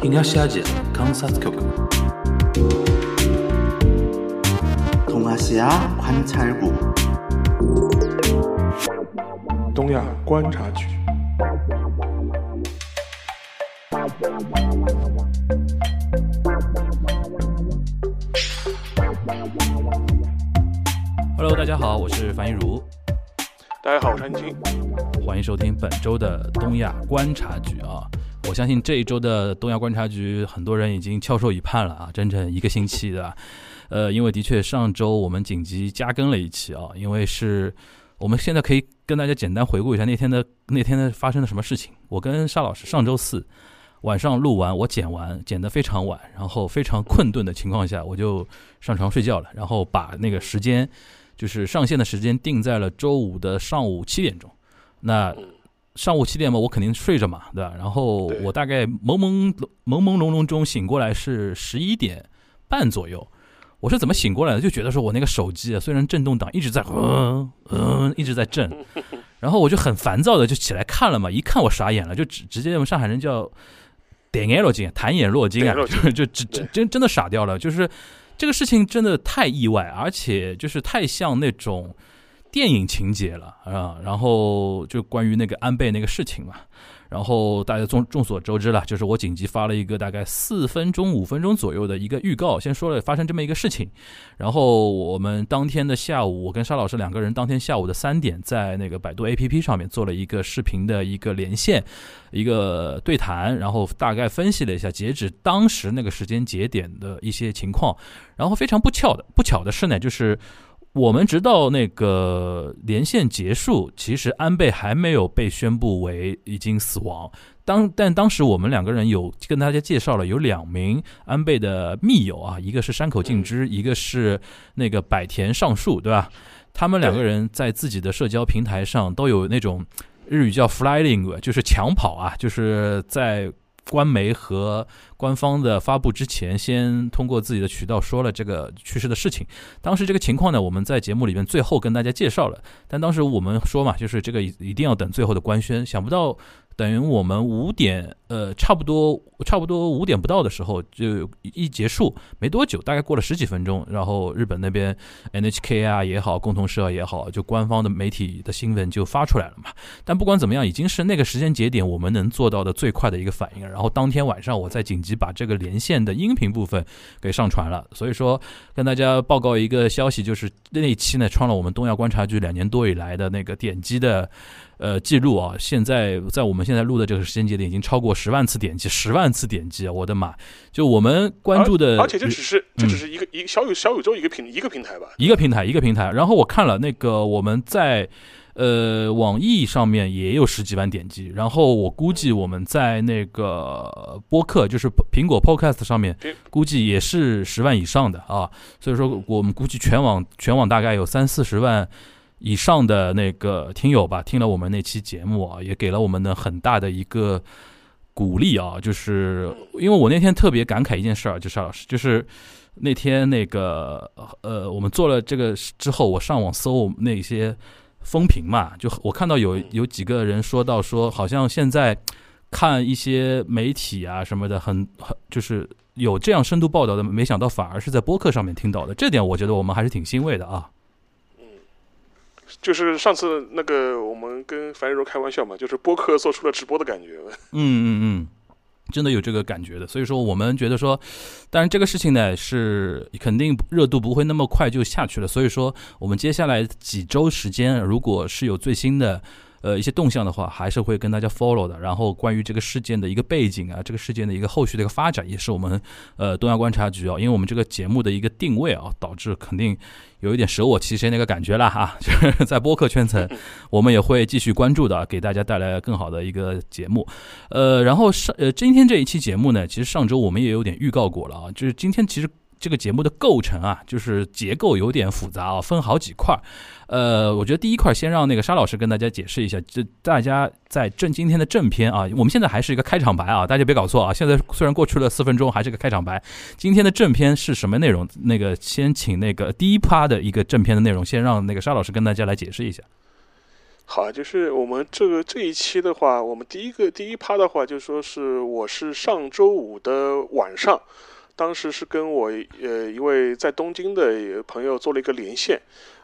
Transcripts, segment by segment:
東アジア観察局 동아시아 관찰국 东亚观察局。 Hello，大家好，我是樊一茹，大家好，我是安青。欢迎收听本周的东亚观察局啊！ 我相信这一周的东亚观察局，很多人已经翘首以盼了啊，整整一个星期的。呃，因为的确上周我们紧急加更了一期啊，因为是我们现在可以跟大家简单回顾一下那天的那天的发生了什么事情。我跟沙老师上周四晚上录完，我剪完剪得非常晚，然后非常困顿的情况下，我就上床睡觉了，然后把那个时间就是上线的时间定在了周五的上午七点钟。那上午七点嘛，我肯定睡着嘛，对吧？然后我大概朦朦朦朦胧胧中醒过来是十一点半左右。我是怎么醒过来的？就觉得说我那个手机啊，虽然震动档一直在嗯嗯一直在震，然后我就很烦躁的就起来看了嘛，一看我傻眼了，就直直接用上海人叫点眼落睛，弹眼落睛啊，就 就真真真真的傻掉了，就是这个事情真的太意外，而且就是太像那种电影情节了啊。然后就关于那个安倍那个事情嘛，然后大家众众所周知了，就是我紧急发了一个大概四分钟、五分钟左右的一个预告，先说了发生这么一个事情。然后我们当天的下午，我跟沙老师两个人当天下午的三点，在那个百度 APP 上面做了一个视频的一个连线，一个对谈，然后大概分析了一下截止当时那个时间节点的一些情况。然后非常不巧的，不巧的是呢，就是我们直到那个连线结束，其实安倍还没有被宣布为已经死亡。当但当时我们两个人有跟大家介绍了有两名安倍的密友啊，一个是山口敬之，一个是那个百田尚树，对吧？他们两个人在自己的社交平台上都有那种日语叫 flying，就是抢跑啊，就是在官媒和官方的发布之前，先通过自己的渠道说了这个去世的事情。当时这个情况呢，我们在节目里面最后跟大家介绍了，但当时我们说嘛，就是这个一定要等最后的官宣。想不到等于我们五点，呃，差不多差不多五点不到的时候就一结束，没多久，大概过了十几分钟，然后日本那边 NHK 啊也好，共同社也好，就官方的媒体的新闻就发出来了嘛。但不管怎么样，已经是那个时间节点我们能做到的最快的一个反应。然后当天晚上我再紧急把这个连线的音频部分给上传了。所以说跟大家报告一个消息，就是那一期呢创了我们东亚观察局两年多以来的那个点击的。呃，记录啊，现在在我们现在录的这个时间节点已经超过十万次点击，十万次点击啊！我的妈！就我们关注的，而且这只是这嗯只是一个一个小宇小宇宙一个平一个平台吧？一个平台，一个平台。然后我看了那个我们在呃网易上面也有十几万点击，然后我估计我们在那个播客，就是苹果 Podcast 上面，估计也是十万以上的啊。所以说我们估计全网全网大概有三四十万。以上的那个听友吧，听了我们那期节目啊，也给了我们的很大的一个鼓励啊，就是因为我那天特别感慨一件事儿，就邵老师，就是那天那个呃，我们做了这个之后，我上网搜那些风评嘛，就我看到有有几个人说到说，好像现在看一些媒体啊什么的，很很就是有这样深度报道的，没想到反而是在播客上面听到的，这点我觉得我们还是挺欣慰的啊。就是上次那个我们跟樊玉柔开玩笑嘛，就是播客做出了直播的感觉。嗯嗯嗯，真的有这个感觉的。所以说，我们觉得说，当然这个事情呢是肯定热度不会那么快就下去了。所以说，我们接下来几周时间，如果是有最新的。呃，一些动向的话，还是会跟大家 follow 的。然后，关于这个事件的一个背景啊，这个事件的一个后续的一个发展，也是我们呃东亚观察局啊，因为我们这个节目的一个定位啊，导致肯定有一点舍我其谁那个感觉了哈。就是在播客圈层，我们也会继续关注的，给大家带来更好的一个节目。呃，然后上呃今天这一期节目呢，其实上周我们也有点预告过了啊，就是今天其实。这个节目的构成啊，就是结构有点复杂啊，分好几块儿。呃，我觉得第一块先让那个沙老师跟大家解释一下，这大家在正今天的正片啊，我们现在还是一个开场白啊，大家别搞错啊。现在虽然过去了四分钟，还是个开场白。今天的正片是什么内容？那个先请那个第一趴的一个正片的内容，先让那个沙老师跟大家来解释一下。好，就是我们这个这一期的话，我们第一个第一趴的话，就说是我是上周五的晚上，当时是跟我呃一位在东京的朋友做了一个连线，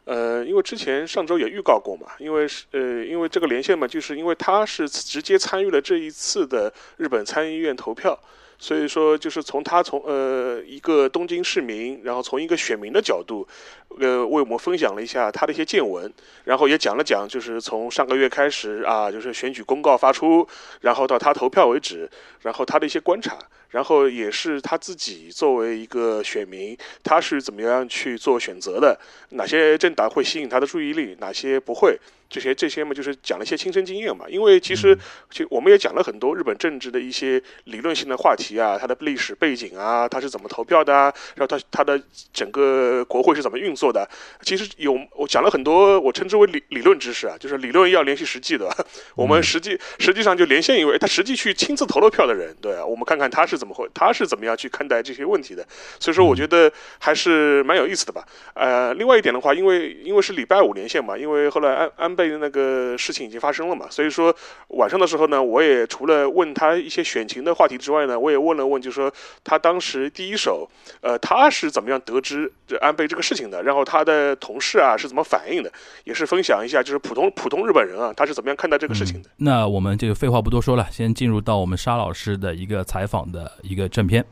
呃，因为之前上周也预告过嘛，因为是呃因为这个连线嘛，就是因为他是直接参与了这一次的日本参议院投票。所以说，就是从他从呃一个东京市民，然后从一个选民的角度，呃为我们分享了一下他的一些见闻，然后也讲了讲，就是从上个月开始啊，就是选举公告发出，然后到他投票为止，然后他的一些观察，然后也是他自己作为一个选民，他是怎么样去做选择的，哪些政党会吸引他的注意力，哪些不会。这些这些嘛，就是讲了一些亲身经验嘛。因为其实，就我们也讲了很多日本政治的一些理论性的话题啊，它的历史背景啊，它是怎么投票的啊，然后它它的整个国会是怎么运作的。其实有我讲了很多，我称之为理理论知识啊，就是理论要联系实际的。我们实际实际上就连线一位他实际去亲自投了票的人，对啊，我们看看他是怎么会，他是怎么样去看待这些问题的。所以说，我觉得还是蛮有意思的吧。呃，另外一点的话，因为因为是礼拜五连线嘛，因为后来安安。被那个事情已经发生了嘛，所以说晚上的时候呢，我也除了问他一些选情的话题之外呢，我也问了问，就是说他当时第一手，呃，他是怎么样得知这安倍这个事情的，然后他的同事啊是怎么反应的，也是分享一下，就是普通普通日本人啊，他是怎么样看待这个事情的。那我们这个废话不多说了，先进入到我们沙老师的一个采访的一个正片。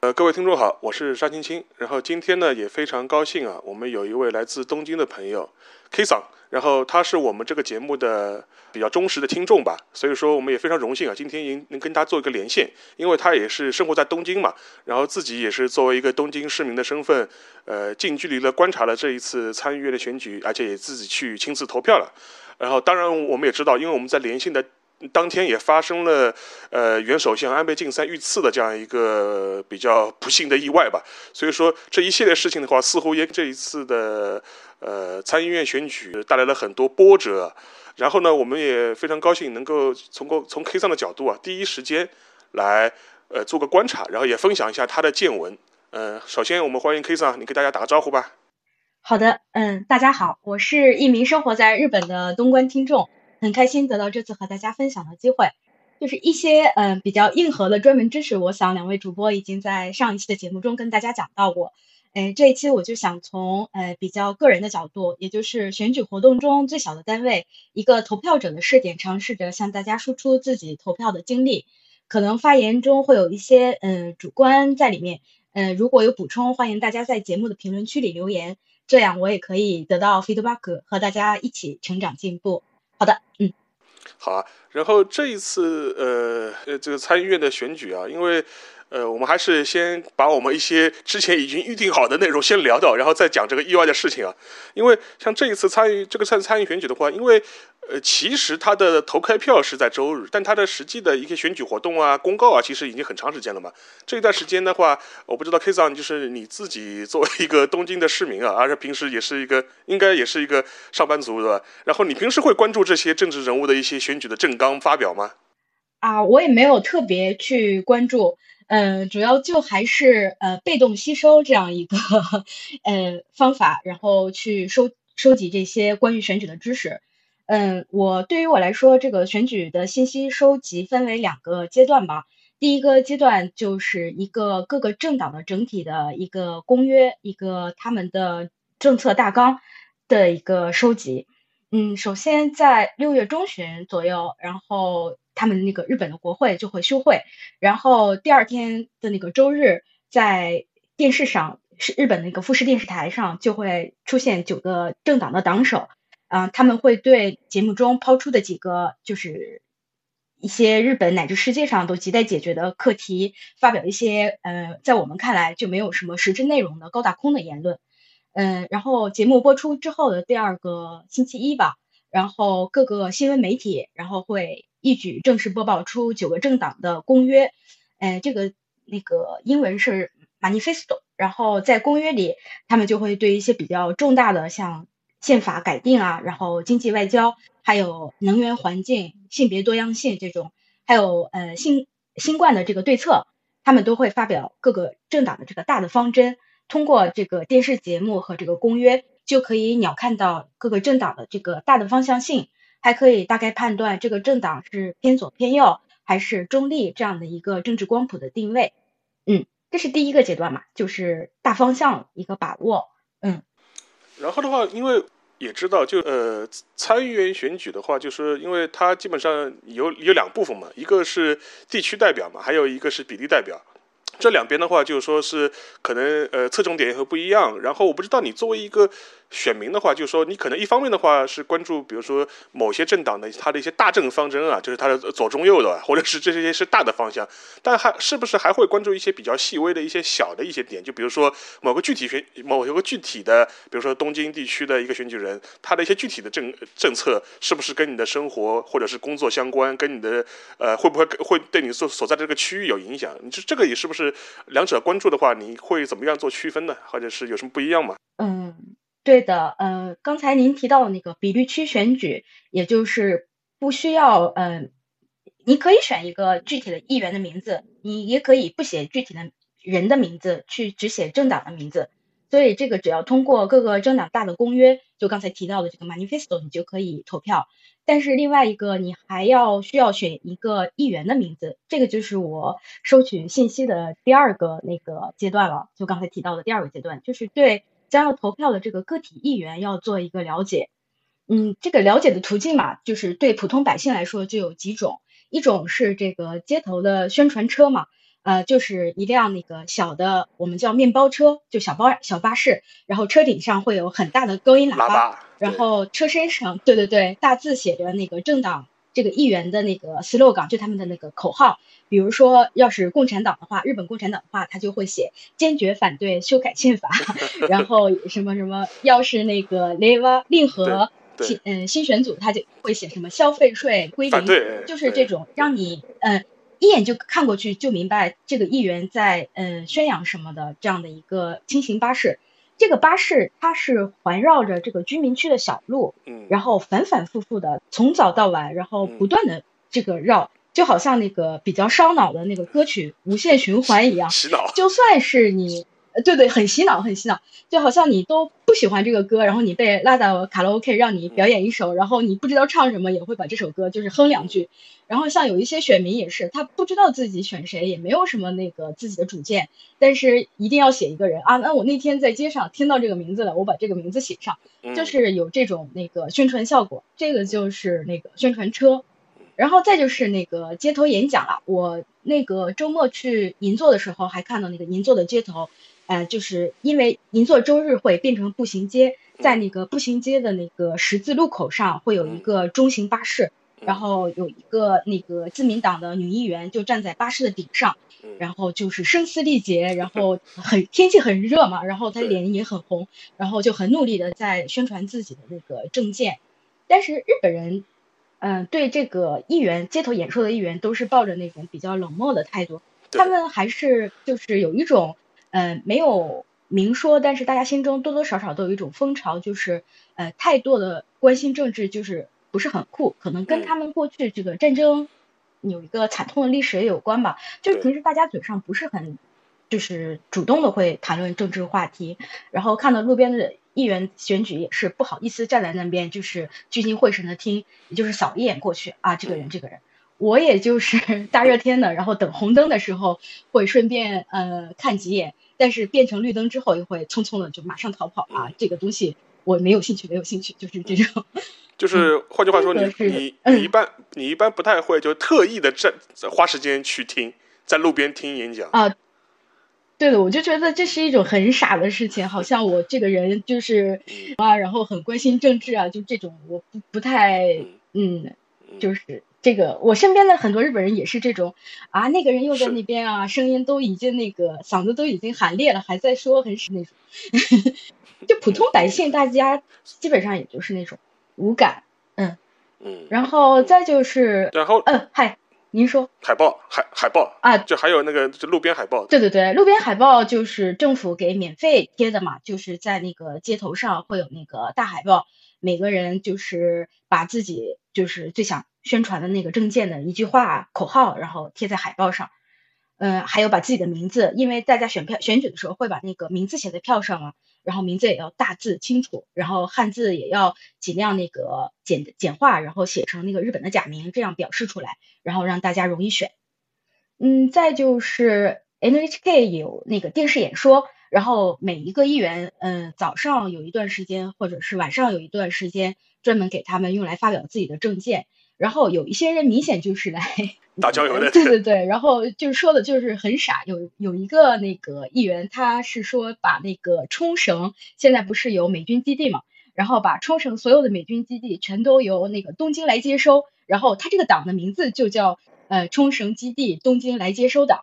呃，各位听众好，我是沙青青。然后今天呢，也非常高兴啊，我们有一位来自东京的朋友 K 桑，然后他是我们这个节目的比较忠实的听众吧，所以说我们也非常荣幸啊，今天能能跟他做一个连线，因为他也是生活在东京嘛，然后自己也是作为一个东京市民的身份，呃，近距离的观察了这一次参议院的选举，而且也自己去亲自投票了。然后当然我们也知道，因为我们在连线的。当天也发生了，呃，元首相安倍晋三遇刺的这样一个比较不幸的意外吧。所以说这一系列事情的话，似乎也这一次的呃参议院选举带来了很多波折。然后呢，我们也非常高兴能够从过从 K 上的角度啊，第一时间来呃做个观察，然后也分享一下他的见闻。嗯，首先我们欢迎 K 上，你给大家打个招呼吧。好的，嗯，大家好，我是一名生活在日本的东关听众。很开心得到这次和大家分享的机会，就是一些嗯比较硬核的专门知识，我想两位主播已经在上一期的节目中跟大家讲到过。嗯，这一期我就想从呃比较个人的角度，也就是选举活动中最小的单位，一个投票者的视点，尝试着向大家输出自己投票的经历。可能发言中会有一些嗯主观在里面，嗯如果有补充，欢迎大家在节目的评论区里留言，这样我也可以得到 feedback，和大家一起成长进步。好的，嗯，好啊。然后这一次，呃呃，这个参议院的选举啊，因为。呃，我们还是先把我们一些之前已经预定好的内容先聊到，然后再讲这个意外的事情啊。因为像这一次参与这个参参议选举的话，因为呃，其实他的投开票是在周日，但他的实际的一些选举活动啊、公告啊，其实已经很长时间了嘛。这一段时间的话，我不知道 K 桑就是你自己 作为一个东京的市民啊，而且平时也是一个应该也是一个上班族对吧？然后你平时会关注这些政治人物的一些选举的政纲发表吗？啊，我也没有特别去关注。嗯，主要就还是呃被动吸收这样一个呃方法，然后去收收集这些关于选举的知识。嗯，我对于我来说，这个选举的信息收集分为两个阶段吧。第一个阶段就是一个各个政党的整体的一个公约，一个他们的政策大纲的一个收集。嗯，首先在六月中旬左右，然后。他们那个日本的国会就会休会，然后第二天的那个周日，在电视上是日本那个富士电视台上就会出现九个政党的党首，啊，他们会对节目中抛出的几个就是一些日本乃至世界上都亟待解决的课题，发表一些呃，在我们看来就没有什么实质内容的高大空的言论，嗯，然后节目播出之后的第二个星期一吧，然后各个新闻媒体然后会。一举正式播报出九个政党的公约，呃，这个那个英文是 manifesto，然后在公约里，他们就会对一些比较重大的，像宪法改定啊，然后经济外交，还有能源环境、性别多样性这种，还有呃新新冠的这个对策，他们都会发表各个政党的这个大的方针，通过这个电视节目和这个公约，就可以鸟看到各个政党的这个大的方向性，还可以大概判断这个政党是偏左偏右还是中立这样的一个政治光谱的定位。嗯，这是第一个阶段嘛，就是大方向一个把握。嗯，然后的话，因为也知道，就呃参议员选举的话，就是因为它基本上有有两部分嘛，一个是地区代表嘛，还有一个是比例代表。这两边的话，就是说是可能呃侧重点也会不一样。然后我不知道你作为一个选民的话，就是说你可能一方面的话是关注，比如说某些政党的它的一些大政方针啊，就是它的左中右的，或者是这些是大的方向。但还是不是还会关注一些比较细微的一些小的一些点？就比如说某个具体选某一个具体的，比如说东京地区的一个选举人，他的一些具体的政政策是不是跟你的生活或者是工作相关？跟你的呃会不会会对你所所在的这个区域有影响？你这这个也是不是？两者关注的话，你会怎么样做区分呢？或者是有什么不一样吗？嗯，对的。呃，刚才您提到的那个比例区选举，也就是不需要，呃，你可以选一个具体的议员的名字，你也可以不写具体的人的名字，去只写政党的名字。所以这个只要通过各个政党大的公约，就刚才提到的这个 manifesto，你就可以投票。但是另外一个，你还要需要选一个议员的名字，这个就是我收取信息的第二个那个阶段了。就刚才提到的第二个阶段，就是对将要投票的这个个体议员要做一个了解。嗯，这个了解的途径嘛，就是对普通百姓来说就有几种，一种是这个街头的宣传车嘛，呃，就是一辆那个小的我们叫面包车，就小包小巴士，然后车顶上会有很大的高音喇叭。然后车身上，对对对，大字写着那个政党这个议员的那个 slogan，就他们的那个口号。比如说，要是共产党的话，日本共产党的话，他就会写坚决反对修改宪法。然后什么什么，要是那个雷瓦令和新嗯新选组，他就会写什么消费税归零，就是这种让你嗯一眼就看过去就明白这个议员在嗯宣扬什么的这样的一个轻型巴士。这个巴士它是环绕着这个居民区的小路，嗯，然后反反复复的从早到晚，然后不断的这个绕，就好像那个比较烧脑的那个歌曲无限循环一样，洗脑。就算是你。呃，对对，很洗脑，很洗脑，就好像你都不喜欢这个歌，然后你被拉到卡拉 OK 让你表演一首，然后你不知道唱什么，也会把这首歌就是哼两句。然后像有一些选民也是，他不知道自己选谁，也没有什么那个自己的主见，但是一定要写一个人啊。那我那天在街上听到这个名字了，我把这个名字写上，就是有这种那个宣传效果。这个就是那个宣传车，然后再就是那个街头演讲了。我那个周末去银座的时候，还看到那个银座的街头。呃，就是因为银座周日会变成步行街，在那个步行街的那个十字路口上会有一个中型巴士，然后有一个那个自民党的女议员就站在巴士的顶上，然后就是声嘶力竭，然后很天气很热嘛，然后她脸也很红，然后就很努力的在宣传自己的那个政见，但是日本人，嗯，对这个议员街头演说的议员都是抱着那种比较冷漠的态度，他们还是就是有一种。呃，没有明说，但是大家心中多多少少都有一种风潮，就是呃，太多的关心政治，就是不是很酷，可能跟他们过去这个战争有一个惨痛的历史也有关吧。就是平时大家嘴上不是很，就是主动的会谈论政治话题，然后看到路边的议员选举也是不好意思站在那边，就是聚精会神的听，也就是扫一眼过去啊，这个人，这个人。我也就是 大热天的，然后等红灯的时候会顺便呃看几眼。但是变成绿灯之后，又会匆匆的就马上逃跑啊！这个东西我没有兴趣，没有兴趣，就是这种。就是换句话说，你你你一般你一般不太会就特意的站花时间去听，在路边听演讲啊。对的，我就觉得这是一种很傻的事情，好像我这个人就是啊，然后很关心政治啊，就这种我不不太嗯，就是。这个我身边的很多日本人也是这种啊，那个人又在那边啊，声音都已经那个嗓子都已经喊裂了，还在说很是那种，就普通百姓大家基本上也就是那种无感，嗯嗯，然后再就是然后嗯嗨，您说。海报海海报啊，就还有那个就路边海报，对对对，路边海报就是政府给免费贴的嘛，就是在那个街头上会有那个大海报，每个人就是把自己就是最想。宣传的那个证件的一句话口号，然后贴在海报上，嗯，还有把自己的名字，因为大家选票选举的时候会把那个名字写在票上嘛，然后名字也要大字清楚，然后汉字也要尽量那个简简化，然后写成那个日本的假名，这样表示出来，然后让大家容易选。嗯，再就是 NHK 有那个电视演说，然后每一个议员，嗯，早上有一段时间，或者是晚上有一段时间，专门给他们用来发表自己的政见。然后有一些人明显就是来 打酱油的，对对对，然后就是说的就是很傻。有有一个那个议员，他是说把那个冲绳现在不是有美军基地嘛，然后把冲绳所有的美军基地全都由那个东京来接收，然后他这个党的名字就叫呃冲绳基地东京来接收党，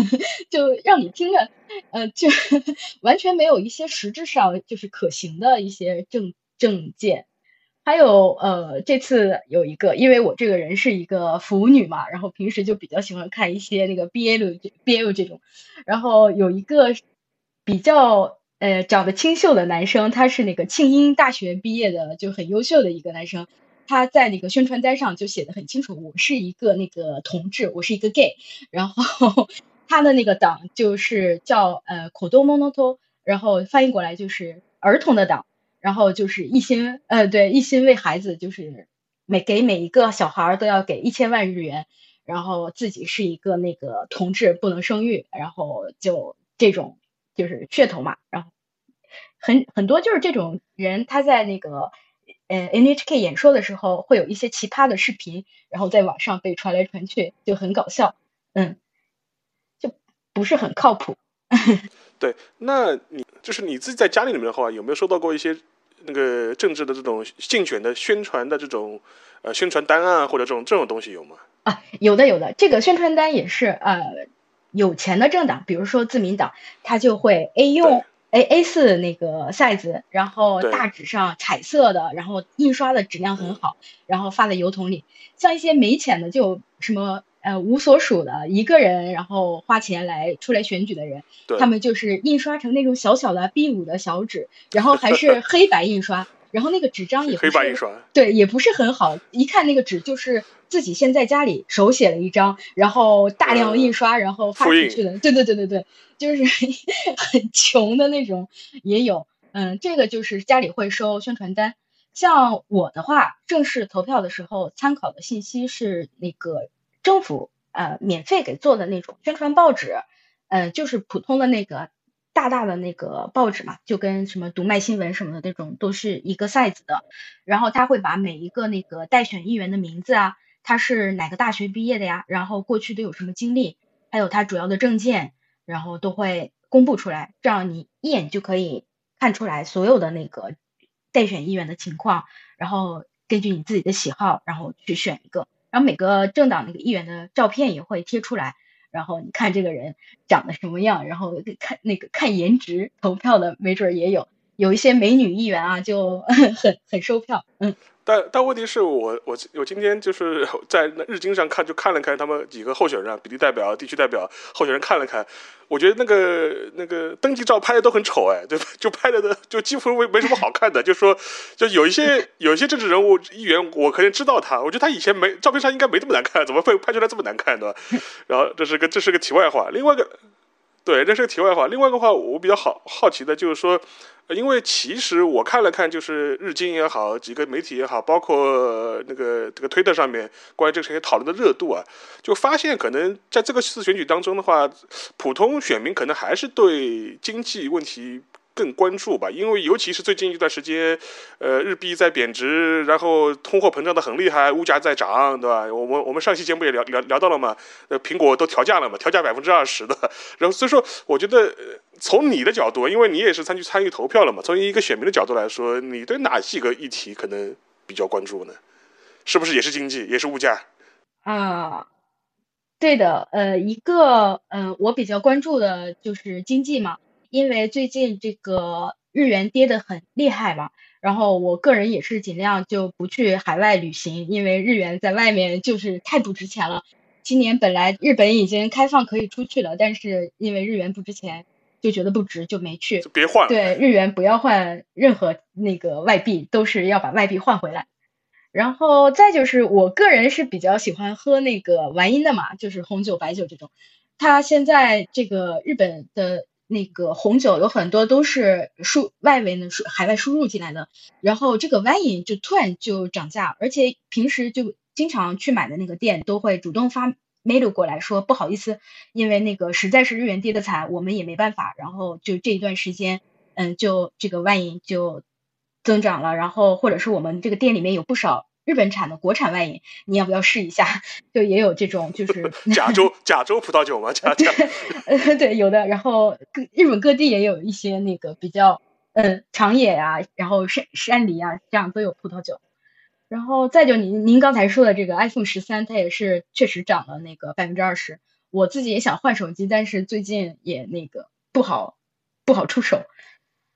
就让你听着呃就 完全没有一些实质上就是可行的一些证证件。还有呃，这次有一个，因为我这个人是一个腐女嘛，然后平时就比较喜欢看一些那个 BL BL 这种，然后有一个比较呃长得清秀的男生，他是那个庆应大学毕业的，就很优秀的一个男生，他在那个宣传单上就写的很清楚，我是一个那个同志，我是一个 gay，然后他的那个党就是叫呃 k o d o m o n o t o 然后翻译过来就是儿童的党。然后就是一心，呃，对，一心为孩子，就是每给每一个小孩都要给一千万日元，然后自己是一个那个同志，不能生育，然后就这种就是噱头嘛，然后很很多就是这种人，他在那个呃 NHK 演说的时候，会有一些奇葩的视频，然后在网上被传来传去，就很搞笑，嗯，就不是很靠谱。对，那你就是你自己在家里里面的话，有没有收到过一些？那个政治的这种竞选的宣传的这种呃宣传单啊，或者这种这种东西有吗？啊，有的有的，这个宣传单也是呃有钱的政党，比如说自民党，他就会 A 用 A A 四那个 size，然后大纸上彩色的，然后印刷的质量很好，然后发在邮筒里。像一些没钱的，就什么。呃，无所属的一个人，然后花钱来出来选举的人，他们就是印刷成那种小小的 B 五的小纸，然后还是 黑白印刷，然后那个纸张也黑白印刷，对，也不是很好，一看那个纸就是自己先在家里手写了一张，然后大量印刷，然后发出去的，对对对对对，就是 很穷的那种也有，嗯，这个就是家里会收宣传单，像我的话，正式投票的时候参考的信息是那个。政府呃免费给做的那种宣传报纸，呃就是普通的那个大大的那个报纸嘛，就跟什么读卖新闻什么的那种都是一个 size 的。然后他会把每一个那个待选议员的名字啊，他是哪个大学毕业的呀，然后过去都有什么经历，还有他主要的证件，然后都会公布出来，这样你一眼就可以看出来所有的那个待选议员的情况，然后根据你自己的喜好，然后去选一个。然后每个政党那个议员的照片也会贴出来，然后你看这个人长得什么样，然后看那个看颜值投票的，没准也有有一些美女议员啊，就 很很收票，嗯。但但问题是我我我今天就是 在日经上看，就看了看他们几个候选人，比例代表、地区代表候选人看了看，我觉得那个那个登记照拍的都很丑，哎，对吧？就拍的都就几乎没没什么好看的，就说就有一些有一些政治人物议员，我可能知道他，我觉得他以前没照片上应该没这么难看，怎么会拍出来这么难看，对吧？然后这是个这是个题外话，另外一个。对，这是个题外话。另外一个话，我比较好好奇的就是说，因为其实我看了看，就是日经也好，几个媒体也好，包括那个这个推特上面关于这个事情讨论的热度啊，就发现可能在这个次选举当中的话，普通选民可能还是对经济问题。更关注吧，因为尤其是最近一段时间，呃，日币在贬值，然后通货膨胀的很厉害，物价在涨，对吧？我们我们上期节目也聊聊聊到了嘛，呃，苹果都调价了嘛，调价百分之二十的。然后所以说，我觉得从你的角度，因为你也是参与参与投票了嘛，从一个选民的角度来说，你对哪几个议题可能比较关注呢？是不是也是经济，也是物价？啊，对的，呃，一个，呃，我比较关注的就是经济嘛。因为最近这个日元跌得很厉害嘛，然后我个人也是尽量就不去海外旅行，因为日元在外面就是太不值钱了。今年本来日本已经开放可以出去了，但是因为日元不值钱，就觉得不值就没去。别换。对，日元不要换任何那个外币，都是要把外币换回来。然后再就是我个人是比较喜欢喝那个玩音的嘛，就是红酒、白酒这种。它现在这个日本的。那个红酒有很多都是输外围的输海外输入进来的，然后这个 wine 就突然就涨价，而且平时就经常去买的那个店都会主动发 mail 过来说不好意思，因为那个实在是日元跌的惨，我们也没办法，然后就这一段时间，嗯，就这个 wine 就增长了，然后或者是我们这个店里面有不少。日本产的国产外饮，你要不要试一下？就也有这种，就是 甲州甲州葡萄酒吗？甲甲，呃，对，有的。然后各日本各地也有一些那个比较，嗯，长野啊，然后山山梨啊，这样都有葡萄酒。然后再就您您刚才说的这个 iPhone 十三，它也是确实涨了那个百分之二十。我自己也想换手机，但是最近也那个不好不好出手。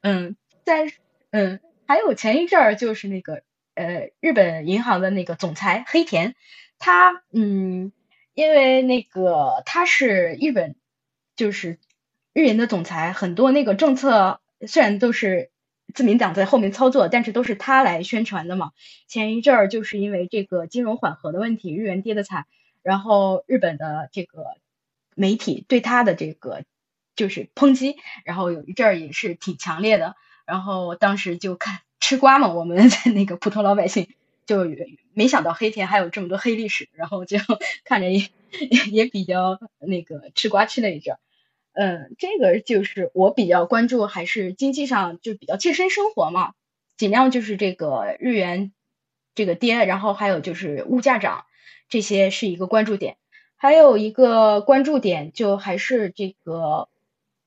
嗯，但嗯，还有前一阵儿就是那个。呃，日本银行的那个总裁黑田，他嗯，因为那个他是日本，就是日银的总裁，很多那个政策虽然都是自民党在后面操作，但是都是他来宣传的嘛。前一阵儿就是因为这个金融缓和的问题，日元跌的惨，然后日本的这个媒体对他的这个就是抨击，然后有一阵儿也是挺强烈的，然后当时就看。吃瓜嘛，我们 在那个普通老百姓就没想到黑田还有这么多黑历史，然后就 看着也也比较那个吃瓜吃了一阵。嗯，这个就是我比较关注，还是经济上就比较切身生活嘛，尽量就是这个日元这个跌，然后还有就是物价涨，这些是一个关注点。还有一个关注点就还是这个，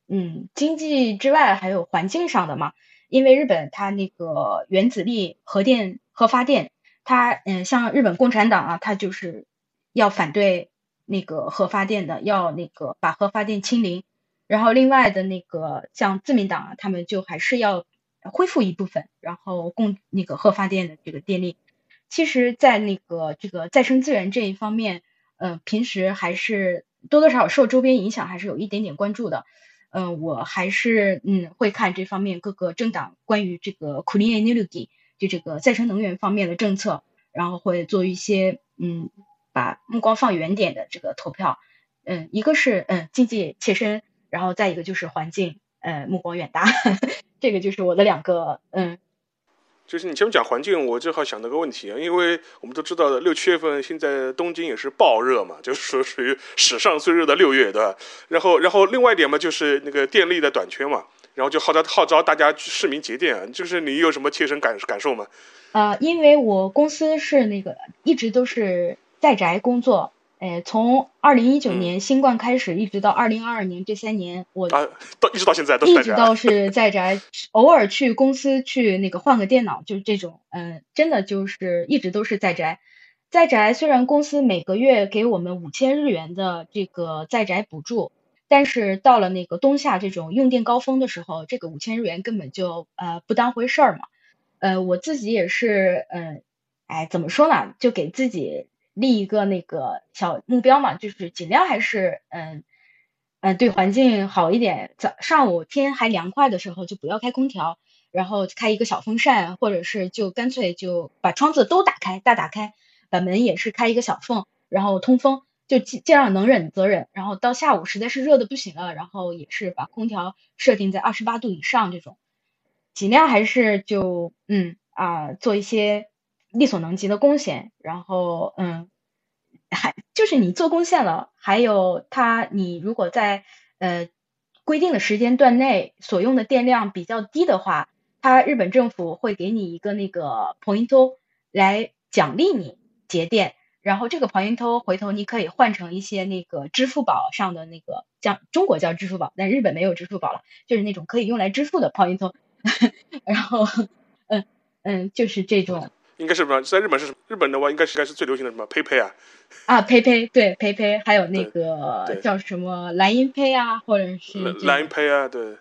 嗯，经济之外还有环境上的嘛。因为日本它那个原子力核电核发电，它嗯，像日本共产党啊，它就是要反对那个核发电的，要那个把核发电清零。然后另外的那个像自民党啊，他们就还是要恢复一部分，然后供那个核发电的这个电力。其实，在那个这个再生资源这一方面，嗯，平时还是多多少少受周边影响，还是有一点点关注的。嗯，我还是嗯会看这方面各个政党关于这个 clean energy 就这个再生能源方面的政策，然后会做一些嗯把目光放远点的这个投票。嗯，一个是嗯经济切身，然后再一个就是环境，呃目光远大，这个就是我的两个嗯。就是你前面讲环境，我正好想到个问题啊，因为我们都知道的六七月份现在东京也是爆热嘛，就是说属于史上最热的六月，对吧？然后，然后另外一点嘛，就是那个电力的短缺嘛，然后就号召号召大家去市民节电啊，就是你有什么切身感感受吗？啊，因为我公司是那个一直都是在宅工作。哎，从二零一九年新冠开始，一直到二零二二年这三年，我啊，到一直到现在都一直到是在宅，偶尔去公司去那个换个电脑，就是这种，嗯，真的就是一直都是在宅。在宅虽然公司每个月给我们五千日元的这个在宅补助，但是到了那个冬夏这种用电高峰的时候，这个五千日元根本就呃不当回事儿嘛。呃，我自己也是，嗯，哎，怎么说呢，就给自己。立一个那个小目标嘛，就是尽量还是嗯嗯对环境好一点。早上午天还凉快的时候，就不要开空调，然后开一个小风扇，或者是就干脆就把窗子都打开，大打开，把门也是开一个小缝，然后通风，就尽尽量能忍则忍。然后到下午实在是热的不行了，然后也是把空调设定在二十八度以上这种，尽量还是就嗯啊做一些。力所能及的贡献，然后嗯，还就是你做贡献了，还有他你如果在呃规定的时间段内所用的电量比较低的话，他日本政府会给你一个那个 point 来奖励你节电，然后这个 point 回头你可以换成一些那个支付宝上的那个叫中国叫支付宝，但日本没有支付宝了，就是那种可以用来支付的 point，然后嗯嗯就是这种。应该是什么？在日本是什么日本的话，应该是应该是最流行的什么 PayPay 啊？啊，PayPay 对 PayPay，还有那个叫什么蓝音 Pay 啊，或者是蓝音 Pay 啊，对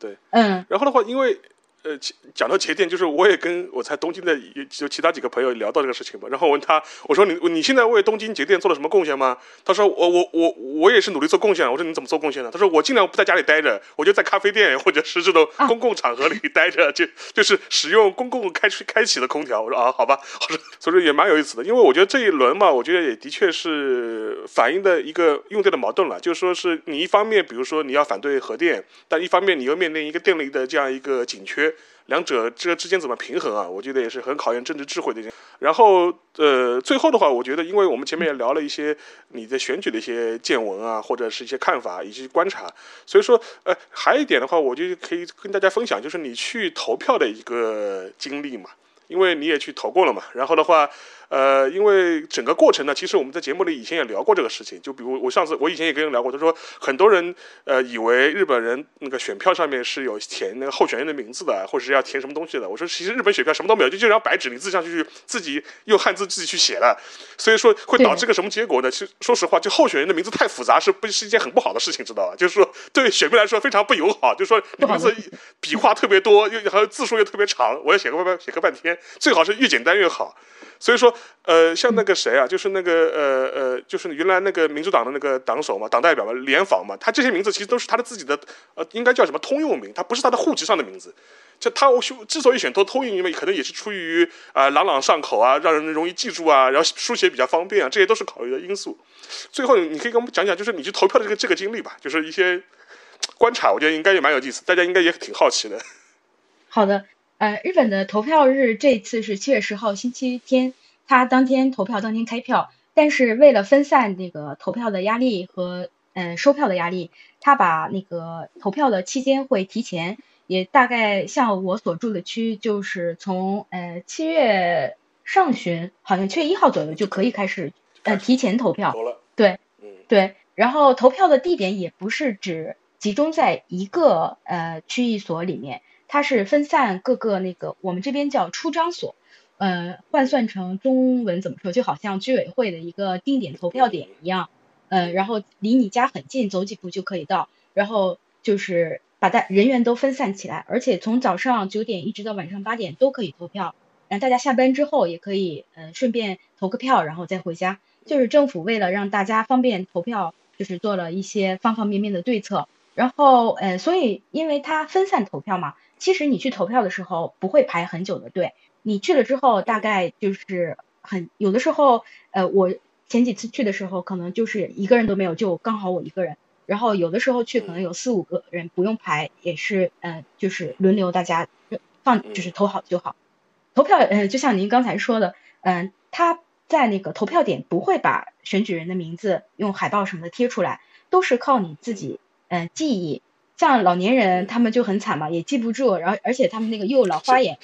对。嗯。然后的话，因为呃，讲到节电，就是我也跟我在东京的就其他几个朋友聊到这个事情嘛，然后我问他，我说你你现在为东京节电做了什么贡献吗？他说我我我我也是努力做贡献。我说你怎么做贡献呢？他说我尽量不在家里待着，我就在咖啡店或者是这种公共场合里待着，就就是使用公共开开启的空调。我说啊，好吧，我说所以说也蛮有意思的，因为我觉得这一轮嘛，我觉得也的确是反映的一个用电的矛盾了，就是说是你一方面比如说你要反对核电，但一方面你又面临一个电力的这样一个紧缺。两者这之间怎么平衡啊？我觉得也是很考验政治智慧的。然后，呃，最后的话，我觉得，因为我们前面也聊了一些你的选举的一些见闻啊，或者是一些看法以及观察，所以说，呃，还有一点的话，我就可以跟大家分享，就是你去投票的一个经历嘛，因为你也去投过了嘛。然后的话。呃，因为整个过程呢，其实我们在节目里以前也聊过这个事情。就比如我上次，我以前也跟人聊过，他说很多人呃以为日本人那个选票上面是有填那个候选人的名字的，或者是要填什么东西的。我说其实日本选票什么都没有，就就一张白纸，你自己上去自己用汉字自己去写了。所以说会导致个什么结果呢？其实说实话，就候选人的名字太复杂，是不是一件很不好的事情，知道吧？就是说对选民来说非常不友好。就是说你名字笔画特别多，又还有字数又特别长，我要写个半写个半天，最好是越简单越好。所以说，呃，像那个谁啊，就是那个呃呃，就是原来那个民主党的那个党首嘛，党代表嘛，联访嘛，他这些名字其实都是他的自己的，呃，应该叫什么通用名，他不是他的户籍上的名字。就他我之所以选通通用名，可能也是出于啊朗朗上口啊，让人容易记住啊，然后书写比较方便啊，这些都是考虑的因素。最后，你可以跟我们讲讲，就是你去投票的这个这个经历吧，就是一些观察，我觉得应该也蛮有意思，大家应该也挺好奇的。好的。呃，日本的投票日这次是七月十号星期天，他当天投票，当天开票。但是为了分散那个投票的压力和嗯收票的压力，他把那个投票的期间会提前，也大概像我所住的区，就是从呃七月上旬，好像七月一号左右就可以开始呃提前投票。对，对。然后投票的地点也不是只集中在一个呃区域所里面。它是分散各个那个，我们这边叫出张所，呃，换算成中文怎么说？就好像居委会的一个定点投票点一样，呃，然后离你家很近，走几步就可以到。然后就是把大人员都分散起来，而且从早上九点一直到晚上八点都可以投票。然后大家下班之后也可以，呃，顺便投个票，然后再回家。就是政府为了让大家方便投票，就是做了一些方方面面的对策。然后，呃，所以因为它分散投票嘛。其实你去投票的时候不会排很久的队，你去了之后大概就是很有的时候，呃，我前几次去的时候可能就是一个人都没有，就刚好我一个人。然后有的时候去可能有四五个人，不用排，也是嗯，就是轮流大家放，就是投好就好。投票，呃，就像您刚才说的，嗯，他在那个投票点不会把选举人的名字用海报什么的贴出来，都是靠你自己嗯记忆。像老年人他们就很惨嘛，也记不住，然后而且他们那个又老花眼，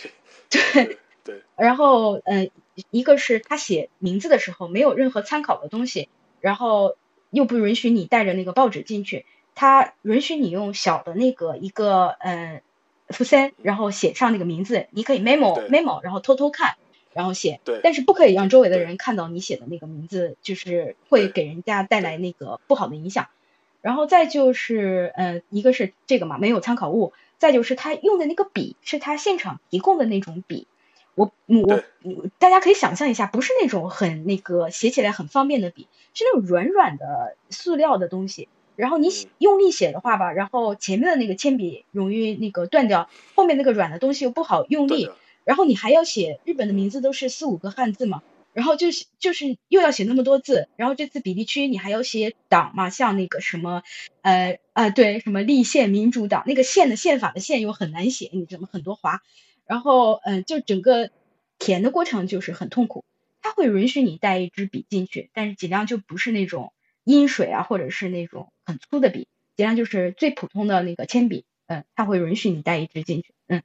对。对，然后嗯，一个是他写名字的时候没有任何参考的东西，然后又不允许你带着那个报纸进去，他允许你用小的那个一个嗯福森，然后写上那个名字，你可以 memo memo，然后偷偷看，然后写，对，但是不可以让周围的人看到你写的那个名字，就是会给人家带来那个不好的影响。然后再就是，呃，一个是这个嘛，没有参考物；再就是他用的那个笔是他现场提供的那种笔。我我大家可以想象一下，不是那种很那个写起来很方便的笔，是那种软软的塑料的东西。然后你用力写的话吧，然后前面的那个铅笔容易那个断掉，后面那个软的东西又不好用力。然后你还要写日本的名字都是四五个汉字嘛。然后就是就是又要写那么多字，然后这次比例区你还要写党嘛，像那个什么，呃呃对，什么立宪民主党那个宪的宪法的宪又很难写，你怎么很多划，然后嗯，就整个填的过程就是很痛苦。他会允许你带一支笔进去，但是尽量就不是那种阴水啊，或者是那种很粗的笔，尽量就是最普通的那个铅笔，嗯，他会允许你带一支进去，嗯。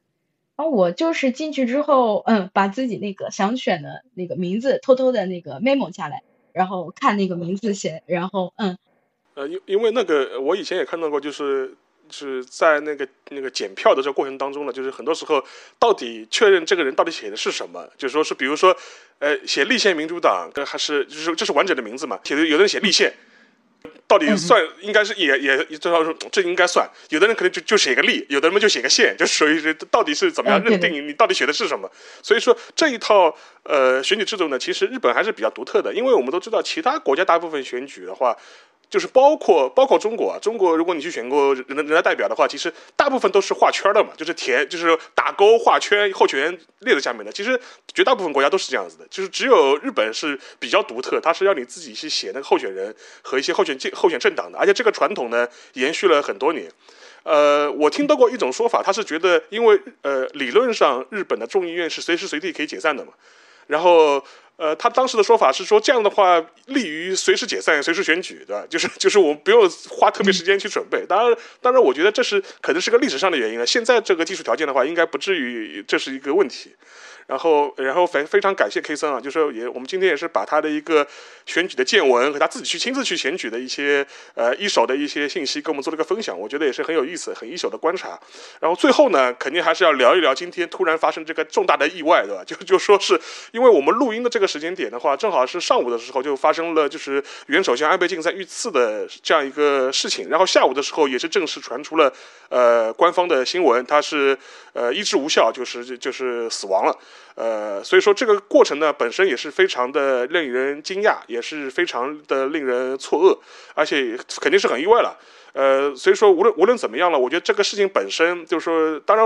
然后我就是进去之后，嗯，把自己那个想选的那个名字偷偷的那个 memo 下来，然后看那个名字写，然后嗯，呃，因因为那个我以前也看到过，就是是在那个那个检票的这个过程当中呢，就是很多时候到底确认这个人到底写的是什么，就是说是比如说，呃，写立宪民主党，跟还是就是这是完整的名字嘛？写的有的人写立宪。到底算应该是也也最少说这应该算，有的人可能就就写个例，有的人就写个线，就属于是到底是怎么样认定你到底写的是什么。所以说这一套呃选举制度呢，其实日本还是比较独特的，因为我们都知道其他国家大部分选举的话。就是包括包括中国啊，中国如果你去选过人人大代表的话，其实大部分都是画圈的嘛，就是填就是打勾画圈，候选人列在下面的。其实绝大部分国家都是这样子的，就是只有日本是比较独特，它是要你自己去写那个候选人和一些候选进候选政党的，而且这个传统呢延续了很多年。呃，我听到过一种说法，他是觉得因为呃理论上日本的众议院是随时随地可以解散的嘛，然后呃，他当时的说法是说，这样的话利于随时解散、随时选举，对吧？就是就是我们不用花特别时间去准备。当然，当然，我觉得这是可能是个历史上的原因了。现在这个技术条件的话，应该不至于这是一个问题。然后，然后非非常感谢 K 森啊，就是也我们今天也是把他的一个选举的见闻和他自己去亲自去选举的一些呃一手的一些信息跟我们做了一个分享，我觉得也是很有意思、很一手的观察。然后最后呢，肯定还是要聊一聊今天突然发生这个重大的意外，对吧？就就说是因为我们录音的这个时间点的话，正好是上午的时候就发生了就是原首相安倍晋三遇刺的这样一个事情，然后下午的时候也是正式传出了呃官方的新闻，他是呃医治无效，就是就是死亡了。呃，所以说这个过程呢，本身也是非常的令人惊讶，也是非常的令人错愕，而且肯定是很意外了。呃，所以说无论无论怎么样了，我觉得这个事情本身就是说，当然，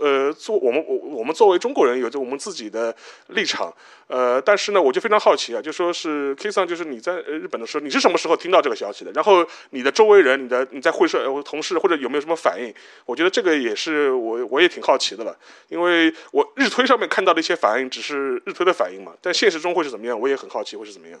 呃，做我们我我们作为中国人有着我们自己的立场，呃，但是呢，我就非常好奇啊，就说是 K 桑，就是你在日本的时候，你是什么时候听到这个消息的？然后你的周围人、你的你在会社呃同事或者有没有什么反应？我觉得这个也是我我也挺好奇的了，因为我日推上面看到的一些反应只是日推的反应嘛，但现实中会是怎么样，我也很好奇会是怎么样。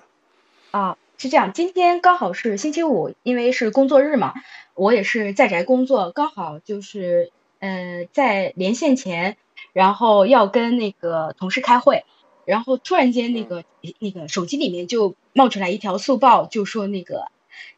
啊，是这样，今天刚好是星期五，因为是工作日嘛，我也是在宅工作，刚好就是呃在连线前，然后要跟那个同事开会，然后突然间那个那个手机里面就冒出来一条速报，就说那个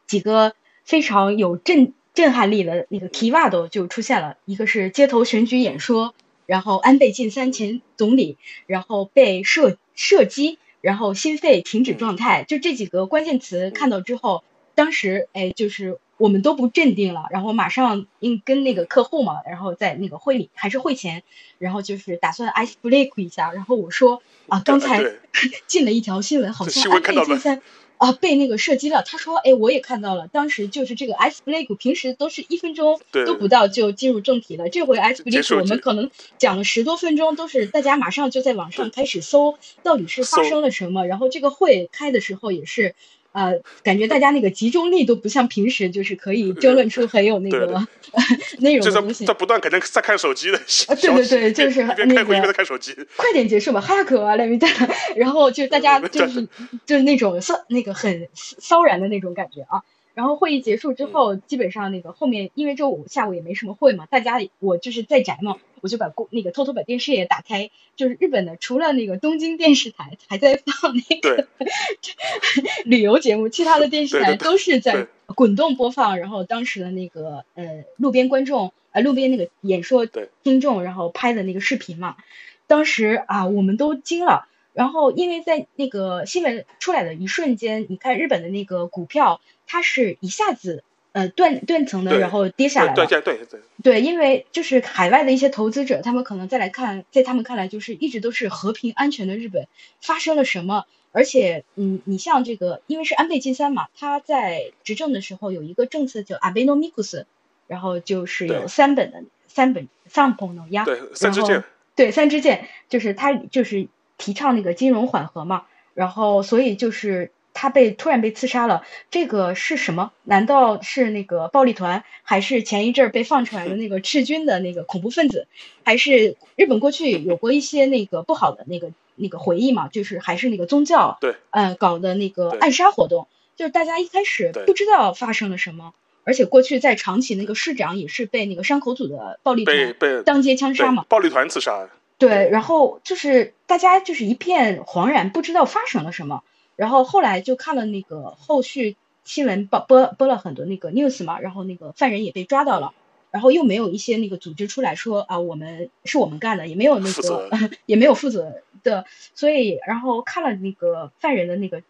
几个非常有震震撼力的那个 keyword 就出现了，一个是街头选举演说，然后安倍晋三前总理，然后被射射击。然后心肺停止状态，就这几个关键词看到之后，当时哎，就是我们都不镇定了，然后马上应跟那个客户嘛，然后在那个会里还是会前，然后就是打算 ice break 一下，然后我说啊，刚才 进了一条新闻，好像安倍晋三啊被那个射击了。他说哎，我也看到了，当时就是这个 ice break，平时都是一分钟都不到就进入正题了，这回 ice break 我们可能讲了十多分钟，都是大家马上就在网上开始搜到底是发生了什么，然后这个会开的时候也是。呃，感觉大家那个集中力都不像平时，就是可以争论出很有那个 内容的东西。在不断可能在看手机的。啊，对对对，就是一边开会一边在看手机。快点结束吧，哈克啊，来米达。然后就大家 就是就是那种骚那个很骚然的那种感觉啊。然后会议结束之后，基本上那个后面因为周五下午也没什么会嘛，大家我就是在宅嘛，我就把公那个偷偷把电视也打开，就是日本的除了那个东京电视台还在放那个 旅游节目，其他的电视台都是在滚动播放。然后当时的那个呃路边观众呃，路边那个演说听众，然后拍的那个视频嘛，当时啊我们都惊了。然后因为在那个新闻出来的一瞬间，你看日本的那个股票。它是一下子呃断断层的，然后跌下来了。对对对对。对，因为就是海外的一些投资者，他们可能再来看，在他们看来，就是一直都是和平安全的日本发生了什么？而且，嗯，你像这个，因为是安倍晋三嘛，他在执政的时候有一个政策叫 Abenomics，然后就是有三本的三本三本的呀。对，三支箭。对，三支箭就是他就是提倡那个金融缓和嘛，然后所以就是。他被突然被刺杀了，这个是什么？难道是那个暴力团，还是前一阵儿被放出来的那个赤军的那个恐怖分子？还是日本过去有过一些那个不好的那个那个回忆嘛？就是还是那个宗教，对，嗯，搞的那个暗杀活动，就是大家一开始不知道发生了什么，而且过去在长崎那个市长也是被那个山口组的暴力团当街枪杀嘛，暴力团刺杀。对，然后就是大家就是一片惶然，不知道发生了什么。然后后来就看了那个后续新闻报播播了很多那个 news 嘛，然后那个犯人也被抓到了，然后又没有一些那个组织出来说啊，我们是我们干的，也没有那个 也没有负责的，所以然后看了那个犯人的那个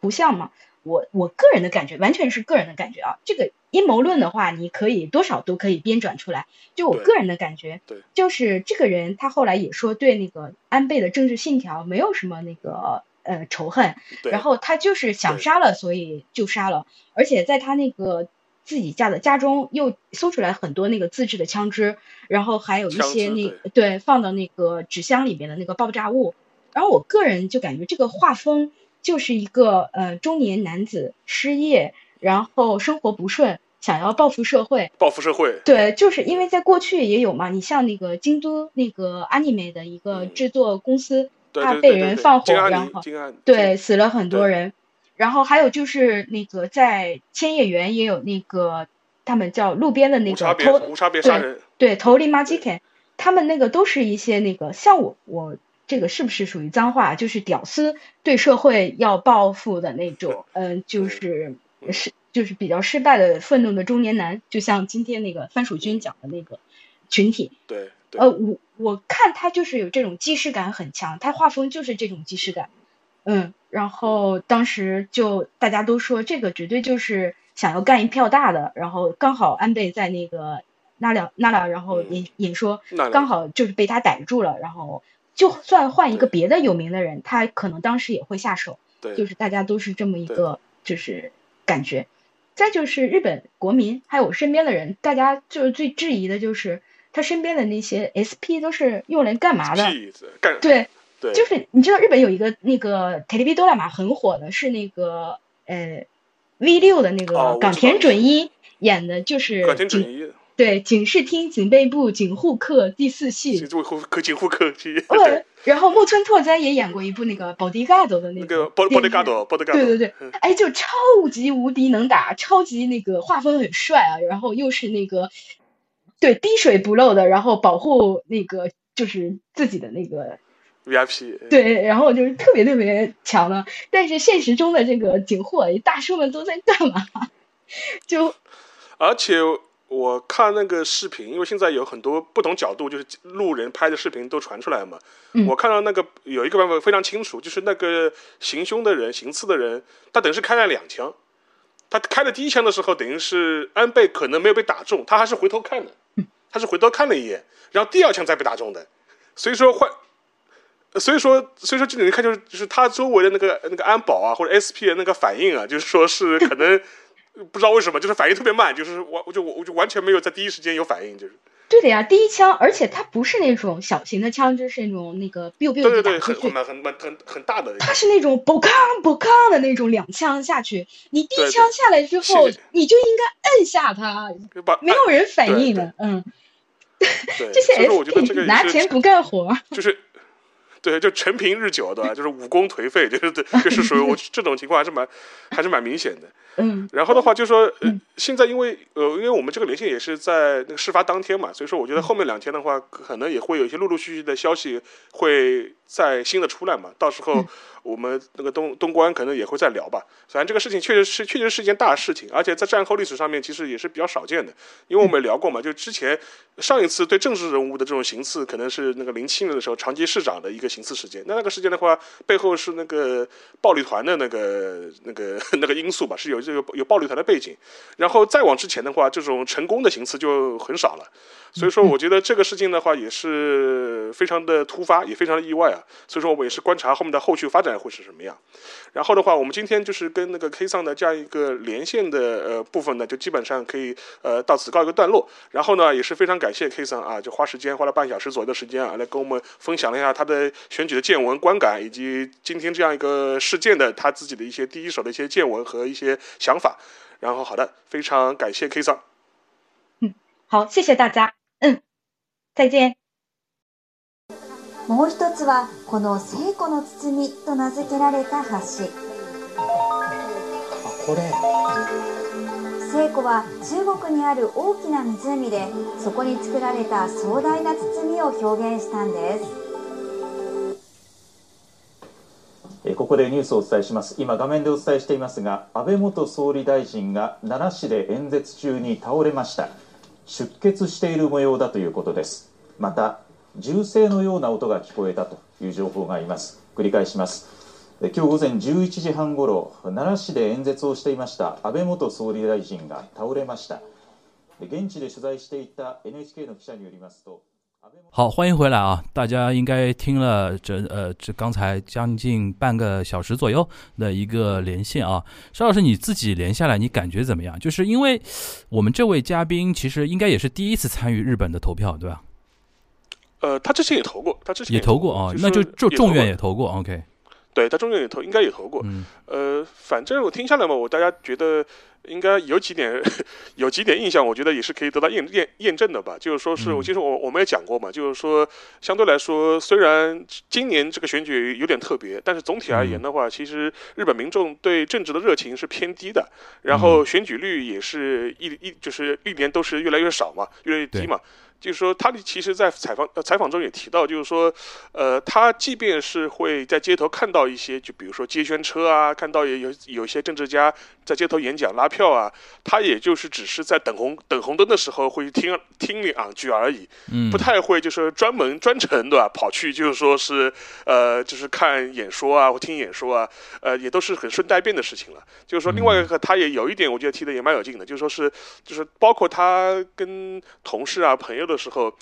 图像嘛，我我个人的感觉，完全是个人的感觉啊。这个阴谋论的话，你可以多少都可以编转出来。就我个人的感觉，对就是这个人他后来也说对那个安倍的政治信条没有什么那个呃仇恨，然后他就是想杀了，所以就杀了。而且在他那个自己家的家中又搜出来很多那个自制的枪支，然后还有一些那对放到那个纸箱里面的那个爆炸物。然后我个人就感觉这个画风就是一个呃中年男子失业，然后生活不顺，想要报复社会。报复社会，对，就是因为在过去也有嘛，你像那个京都那个 anime 的一个嗯制作公司，对他被人放火然后对，死了很多人。然后还有就是那个在千叶园也有那个他们叫路边的那个偷无差别杀人，对头里马吉肯他们那个都是一些那个像我我这个是不是属于脏话？就是屌丝对社会要报复的那种，嗯、就是嗯是就是比较失败的愤怒的中年男，就像今天那个番薯君讲的那个群体。对对呃，我我看他就是有这种既视感很强，他画风就是这种既视感，嗯，然后当时就大家都说这个绝对就是想要干一票大的，然后刚好安倍在那个那俩那俩，然后嗯演演说刚好就是被他逮住了，然后就算换一个别的有名的人，他可能当时也会下手，对，就。是大家都是这么一个就是感觉。再就是日本国民，还有我身边的人，大家就是最质疑的就是他身边的那些 SP 都是用来干嘛的？对，对就是你知道日本有一个那个 t e l e v i d o r a 嘛，很火的，是那个呃 V 六的那哦个冈田准一演的，就是冈田准警一，对警视厅警备部警护课第四系警。护课警护课系，对对，然后木村拓哉也演过一部那个 Bodyguard 的那那个波电影波德嘎多波德嘎多，对对对嗯，哎，就超级无敌能打，超级那个画风很帅啊，然后又是那个对滴水不漏的，然后保护那个就是自己的那个 VIP，对，然后就是特别特别强的。但是现实中的这个警护大叔们都在干嘛？就而且我看那个视频，因为现在有很多不同角度，就是路人拍的视频都传出来嘛。嗯我看到那个有一个版本非常清楚，就是那个行凶的人、行刺的人，他等于是开了两枪。他开了第一枪的时候，等于是安倍可能没有被打中，他还是回头看的，他是回头看了一眼，然后第二枪才被打中的。所以说换，所以说所以说这里面看就是就是他周围的那个那个安保啊或者 SP 的那个反应啊，就是说是可能不知道为什么，就是反应特别慢，就是完我就我我就完全没有在第一时间有反应，就是对的呀，第一枪，而且它不是那种小型的枪就，是那种那个 biu biu 对对对，地打出去很很。很很很大的它是那种嘣康嘣康的那种两枪下去，你第对对一枪下来之后是，你就应该摁下它，没有人反应对的，嗯，对，这些所以说我觉得这个 SP 也是拿钱不干活，就是。对，就陈平日久，的？就是武功颓废，就是对，就是属于我 这种情况还是蛮还是蛮明显的。嗯然后的话，就说现在因为呃，因为我们这个连线也是在那个事发当天嘛，所以说我觉得后面两天的话，可能也会有一些陆陆续续的消息会在新的出来嘛。到时候嗯我们那个东东关可能也会再聊吧。反正这个事情确实是确实是一件大事情，而且在战后历史上面其实也是比较少见的。因为我们聊过嘛，就之前上一次对政治人物的这种行刺，可能是那个零七年的时候长崎市长的一个行刺事件。那那个事件的话，背后是那个暴力团的那个那个 那个因素吧，是有这个有暴力团的背景。然后再往之前的话，这种成功的行刺就很少了。所以说，我觉得这个事情的话也是非常的突发，也非常的意外啊。所以说，我们也是观察后面的后续发展会是什么样。然后的话，我们今天就是跟那个 K 桑的这样一个连线的呃部分呢，就基本上可以呃到此告一个段落。然后呢，也是非常感谢 K 桑啊，就花时间花了半小时左右的时间啊，来跟我们分享了一下他的选举的见闻、观感，以及今天这样一个事件的他自己的一些第一手的一些见闻和一些想法。然后好的，非常感谢 K 桑。好，谢谢大家，嗯，再见。もう一つはこの聖子の包と名付けられた橋これ聖子は中国にある大きな湖でそこに作られた壮大な包みを表現したんですここでニュースをお伝えします。今画面でお伝えしていますが安倍元総理大臣が奈良市で演説中に倒れました。出血している模様だということです。また銃声のような音が聞こえたという情報があります。繰り返します。今日午前11時半ごろ奈良市で演説をしていました安倍元総理大臣が倒れました。現地で取材していた NHK の記者によりますと好，欢迎回来啊！大家应该听了这呃这刚才将近半个小时左右的一个连线啊，邵老师你自己连下来，你感觉怎么样？就是因为我们这位嘉宾其实应该也是第一次参与日本的投票，对吧？呃，他之前也投过，他之前也投过啊，那就就众院也投过，OK。对他中间也投，应该也投过。嗯，呃，反正我听下来嘛，我大家觉得应该有几点，有几点印象，我觉得也是可以得到验验验证的吧。就是说是我其实我我们也讲过嘛，就是说相对来说，虽然今年这个选举有点特别，但是总体而言的话，其实日本民众对政治的热情是偏低的，然后选举率也是一一就是历年都是越来越少嘛，越来越低嘛。就是说，他其实，在采访呃采访中也提到，就是说，呃，他即便是会在街头看到一些，就比如说街宣车啊，看到有有有一些政治家在街头演讲拉票啊，他也就是只是在等红等红灯的时候会听听两句而已，嗯，不太会就是专门专程对吧，跑去就是说是呃就是看演说啊或听演说啊，呃也都是很顺带便的事情了。就是说，另外一个他也有一点，我觉得提的也蛮有劲的，就是说是就是包括他跟同事啊朋友。的时候，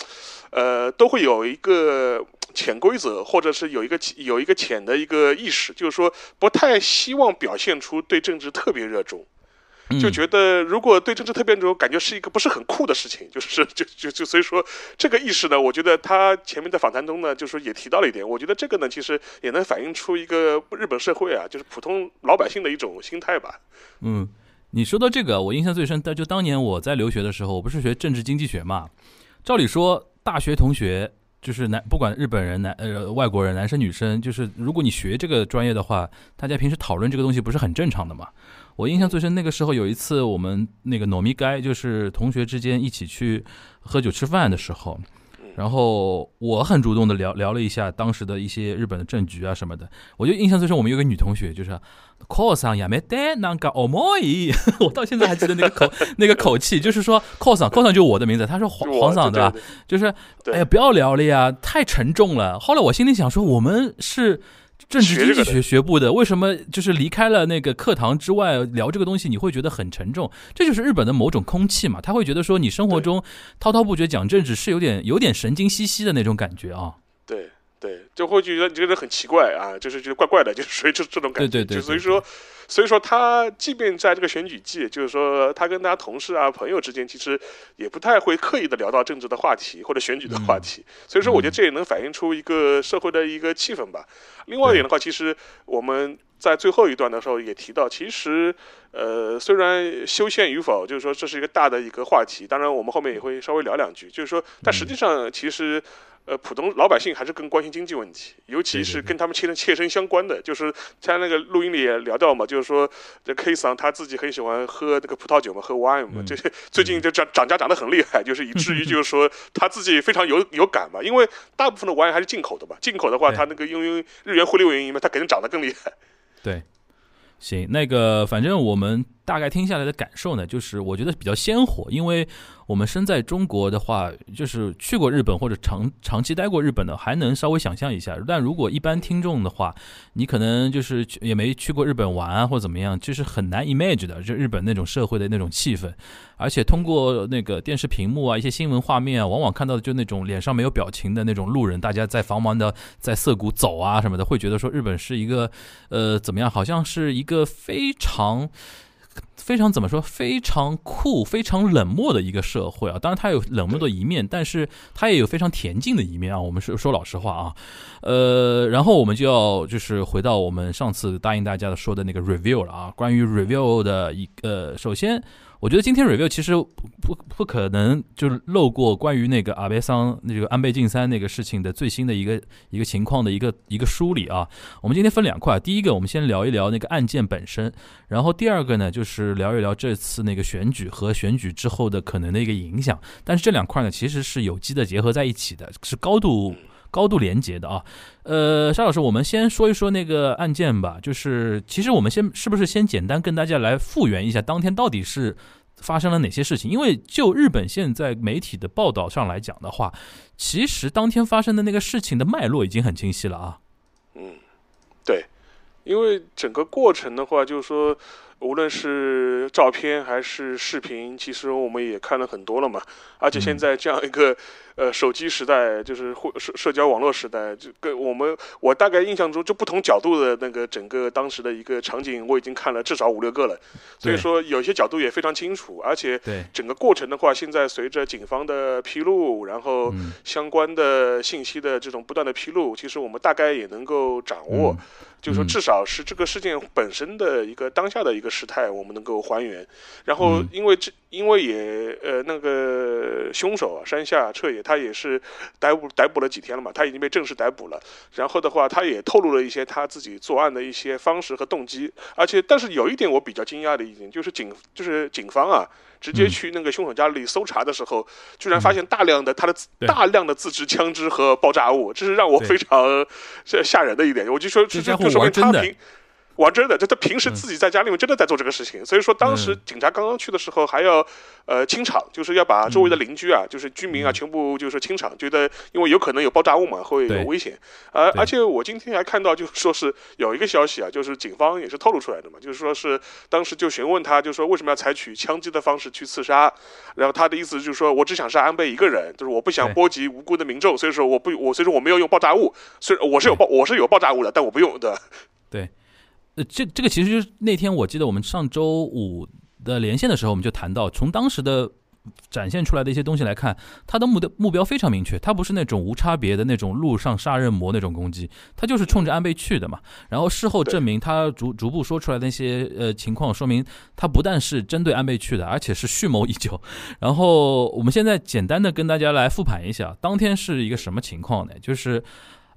呃，都会有一个潜规则，或者是有一个有一个潜的一个意识，就是说不太希望表现出对政治特别热衷，就觉得如果对政治特别热衷，感觉是一个不是很酷的事情，就是就就就所以说这个意识呢，我觉得他前面在访谈中呢，就是也提到了一点，我觉得这个呢，其实也能反映出一个日本社会啊，就是普通老百姓的一种心态吧。嗯，你说到这个，我印象最深，但就当年我在留学的时候，我不是学政治经济学嘛。照理说，大学同学就是男，不管日本人男呃外国人，男生女生，就是如果你学这个专业的话，大家平时讨论这个东西不是很正常的嘛？我印象最深，那个时候有一次我们那个糯米街，就是同学之间一起去喝酒吃饭的时候。然后我很主动的聊聊了一下当时的一些日本的政局啊什么的，我就印象最深，我们有个女同学就是代那个 我到现在还记得那个口 那个口气，就是说 cos cos 就我的名字，他说黄黄嗓对吧？就是哎呀不要聊了呀，太沉重了。后来我心里想说，我们是。政治经济学学部的，为什么就是离开了那个课堂之外聊这个东西，你会觉得很沉重？这就是日本的某种空气嘛，他会觉得说你生活中滔滔不绝讲政治是有点有点神经兮兮的那种感觉啊。对对，就会觉得你这个人很奇怪啊，就是觉得怪怪的，就是属于这这种感觉。对对对，所以说。所以说，他即便在这个选举季，就是说他跟他同事啊、朋友之间，其实也不太会刻意的聊到政治的话题或者选举的话题。所以说，我觉得这也能反映出一个社会的一个气氛吧。另外一点的话，其实我们在最后一段的时候也提到，其实呃，虽然修宪与否，就是说这是一个大的一个话题。当然，我们后面也会稍微聊两句，就是说，但实际上其实。呃，普通老百姓还是更关心经济问题，尤其是跟他们切身切身相关的。就是在那个录音里也聊到嘛，就是说这 K 桑他自己很喜欢喝那个葡萄酒嘛，喝 wine 嘛，这些最近就涨涨价涨得很厉害，就是以至于就是说 他自己非常有有感嘛，因为大部分的 wine 还是进口的嘛，进口的话，它那个因为日元汇率原因嘛，它肯定涨得更厉害。对，行，那个反正我们大概听下来的感受呢，就是我觉得比较鲜活，因为。我们身在中国的话，就是去过日本或者长长期待过日本的，还能稍微想象一下。但如果一般听众的话，你可能就是也没去过日本玩啊，或怎么样，就是很难 image 的，就日本那种社会的那种气氛。而且通过那个电视屏幕啊，一些新闻画面啊，往往看到的就那种脸上没有表情的那种路人，大家在繁忙的在涩谷走啊什么的，会觉得说日本是一个呃怎么样，好像是一个非常。非常怎么说？非常酷、非常冷漠的一个社会啊！当然，它有冷漠的一面，但是它也有非常恬静的一面啊！我们是说老实话啊，呃，然后我们就要就是回到我们上次答应大家的说的那个 review 了啊，关于 review 的一呃，首先。我觉得今天 review 其实不不可能就是漏过关于那个阿倍桑那个安倍晋三那个事情的最新的一个一个情况的一个一个梳理啊。我们今天分两块，第一个我们先聊一聊那个案件本身，然后第二个呢就是聊一聊这次那个选举和选举之后的可能的一个影响。但是这两块呢其实是有机的结合在一起的，是高度。高度连接的啊，呃，沙老师，我们先说一说那个案件吧。就是其实我们先是不是先简单跟大家来复原一下当天到底是发生了哪些事情？因为就日本现在媒体的报道上来讲的话，其实当天发生的那个事情的脉络已经很清晰了啊。嗯，对，因为整个过程的话，就是说。无论是照片还是视频，其实我们也看了很多了嘛。而且现在这样一个呃手机时代，就是社社交网络时代，就跟我们我大概印象中，就不同角度的那个整个当时的一个场景，我已经看了至少五六个了。所以说有些角度也非常清楚，而且整个过程的话，现在随着警方的披露，然后相关的信息的这种不断的披露，其实我们大概也能够掌握。就是说，至少是这个事件本身的一个当下的一个时态，我们能够还原。然后，因为这，因为也呃，那个凶手啊，山下彻也，他也是逮捕逮捕了几天了嘛，他已经被正式逮捕了。然后的话，他也透露了一些他自己作案的一些方式和动机。而且，但是有一点我比较惊讶的一点，就是警就是警方啊。直接去那个凶手家里搜查的时候，居然发现大量的他的大量的自制枪支和爆炸物，这是让我非常吓人的一点。我就说，就就说明他平。玩真的，就他平时自己在家里面真的在做这个事情，所以说当时警察刚刚去的时候还要，呃清场，就是要把周围的邻居啊，就是居民啊，全部就是清场，觉得因为有可能有爆炸物嘛，会有危险。而而且我今天还看到，就是说是有一个消息啊，就是警方也是透露出来的嘛，就是说是当时就询问他，就说为什么要采取枪击的方式去刺杀，然后他的意思就是说我只想杀安倍一个人，就是我不想波及无辜的民众，所以说我不我所以说我没有用爆炸物，虽然我是有爆我是有爆炸物的，但我不用的。对。呃，这这个其实就是那天我记得我们上周五的连线的时候，我们就谈到，从当时的展现出来的一些东西来看，他的目的目标非常明确，他不是那种无差别的那种路上杀人魔那种攻击，他就是冲着安倍去的嘛。然后事后证明，他逐逐步说出来的那些呃情况，说明他不但是针对安倍去的，而且是蓄谋已久。然后我们现在简单的跟大家来复盘一下，当天是一个什么情况呢？就是。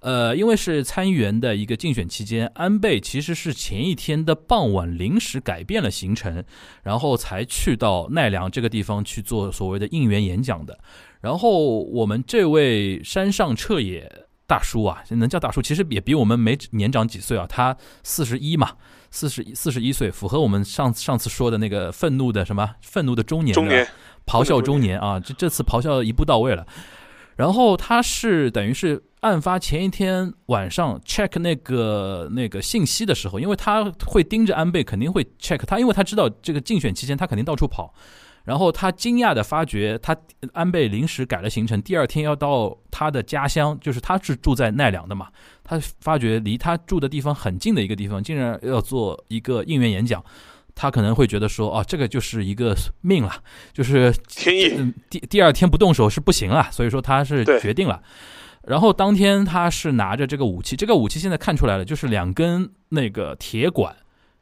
呃，因为是参议员的一个竞选期间，安倍其实是前一天的傍晚临时改变了行程，然后才去到奈良这个地方去做所谓的应援演讲的。然后我们这位山上彻野大叔啊，能叫大叔，其实也比我们没年长几岁啊，他四十一嘛，四十四十一岁，符合我们上上次说的那个愤怒的什么愤怒的中年，中年咆哮中年啊，这这次咆哮一步到位了。然后他是等于是案发前一天晚上 check 那个那个信息的时候，因为他会盯着安倍，肯定会 check 他，因为他知道这个竞选期间他肯定到处跑。然后他惊讶的发觉，他安倍临时改了行程，第二天要到他的家乡，就是他是住在奈良的嘛，他发觉离他住的地方很近的一个地方，竟然要做一个应援演讲。他可能会觉得说，哦，这个就是一个命了，就是天意。第第二天不动手是不行了，所以说他是决定了。然后当天他是拿着这个武器，这个武器现在看出来了，就是两根那个铁管。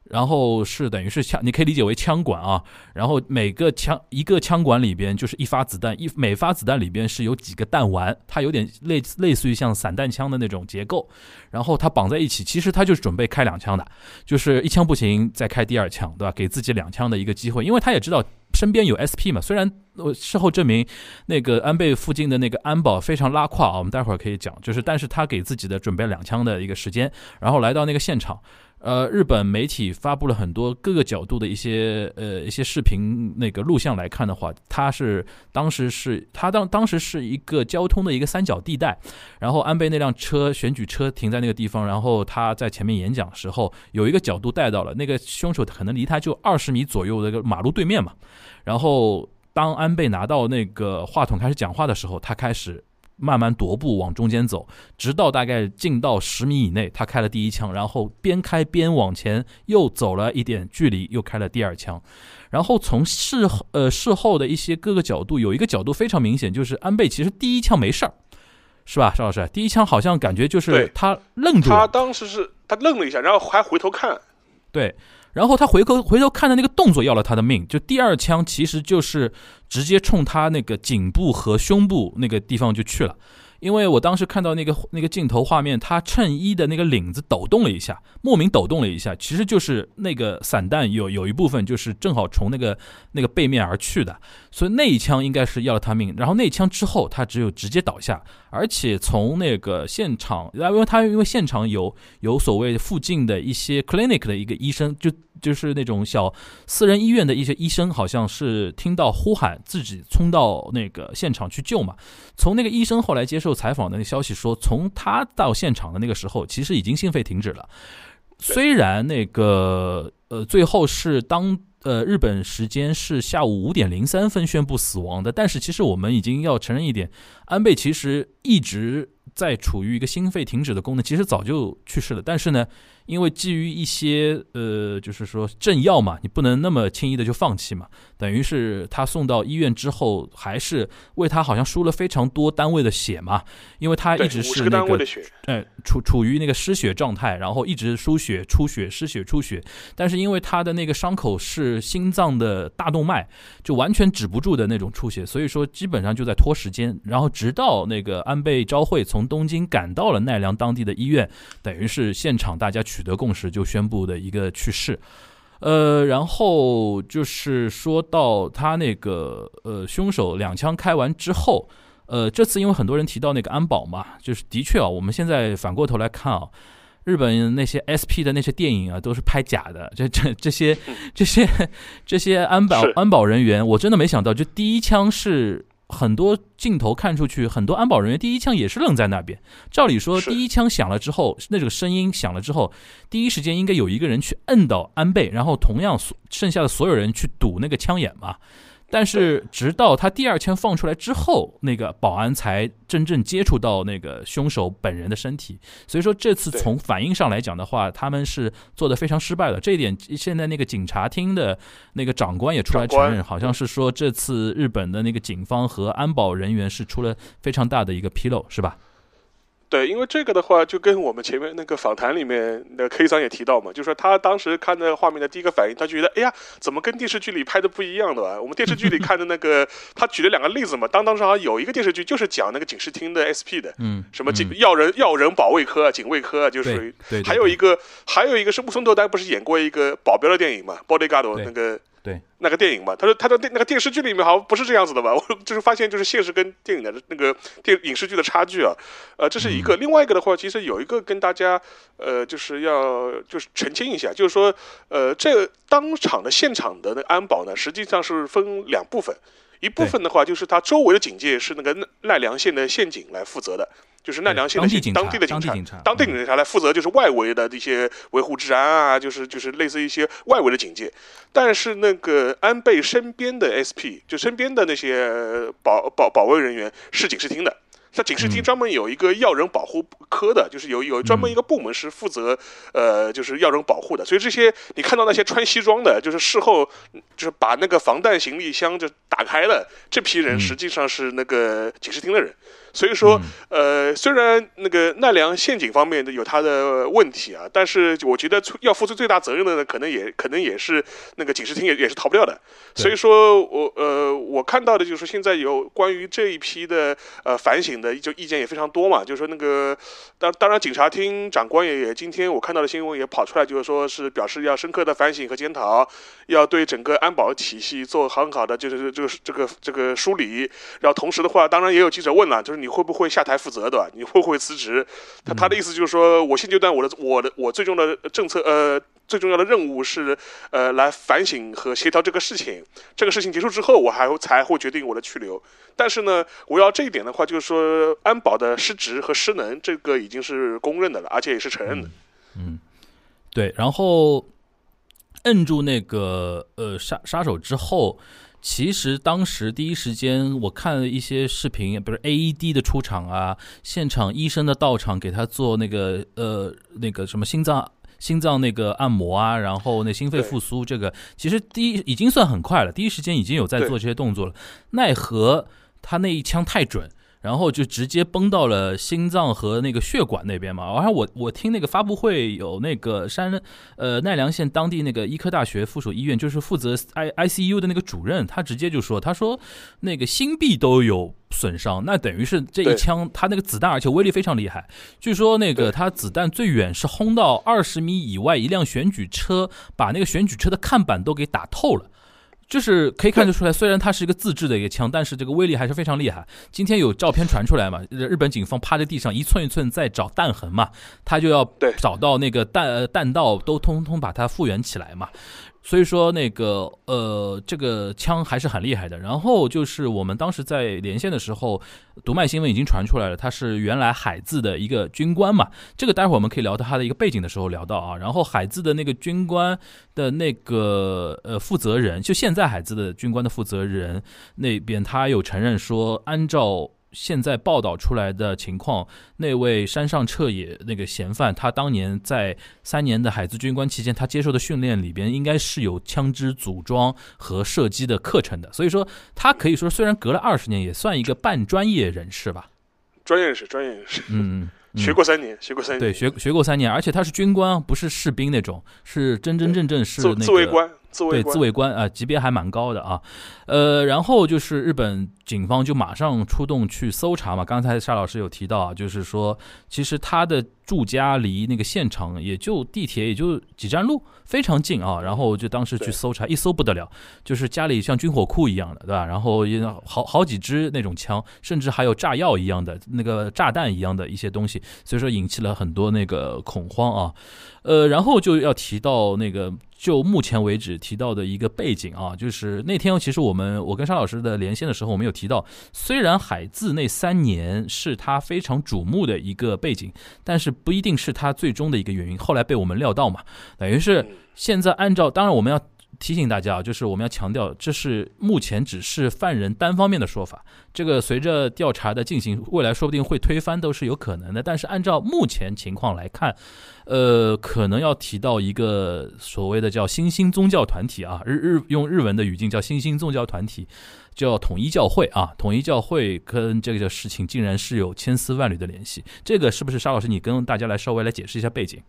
然后是等于是枪，你可以理解为枪管啊。然后每个枪一个枪管里边就是一发子弹，一每发子弹里边是有几个弹丸，它有点类类似于像散弹枪的那种结构。然后它绑在一起，其实它就是准备开两枪的，就是一枪不行再开第二枪，对吧？给自己两枪的一个机会，因为他也知道身边有 SP 嘛。虽然我事后证明那个安倍附近的那个安保非常拉胯啊，我们待会儿可以讲，就是但是他给自己的准备两枪的一个时间，然后来到那个现场。呃，日本媒体发布了很多各个角度的一些呃一些视频那个录像来看的话，他是当时是他当当时是一个交通的一个三角地带，然后安倍那辆车选举车停在那个地方，然后他在前面演讲时候有一个角度带到了那个凶手可能离他就二十米左右的一个马路对面嘛，然后当安倍拿到那个话筒开始讲话的时候，他开始。慢慢踱步往中间走，直到大概进到十米以内，他开了第一枪，然后边开边往前又走了一点距离，又开了第二枪。然后从事后呃事后的一些各个角度，有一个角度非常明显，就是安倍其实第一枪没事儿，是吧，邵老师？第一枪好像感觉就是他愣住，他当时是他愣了一下，然后还回头看，对。然后他回头回头看的那个动作要了他的命，就第二枪其实就是直接冲他那个颈部和胸部那个地方就去了。因为我当时看到那个那个镜头画面，他衬衣的那个领子抖动了一下，莫名抖动了一下，其实就是那个散弹有有一部分就是正好从那个那个背面而去的，所以那一枪应该是要了他命。然后那一枪之后，他只有直接倒下，而且从那个现场，因为他因为现场有有所谓附近的一些 clinic 的一个医生，就就是那种小私人医院的一些医生，好像是听到呼喊，自己冲到那个现场去救嘛。从那个医生后来接受采访的那消息说，从他到现场的那个时候，其实已经心肺停止了。虽然那个呃最后是当呃日本时间是下午五点零三分宣布死亡的，但是其实我们已经要承认一点，安倍其实一直在处于一个心肺停止的功能，其实早就去世了，但是呢。因为基于一些呃，就是说政要嘛，你不能那么轻易的就放弃嘛。等于是他送到医院之后，还是为他好像输了非常多单位的血嘛。因为他一直是那个，哎，处处于那个失血状态，然后一直输血出血，失血出血。但是因为他的那个伤口是心脏的大动脉，就完全止不住的那种出血，所以说基本上就在拖时间。然后直到那个安倍昭惠从东京赶到了奈良当地的医院，等于是现场大家去。取得共识就宣布的一个去世，呃，然后就是说到他那个呃凶手两枪开完之后，呃，这次因为很多人提到那个安保嘛，就是的确啊，我们现在反过头来看啊，日本那些 SP 的那些电影啊都是拍假的，这这这些这些这些安保安保人员，我真的没想到，就第一枪是。很多镜头看出去，很多安保人员第一枪也是愣在那边。照理说，第一枪响了之后，那这个声音响了之后，第一时间应该有一个人去摁到安倍，然后同样所剩下的所有人去堵那个枪眼嘛。但是，直到他第二枪放出来之后，那个保安才真正接触到那个凶手本人的身体。所以说，这次从反应上来讲的话，他们是做的非常失败的。这一点，现在那个警察厅的那个长官也出来承认，好像是说这次日本的那个警方和安保人员是出了非常大的一个纰漏，是吧？对，因为这个的话，就跟我们前面那个访谈里面的 K 桑也提到嘛，就是说他当时看那个画面的第一个反应，他觉得，哎呀，怎么跟电视剧里拍的不一样的吧？我们电视剧里看的那个，他举了两个例子嘛，当当时好像有一个电视剧就是讲那个警视厅的 SP 的，嗯，什么警要人要人保卫科啊，警卫科啊，就是对，还有一个还有一个是木村拓哉不是演过一个保镖的电影嘛，Bodyguard 那个。对那个电影嘛，他说他的电那个电视剧里面好像不是这样子的吧？我就是发现就是现实跟电影的那个电影视剧的差距啊，呃，这是一个。另外一个的话，其实有一个跟大家呃就是要就是澄清一下，就是说呃这当场的现场的那安保呢，实际上是分两部分，一部分的话就是它周围的警戒是那个奈奈良县的县警来负责的。就是奈良县的当地的警察，当地警察来负责，就是外围的这些维护治安啊，就是就是类似一些外围的警戒。但是那个安倍身边的 SP，就身边的那些保保保卫人员是警视厅的，在警视厅专门有一个要人保护科的，就是有有专门一个部门是负责呃就是要人保护的。所以这些你看到那些穿西装的，就是事后就是把那个防弹行李箱就打开了，这批人实际上是那个警视厅的人。所以说，呃，虽然那个奈良陷阱方面的有他的问题啊，但是我觉得要付出最大责任的呢，可能也可能也是那个警视厅也也是逃不掉的。所以说我呃，我看到的就是现在有关于这一批的呃反省的就意见也非常多嘛，就是说那个当当然警察厅长官也也今天我看到的新闻也跑出来，就是说是表示要深刻的反省和检讨，要对整个安保体系做很好的就是这个这个这个梳理。然后同时的话，当然也有记者问了，就是你。你会不会下台负责，对吧？你会不会辞职？他他的意思就是说，我现阶段我的我的我最终的政策呃最重要的任务是呃来反省和协调这个事情。这个事情结束之后，我还才会决定我的去留。但是呢，我要这一点的话，就是说安保的失职和失能，这个已经是公认的了，而且也是承认的。嗯，对。然后摁住那个呃杀杀手之后。其实当时第一时间我看了一些视频，比如 AED 的出场啊，现场医生的到场给他做那个呃那个什么心脏心脏那个按摩啊，然后那心肺复苏，这个其实第一已经算很快了，第一时间已经有在做这些动作了。奈何他那一枪太准。然后就直接崩到了心脏和那个血管那边嘛。然后我我听那个发布会有那个山呃奈良县当地那个医科大学附属医院，就是负责 I I C U 的那个主任，他直接就说，他说那个心壁都有损伤，那等于是这一枪他那个子弹而且威力非常厉害，据说那个他子弹最远是轰到二十米以外，一辆选举车把那个选举车的看板都给打透了。就是可以看得出来，虽然它是一个自制的一个枪，但是这个威力还是非常厉害。今天有照片传出来嘛？日本警方趴在地上一寸一寸在找弹痕嘛，他就要找到那个弹弹道都通通把它复原起来嘛。所以说那个呃，这个枪还是很厉害的。然后就是我们当时在连线的时候，读卖新闻已经传出来了，他是原来海自的一个军官嘛。这个待会儿我们可以聊到他的一个背景的时候聊到啊。然后海自的那个军官的那个呃负责人，就现在海自的军官的负责人那边，他有承认说，按照现在报道出来的情况，那位山上彻也那个嫌犯，他当年在三年的海自军官期间，他接受的训练里边应该是有枪支组装和射击的课程的。所以说，他可以说虽然隔了二十年，也算一个半专业人士吧。专业人士，专业人士，嗯，嗯学过三年，学过三年，对，学学过三年，而且他是军官，不是士兵那种，是真真正正是自那个自卫官，对，官，自卫官啊、级别还蛮高的啊。呃，然后就是日本警方就马上出动去搜查嘛。刚才沙老师有提到啊，就是说，其实他的住家离那个现场也就地铁也就几站路，非常近啊。然后就当时去搜查，一搜不得了，就是家里像军火库一样的，对吧？然后也好好几支那种枪，甚至还有炸药一样的那个炸弹一样的一些东西，所以说引起了很多那个恐慌啊。呃，然后就要提到那个，就目前为止提到的一个背景啊，就是那天其实我们我跟沙老师的连线的时候，我们有提到，虽然海自那三年是他非常瞩目的一个背景，但是不一定是他最终的一个原因。后来被我们料到嘛，等于是嗯现在按照，当然我们要。提醒大家啊，就是我们要强调，这是目前只是犯人单方面的说法。这个随着调查的进行，未来说不定会推翻，都是有可能的。但是按照目前情况来看，呃，可能要提到一个所谓的叫新兴宗教团体啊，日日用日文的语境叫新兴宗教团体，叫统一教会啊。统一教会跟这个事情竟然是有千丝万缕的联系，这个是不是沙老师你跟大家来稍微来解释一下背景？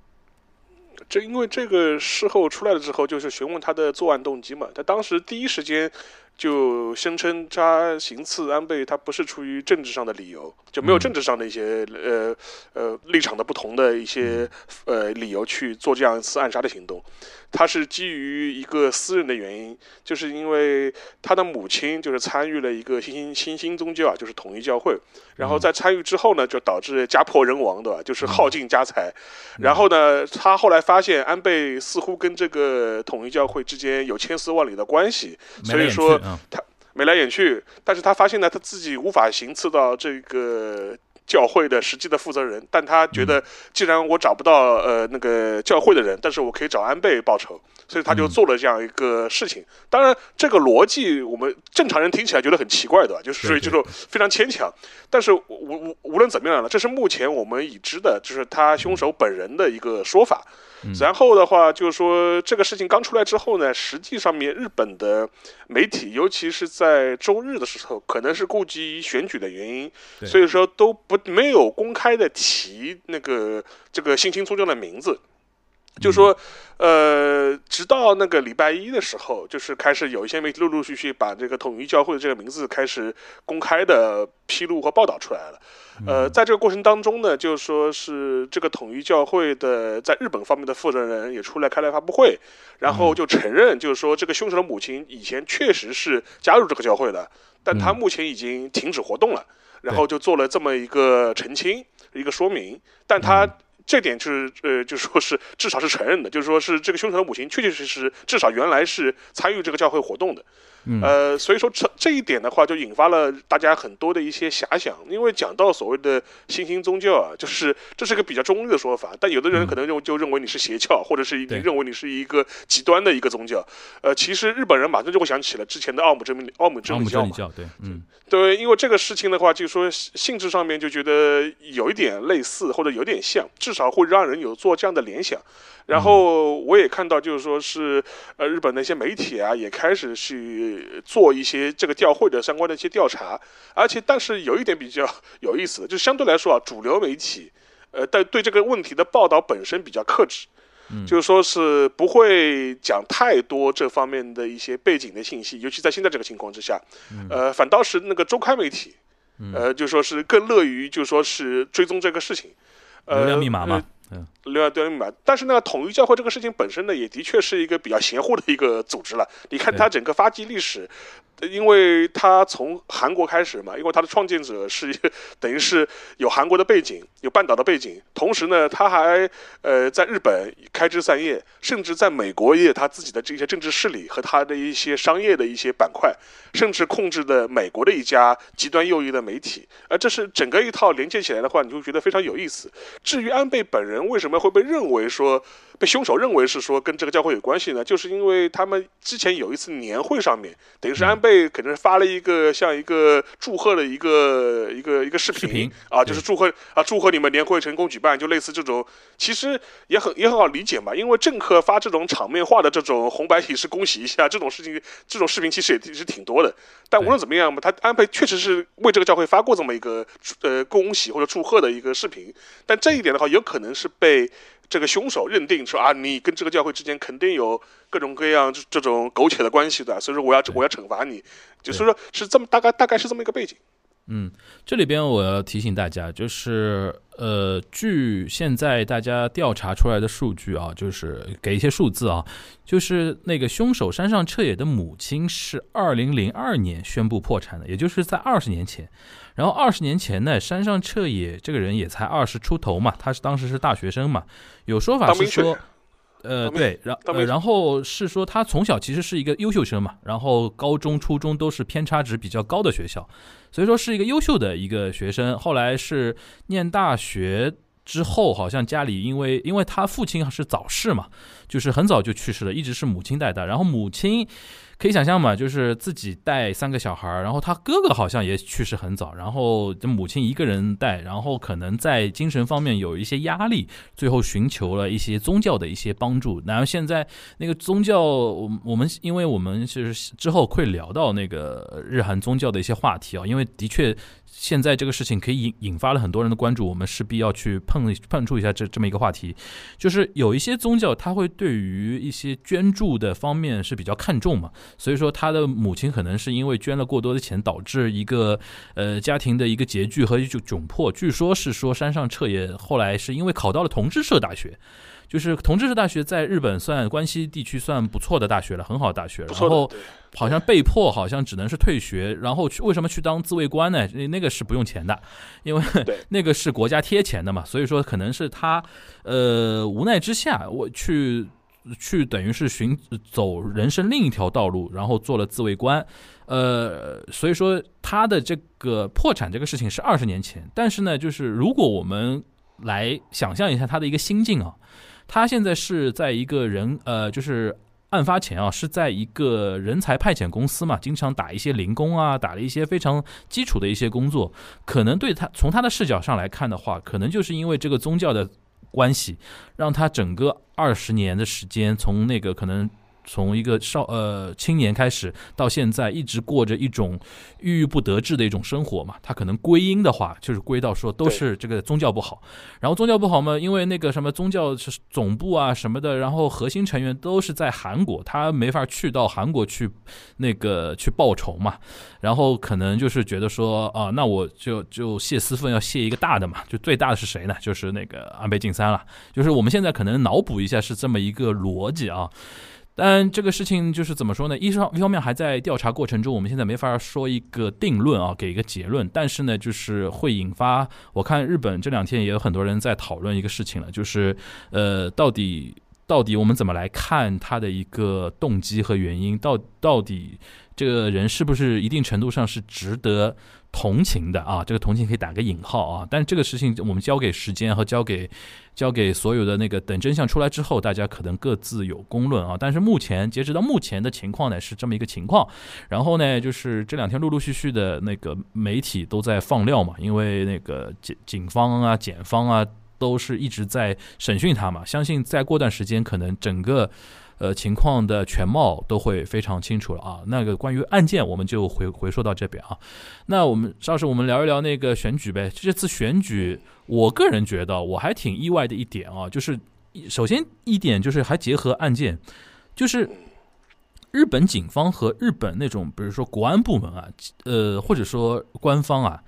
这因为这个事后出来了之后，就是询问他的作案动机嘛。他当时第一时间就声称他行刺安倍，他不是出于政治上的理由，就没有嗯政治上的一些呃呃立场的不同的一些呃理由去做这样一次暗杀的行动。他是基于一个私人的原因，就是因为他的母亲就是参与了一个新兴新兴宗教啊，就是统一教会，然后在参与之后呢，就导致家破人亡，对吧？就是耗尽家财。然后呢，他后来发现安倍似乎跟这个统一教会之间有千丝万缕的关系，所以说去啊眉来眼去。但是他发现呢，他自己无法行刺到这个教会的实际的负责人，但他觉得既然我找不到呃那个教会的人，但是我可以找安倍报仇，所以他就嗯做了这样一个事情。当然，这个逻辑我们正常人听起来觉得很奇怪，对吧？就是属于对这种非常牵强。但是无无无论怎么样呢，这是目前我们已知的，就是他凶手本人的一个说法。嗯然后的话，就是说这个事情刚出来之后呢，实际上面日本的媒体，尤其是在周日的时候，可能是顾及选举的原因，所以说都不没有公开的提那个这个性侵宗教的名字。就说，呃，直到那个礼拜一的时候，就是开始有一些媒体陆陆续续把这个统一教会的这个名字开始公开的披露和报道出来了。呃，在这个过程当中呢，就是说是这个统一教会的在日本方面的负责人也出来开了发布会，然后就承认，就是说这个凶手的母亲以前确实是加入这个教会的，但他目前已经停止活动了，然后就做了这么一个澄清，一个说明，但他。这点就是呃，就说是至少是承认的，就是说是这个凶手的母亲确确实实至少原来是参与这个教会活动的，嗯呃，所以说这这一点的话，就引发了大家很多的一些遐想。因为讲到所谓的新兴宗教啊，就是这是个比较中立的说法，但有的人可能就就认为你是邪教，或者是你对认为你是一个极端的一个宗教。呃，其实日本人马上就会想起了之前的奥姆真理奥姆真理教嘛，教对，嗯对，因为这个事情的话，就是说性性质上面就觉得有一点类似，或者有点像，至少会让人有做这样的联想。然后我也看到，就是说是呃，日本的一些媒体啊，也开始去做一些这个调会的相关的一些调查。而且，但是有一点比较 有意思的，就相对来说啊，主流媒体呃，但对这个问题的报道本身比较克制。就是说是不会讲太多这方面的一些背景的信息，尤其在现在这个情况之下，呃，反倒是那个周刊媒体，呃，就说是更乐于就说是追踪这个事情，呃，流量密码嘛，嗯流量流量密码。但是呢，统一教会这个事情本身呢，也的确是一个比较邪乎的一个组织了。你看它整个发迹历史，因为他从韩国开始嘛，因为他的创建者是等于是有韩国的背景，有半岛的背景，同时呢，他还呃在日本开枝散叶，甚至在美国也有他自己的这些政治势力和他的一些商业的一些板块，甚至控制的美国的一家极端右翼的媒体，而这是整个一套连接起来的话，你就觉得非常有意思。至于安倍本人为什么会被认为说被凶手认为是说跟这个教会有关系呢？就是因为他们之前有一次年会上面，等于是安倍可能发了一个像一个祝贺的一个一个一个视频视频。啊，就是祝贺啊祝贺你们年会成功举办，就类似这种，其实也很也很好理解嘛，因为政客发这种场面化的这种红白喜事恭喜一下这种事情，这种视频其实也是挺多的。但无论怎么样嘛，他安倍确实是为这个教会发过这么一个呃恭喜或者祝贺的一个视频，但这一点的话，有可能是被这个凶手认定说啊，你跟这个教会之间肯定有各种各样这种苟且的关系的，所以说我要我要惩罚你，就是说是这么大概大概是这么一个背景。嗯，这里边我要提醒大家，就是呃，据现在大家调查出来的数据啊，就是给一些数字啊，就是那个凶手山上彻野的母亲是二零零二年宣布破产的，也就是在二十年前。然后二十年前呢，山上彻野这个人也才二十出头嘛，他是当时是大学生嘛，有说法是说。呃，对，然呃，然后是说他从小其实是一个优秀生嘛，然后高中、初中都是偏差值比较高的学校，所以说是一个优秀的一个学生。后来是念大学之后，好像家里因为因为他父亲是早逝嘛，就是很早就去世了，一直是母亲带大。然后母亲可以想象嘛，就是自己带三个小孩儿，然后他哥哥好像也去世很早，然后母亲一个人带，然后可能在精神方面有一些压力，最后寻求了一些宗教的一些帮助。然后现在那个宗教，我我们因为我们是之后会聊到那个日韩宗教的一些话题啊，因为的确现在这个事情可以引引发了很多人的关注，我们势必要去碰碰触一下这这么一个话题。就是有一些宗教，它会对于一些捐助的方面是比较看重嘛，所以说他的母亲可能是因为捐了过多的钱，导致一个呃家庭的一个拮据和一种窘迫。据说是说山上彻也后来是因为考到了同志社大学。就是同志社大学在日本算关西地区算不错的大学了，很好的大学。然后好像被迫，好像只能是退学，然后去为什么去当自卫官呢？那那个是不用钱的，因为 那个是国家贴钱的嘛，所以说可能是他呃无奈之下，我去去等于是寻走人生另一条道路，然后做了自卫官。呃，所以说他的这个破产这个事情是二十年前，但是呢，就是如果我们来想象一下他的一个心境啊，他现在是在一个人呃，就是案发前啊，是在一个人才派遣公司嘛，经常打一些零工啊，打了一些非常基础的一些工作。可能对他从他的视角上来看的话，可能就是因为这个宗教的关系，让他整个二十年的时间，从那个可能。从一个少呃青年开始，到现在一直过着一种郁郁不得志的一种生活嘛。他可能归因的话，就是归到说都是这个宗教不好。然后宗教不好嘛，因为那个什么宗教是总部啊什么的，然后核心成员都是在韩国，他没法去到韩国去那个去报仇嘛。然后可能就是觉得说啊，那我就就泄私愤，要泄一个大的嘛。就最大的是谁呢？就是那个安倍晋三了。就是我们现在可能脑补一下是这么一个逻辑啊。但这个事情就是怎么说呢？一方一方面还在调查过程中，我们现在没法说一个定论啊，给一个结论。但是呢，就是会引发，我看日本这两天也有很多人在讨论一个事情了，就是呃，到底到底我们怎么来看他的一个动机和原因？到到底这个人是不是一定程度上是值得同情的啊？这个同情可以打个引号啊。但这个事情我们交给时间和交给。交给所有的那个，等真相出来之后，大家可能各自有公论啊。但是目前截止到目前的情况呢，是这么一个情况。然后呢，就是这两天陆陆续续的那个媒体都在放料嘛，因为那个警警方啊、检方啊都是一直在审讯他嘛。相信再过段时间，可能整个。呃，情况的全貌都会非常清楚了啊。那个关于案件，我们就回回说到这边啊。那我们稍事我们聊一聊那个选举呗。这次选举，我个人觉得我还挺意外的一点啊，就是首先一点就是还结合案件，就是日本警方和日本那种比如说国安部门啊，呃，或者说官方啊。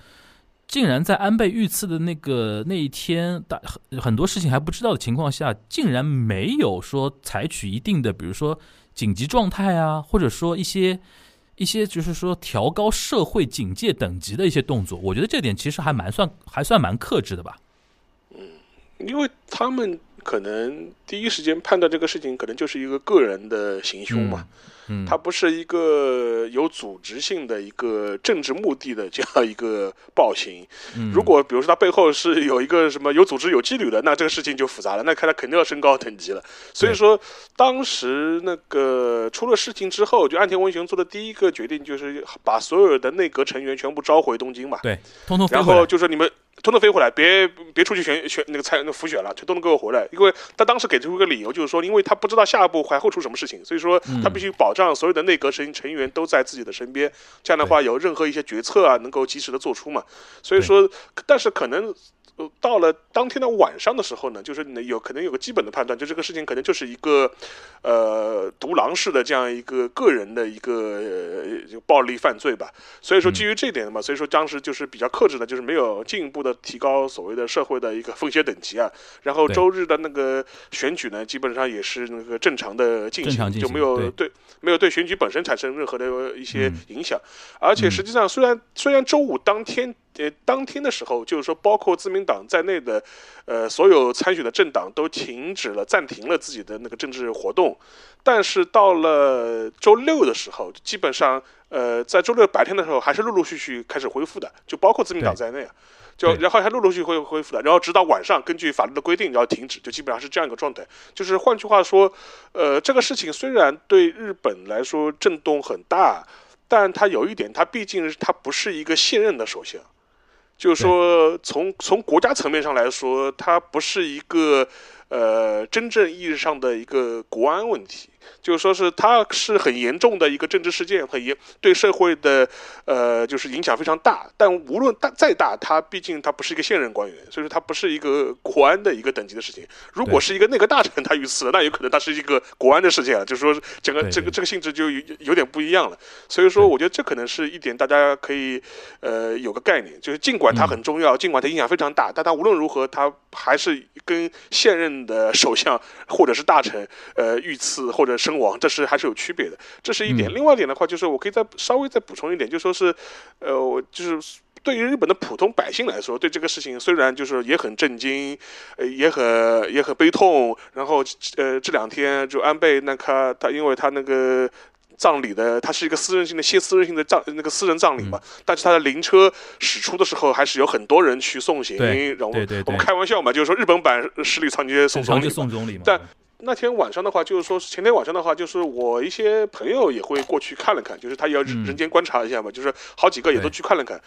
竟然在安倍遇刺的那个那一天，大很很多事情还不知道的情况下，竟然没有说采取一定的，比如说紧急状态啊，或者说一些一些就是说调高社会警戒等级的一些动作，我觉得这点其实还蛮算还算蛮克制的吧。因为他们可能第一时间判断这个事情，可能就是一个个人的行凶嘛，嗯，它不是一个有组织性的一个政治目的的这样一个暴行。嗯如果比如说他背后是有一个什么有组织有纪律的，那这个事情就复杂了，那看他肯定要升高等级了。所以说，当时那个出了事情之后，就岸田文雄做的第一个决定就是把所有的内阁成员全部召回东京嘛。对，通通然后就说你们通通飞回来，别别出去选选那个参那个复选了，全都能给我回来。因为他当时给出一个理由，就是说，因为他不知道下一步还会出什么事情，所以说嗯他必须保障所有的内阁成成员都在自己的身边，这样的话有任何一些决策啊，能够及时的做出嘛。所以说，但是可能。呃到了当天的晚上的时候呢，就是你有可能有个基本的判断，就这个事情可能就是一个，呃，独狼式的这样一个个人的一个、暴力犯罪吧。所以说基于这一点嘛，所以说当时就是比较克制的，就是没有进一步的提高所谓的社会的一个风险等级啊。然后周日的那个选举呢，基本上也是那个正常的进行，进行就没有对对没有对选举本身产生任何的一些嗯影响。而且实际上，虽然虽然周五当天呃当天的时候，就是说包括自民党在内的呃所有参选的政党都停止了暂停了自己的那个政治活动，但是到了周六的时候，基本上呃在周六白天的时候还是陆陆续续开始恢复的，就包括自民党在内啊。就然后还陆陆续续恢恢复的，然后直到晚上，根据法律的规定然后停止，就基本上是这样一个状态。就是换句话说，呃，这个事情虽然对日本来说震动很大，但它有一点，它毕竟是它不是一个现任的首相，就是说从从国家层面上来说，它不是一个呃真正意义上的一个国安问题。就是说是它是很严重的一个政治事件，很严对社会的呃就是影响非常大。但无论大再大，他毕竟他不是一个现任官员，所以说他不是一个国安的一个等级的事情。如果是一个内阁大臣他遇刺了，那有可能他是一个国安的事件了，就是说是整个这个这个性质就有有点不一样了。所以说，我觉得这可能是一点大家可以呃有个概念，就是尽管它嗯很重要，尽管它影响非常大，但他无论如何，他还是跟现任的首相或者是大臣呃遇刺或者身亡，这是还是有区别的，这是一点。嗯另外一点的话，就是我可以再稍微再补充一点，就说是呃，我就是。对于日本的普通百姓来说，对这个事情虽然就是也很震惊，呃，也很也很悲痛。然后呃，这两天就安倍那他他因为他那个葬礼的，他是一个私人性的、歇私人性的葬那个私人葬礼嘛。嗯但是他的灵车驶出的时候，还是有很多人去送行。对然后对对对我们开玩笑嘛，就是说日本版十里长街送总理。送总理嘛。但那天晚上的话，就是说前天晚上的话，就是我一些朋友也会过去看了看，就是他也要嗯人间观察一下嘛，就是好几个也都去看了看。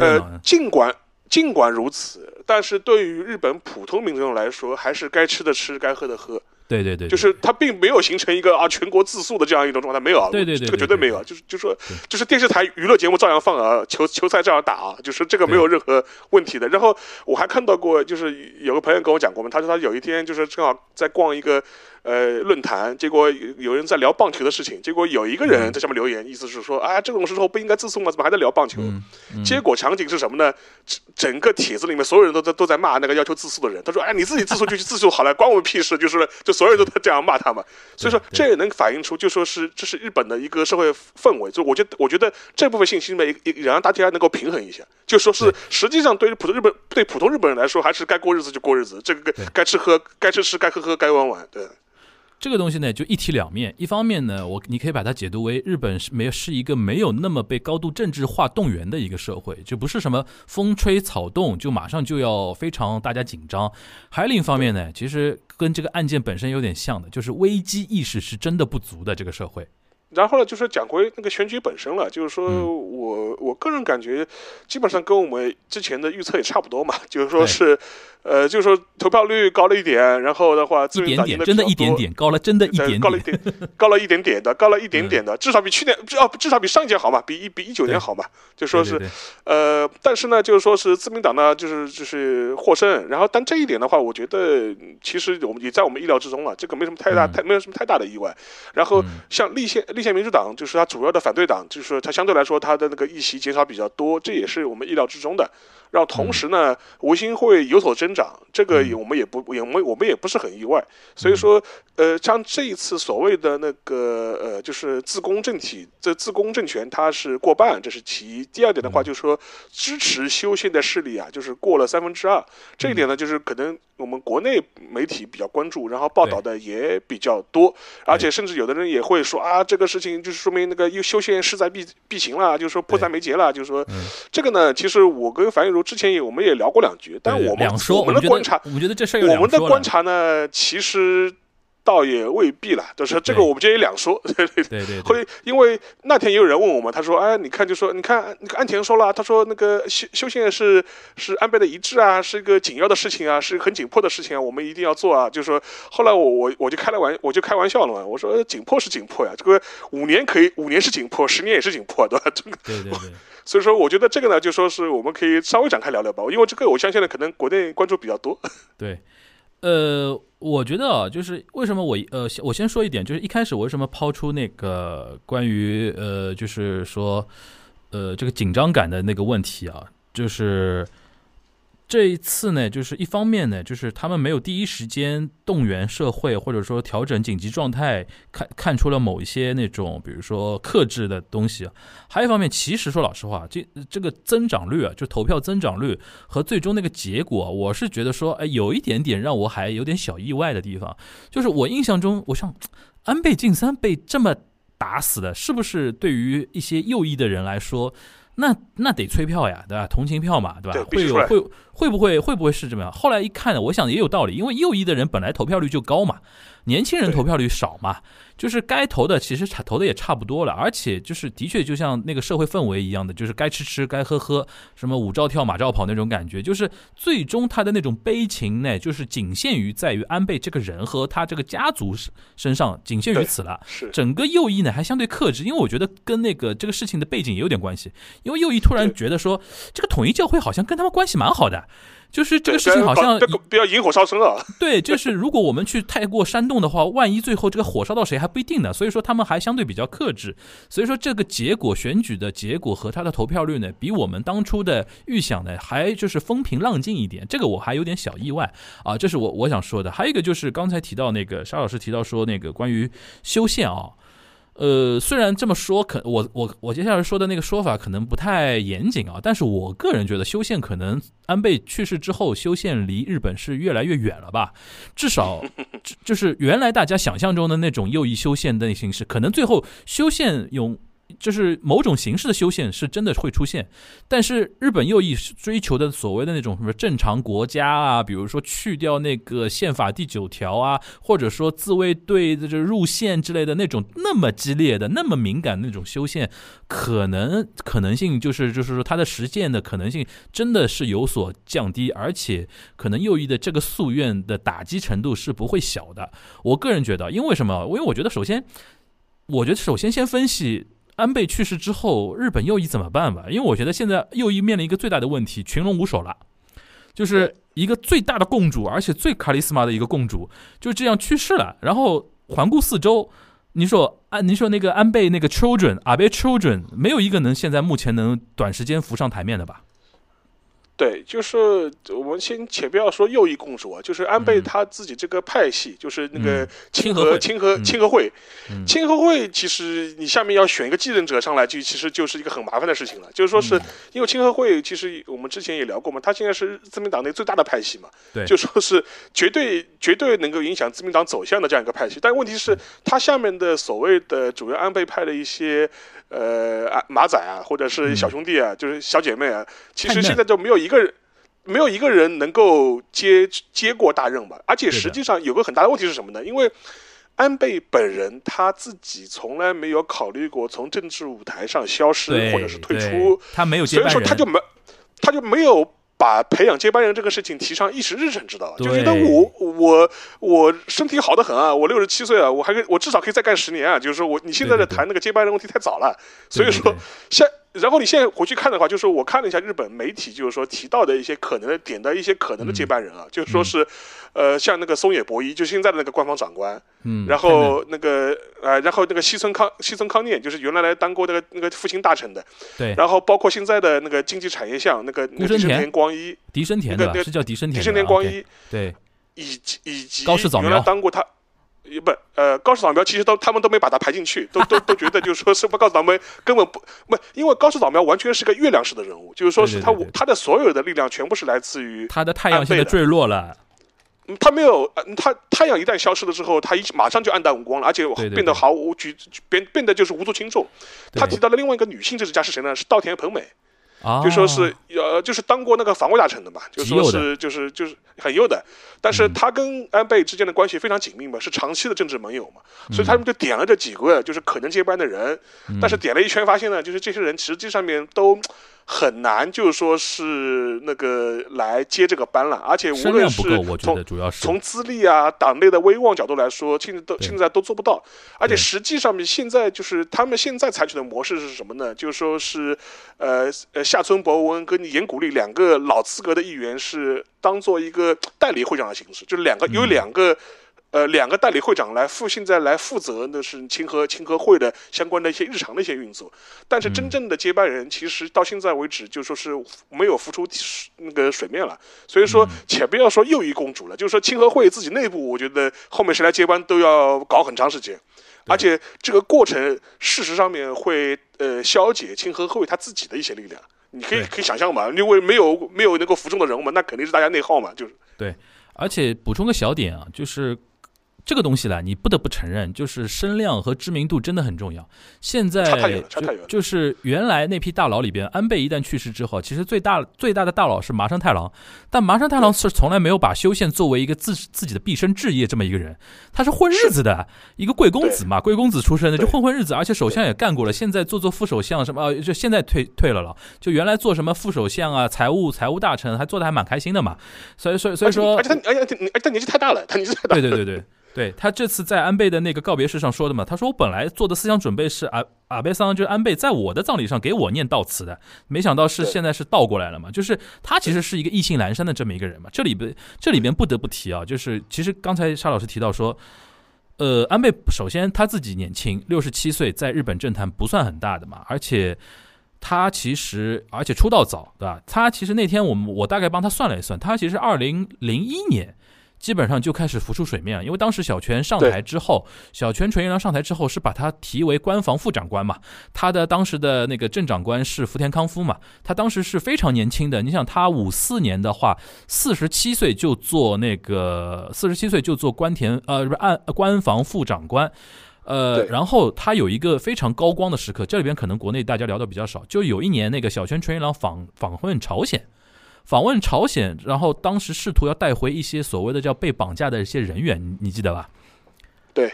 呃，尽管尽管如此，但是对于日本普通民众来说，还是该吃的吃，该喝的喝。对对对，就是它并没有形成一个啊全国自诉的这样一种状态，没有啊，对对对这个绝对没有啊，就是就是说就是电视台娱乐节目照样放啊，球球赛照样打啊，就是这个没有任何问题的。然后我还看到过，就是有个朋友跟我讲过嘛，他说他有一天就是正好在逛一个呃论坛，结果有有人在聊棒球的事情，结果有一个人在下面留言，意思是说啊这种时候不应该自诉吗？怎么还在聊棒球？结果场景是什么呢？整整个帖子里面所有人都在都在骂那个要求自诉的人。他说：“哎，你自己自诉就去 自诉好了，关我们屁事。”就是就所有人都在这样骂他嘛。所以说这也能反映出，就说是这是日本的一个社会氛围。就我觉得，我觉得这部分信息呢，也也让大家能够平衡一下。就说是实际上对于普通日本对普通日本人来说，还是该过日子就过日子，这个该该吃喝该吃吃，该喝喝，该玩玩。对。这个东西呢，就一体两面。一方面呢，我你可以把它解读为日本是没有是一个没有那么被高度政治化动员的一个社会，就不是什么风吹草动就马上就要非常大家紧张。还有另一方面呢，其实跟这个案件本身有点像的，就是危机意识是真的不足的这个社会。然后呢，就是讲回那个选举本身了，就是说嗯。我我个人感觉，基本上跟我们之前的预测也差不多嘛，就是说是，呃，就是说投票率高了一点，然后的话，自民党赢得真的一点点，高了，真的一点点。高了一点，高了一点点的，高了一点点的，至少比去年，至少至少比上一届好嘛，比一比一九年好嘛，就说是呃，但是呢，就是说是自民党呢，就是就是获胜。然后，但这一点的话，我觉得嗯其实我们也在我们意料之中了，这个没什么太大、嗯。太没有什么太大的意外。然后嗯，像立宪立宪民主党，就是他主要的反对党，就是说它相对来说他的那个议席减少比较多，这也是我们意料之中的。然后同时呢，维新会有所增长，这个我们也不也我们我们也不是很意外。所以说，呃，像这一次所谓的那个呃，就是自公政体，这自公政权它是过半，这是其一。第二点的话，就是说支持修宪的势力啊，就是过了三分之二。这一点呢，就是可能我们国内媒体比较关注，然后报道的也比较多，而且甚至有的人也会说啊，这个事情就是说明那个又修宪势在必必行了，就是说迫在眉睫了，就是说这个呢，其实我跟樊玉茹之前也我们也聊过两句，但我们我们的观察，我们觉得这事儿我们的观察呢，其实。倒也未必了，就是这个我们今天两说，对对对，会因为那天也有人问我们，他说，哎，你看就说，你看那个安田说了，他说那个修修宪是是安倍的遗志啊，是一个紧要的事情啊，是很紧迫的事情啊，我们一定要做啊。就说后来我我我就开了玩我就开玩笑了嘛，我说紧迫是紧迫呀，这个五年可以五年是紧迫，十年也是紧迫，对吧？这个对对对，所以说我觉得这个呢，就说是我们可以稍微展开聊聊吧，因为这个我相信呢，可能国内关注比较多。对，呃。我觉得啊，就是为什么我呃，我先说一点，就是一开始我为什么抛出那个关于呃，就是说呃，这个紧张感的那个问题啊，就是。这一次呢，就是一方面呢，就是他们没有第一时间动员社会，或者说调整紧急状态，看看出了某一些那种，比如说克制的东西。还有一方面，其实说老实话，这这个增长率啊，就投票增长率和最终那个结果，我是觉得说，哎，有一点点让我还有点小意外的地方，就是我印象中，我想安倍晋三被这么打死的，是不是对于一些右翼的人来说？那那得催票呀，对吧？同情票嘛，对吧？会有会会不会会不会是这么样？后来一看呢，我想也有道理，因为右翼的人本来投票率就高嘛。年轻人投票率少嘛，就是该投的其实投的也差不多了，而且就是的确就像那个社会氛围一样的，就是该吃吃该喝喝，什么舞照跳马照跑那种感觉，就是最终他的那种悲情呢，就是仅限于在于安倍这个人和他这个家族身上，仅限于此了。是整个右翼呢还相对克制，因为我觉得跟那个这个事情的背景也有点关系，因为右翼突然觉得说这个统一教会好像跟他们关系蛮好的。就是这个事情好像不要引火烧身啊！对，就是如果我们去太过煽动的话，万一最后这个火烧到谁还不一定呢。所以说他们还相对比较克制。所以说这个结果选举的结果和他的投票率呢，比我们当初的预想呢还就是风平浪静一点。这个我还有点小意外啊，这是我我想说的。还有一个就是刚才提到那个沙老师提到说那个关于修宪啊。呃，虽然这么说，可我我我接下来说的那个说法可能不太严谨啊，但是我个人觉得修宪可能安倍去世之后，修宪离日本是越来越远了吧？至少 就是原来大家想象中的那种右翼修宪的形式，可能最后修宪用。就是某种形式的修宪是真的会出现，但是日本右翼追求的所谓的那种什么正常国家啊，比如说去掉那个宪法第九条啊，或者说自卫队的这入宪之类的那种那么激烈的、那么敏感那种修宪，可能 可能性就是就是说它的实践的可能性真的是有所降低，而且可能右翼的这个夙愿的打击程度是不会小的。我个人觉得，因为什么？因为我觉得首先，我觉得首先先分析。安倍去世之后，日本右翼怎么办吧？因为我觉得现在右翼面临一个最大的问题，群龙无首了，就是一个最大的共主，而且最卡里斯玛的一个共主，就这样去世了。然后环顾四周，你说安，你说那个安倍那个 children，安倍 children，没有一个能现在目前能短时间浮上台面的吧？对，就是我们先且不要说右翼共主啊，就是安倍他自己这个派系，就是那个清和清和清和会，清和会其实你下面要选一个继任者上来，就其实就是一个很麻烦的事情了。就是说是因为清和会，其实我们之前也聊过嘛，他现在是自民党内最大的派系嘛，对，就说是绝对绝对能够影响自民党走向的这样一个派系。但问题是，他下面的所谓的主要安倍派的一些。呃，马仔啊，或者是小兄弟啊，就是小姐妹啊，其实现在就没有一个人，没有一个人能够接接过大任吧。而且实际上有个很大的问题是什么呢？因为安倍本人他自己从来没有考虑过从政治舞台上消失或者是退出，他没有，所以说他就没，他就没有。把培养接班人这个事情提上议事日程，知道吧？就觉得我我我身体好的很啊，我六十七岁啊，我还可以，我至少可以再干十年啊。就是说我你现在在谈那个接班人问题太早了，所以说下然后你现在回去看的话，就是我看了一下日本媒体，就是说提到的一些可能的点的一些可能的接班人啊，就是说是，呃，像那个松野博一，就现在的那个官方长官，嗯，然后那个呃，然后那个西村康西村康念，就是原来来当过那个那个复兴大臣的，对，然后包括现在的那个经济产业相那个那个生田。光一，迪生田对吧？那个是叫迪生田，迪生田光一，对，以及以及原来当过他。也不，呃，高市早苗其实都他们都没把它排进去，都都都觉得就是说是不高市早苗根本不不，因为高市早苗完全是个月亮式的人物，就是说是他他的所有的力量全部是来自于他的太阳现在坠落了，他没有，他太阳一旦消失了之后，他一马上就黯淡无光了，而且变得毫无举变变得就是无足轻重。他提到了另外一个女性政治家是谁呢？是稻田朋美。就说是呃，就是当过那个防卫大臣的嘛，就说是就是就是很右的，但是他跟安倍之间的关系非常紧密嘛，是长期的政治盟友嘛，所以他们就点了这几个就是可能接班的人，但是点了一圈发现呢，就是这些人实际上面都。很难，就是说是那个来接这个班了，而且无论是从从资历啊、党内的威望角度来说，现在都现在都做不到。而且实际上面，现在就是他们现在采取的模式是什么呢？就是说是，呃呃，夏村博文跟岩谷力两个老资格的议员是当做一个代理会长的形式，就是两个有两个。呃，两个代理会长来负现在来负责的是清河清河会的相关的一些日常的一些运作，但是真正的接班人其实到现在为止就说是没有浮出那个水面了，所以说且不要说又一公主了，就是说清河会自己内部，我觉得后面谁来接班都要搞很长时间，而且这个过程事实上面会呃消解清河会他自己的一些力量，你可以可以想象嘛，因为没有没有能够服众的人物嘛，那肯定是大家内耗嘛，就是。对，而且补充个小点啊，就是。这个东西呢，你不得不承认，就是声量和知名度真的很重要。现在就就是原来那批大佬里边，安倍一旦去世之后，其实最大最大的大佬是麻生太郎，但麻生太郎是从来没有把修宪作为一个自自己的毕生置业这么一个人，他是混日子的一个贵公子嘛，贵公子出身的就混混日子，而且首相也干过了，现在做做副首相什么，就现在退退了了，就原来做什么副首相啊，财务财务大臣还做的还蛮开心的嘛，所以所以所以说，而且他而且而且他年纪太大了，他年纪太大，对对对对。对他这次在安倍的那个告别式上说的嘛，他说我本来做的思想准备是阿阿贝桑就是安倍在我的葬礼上给我念悼词的，没想到是现在是倒过来了嘛，就是他其实是一个意兴阑珊的这么一个人嘛。这里边这里边不得不提啊，就是其实刚才沙老师提到说，呃，安倍首先他自己年轻，六十七岁，在日本政坛不算很大的嘛，而且他其实而且出道早，对吧？他其实那天我们我大概帮他算了一算，他其实二零零一年。基本上就开始浮出水面了，因为当时小泉上台之后，小泉纯一郎上台之后是把他提为官房副长官嘛，他的当时的那个正长官是福田康夫嘛，他当时是非常年轻的，你想他五四年的话，四十七岁就做那个四十七岁就做官田呃不是按官房副长官，呃，然后他有一个非常高光的时刻，这里边可能国内大家聊的比较少，就有一年那个小泉纯一郎访访问朝鲜。访问朝鲜，然后当时试图要带回一些所谓的叫被绑架的一些人员，你记得吧？对，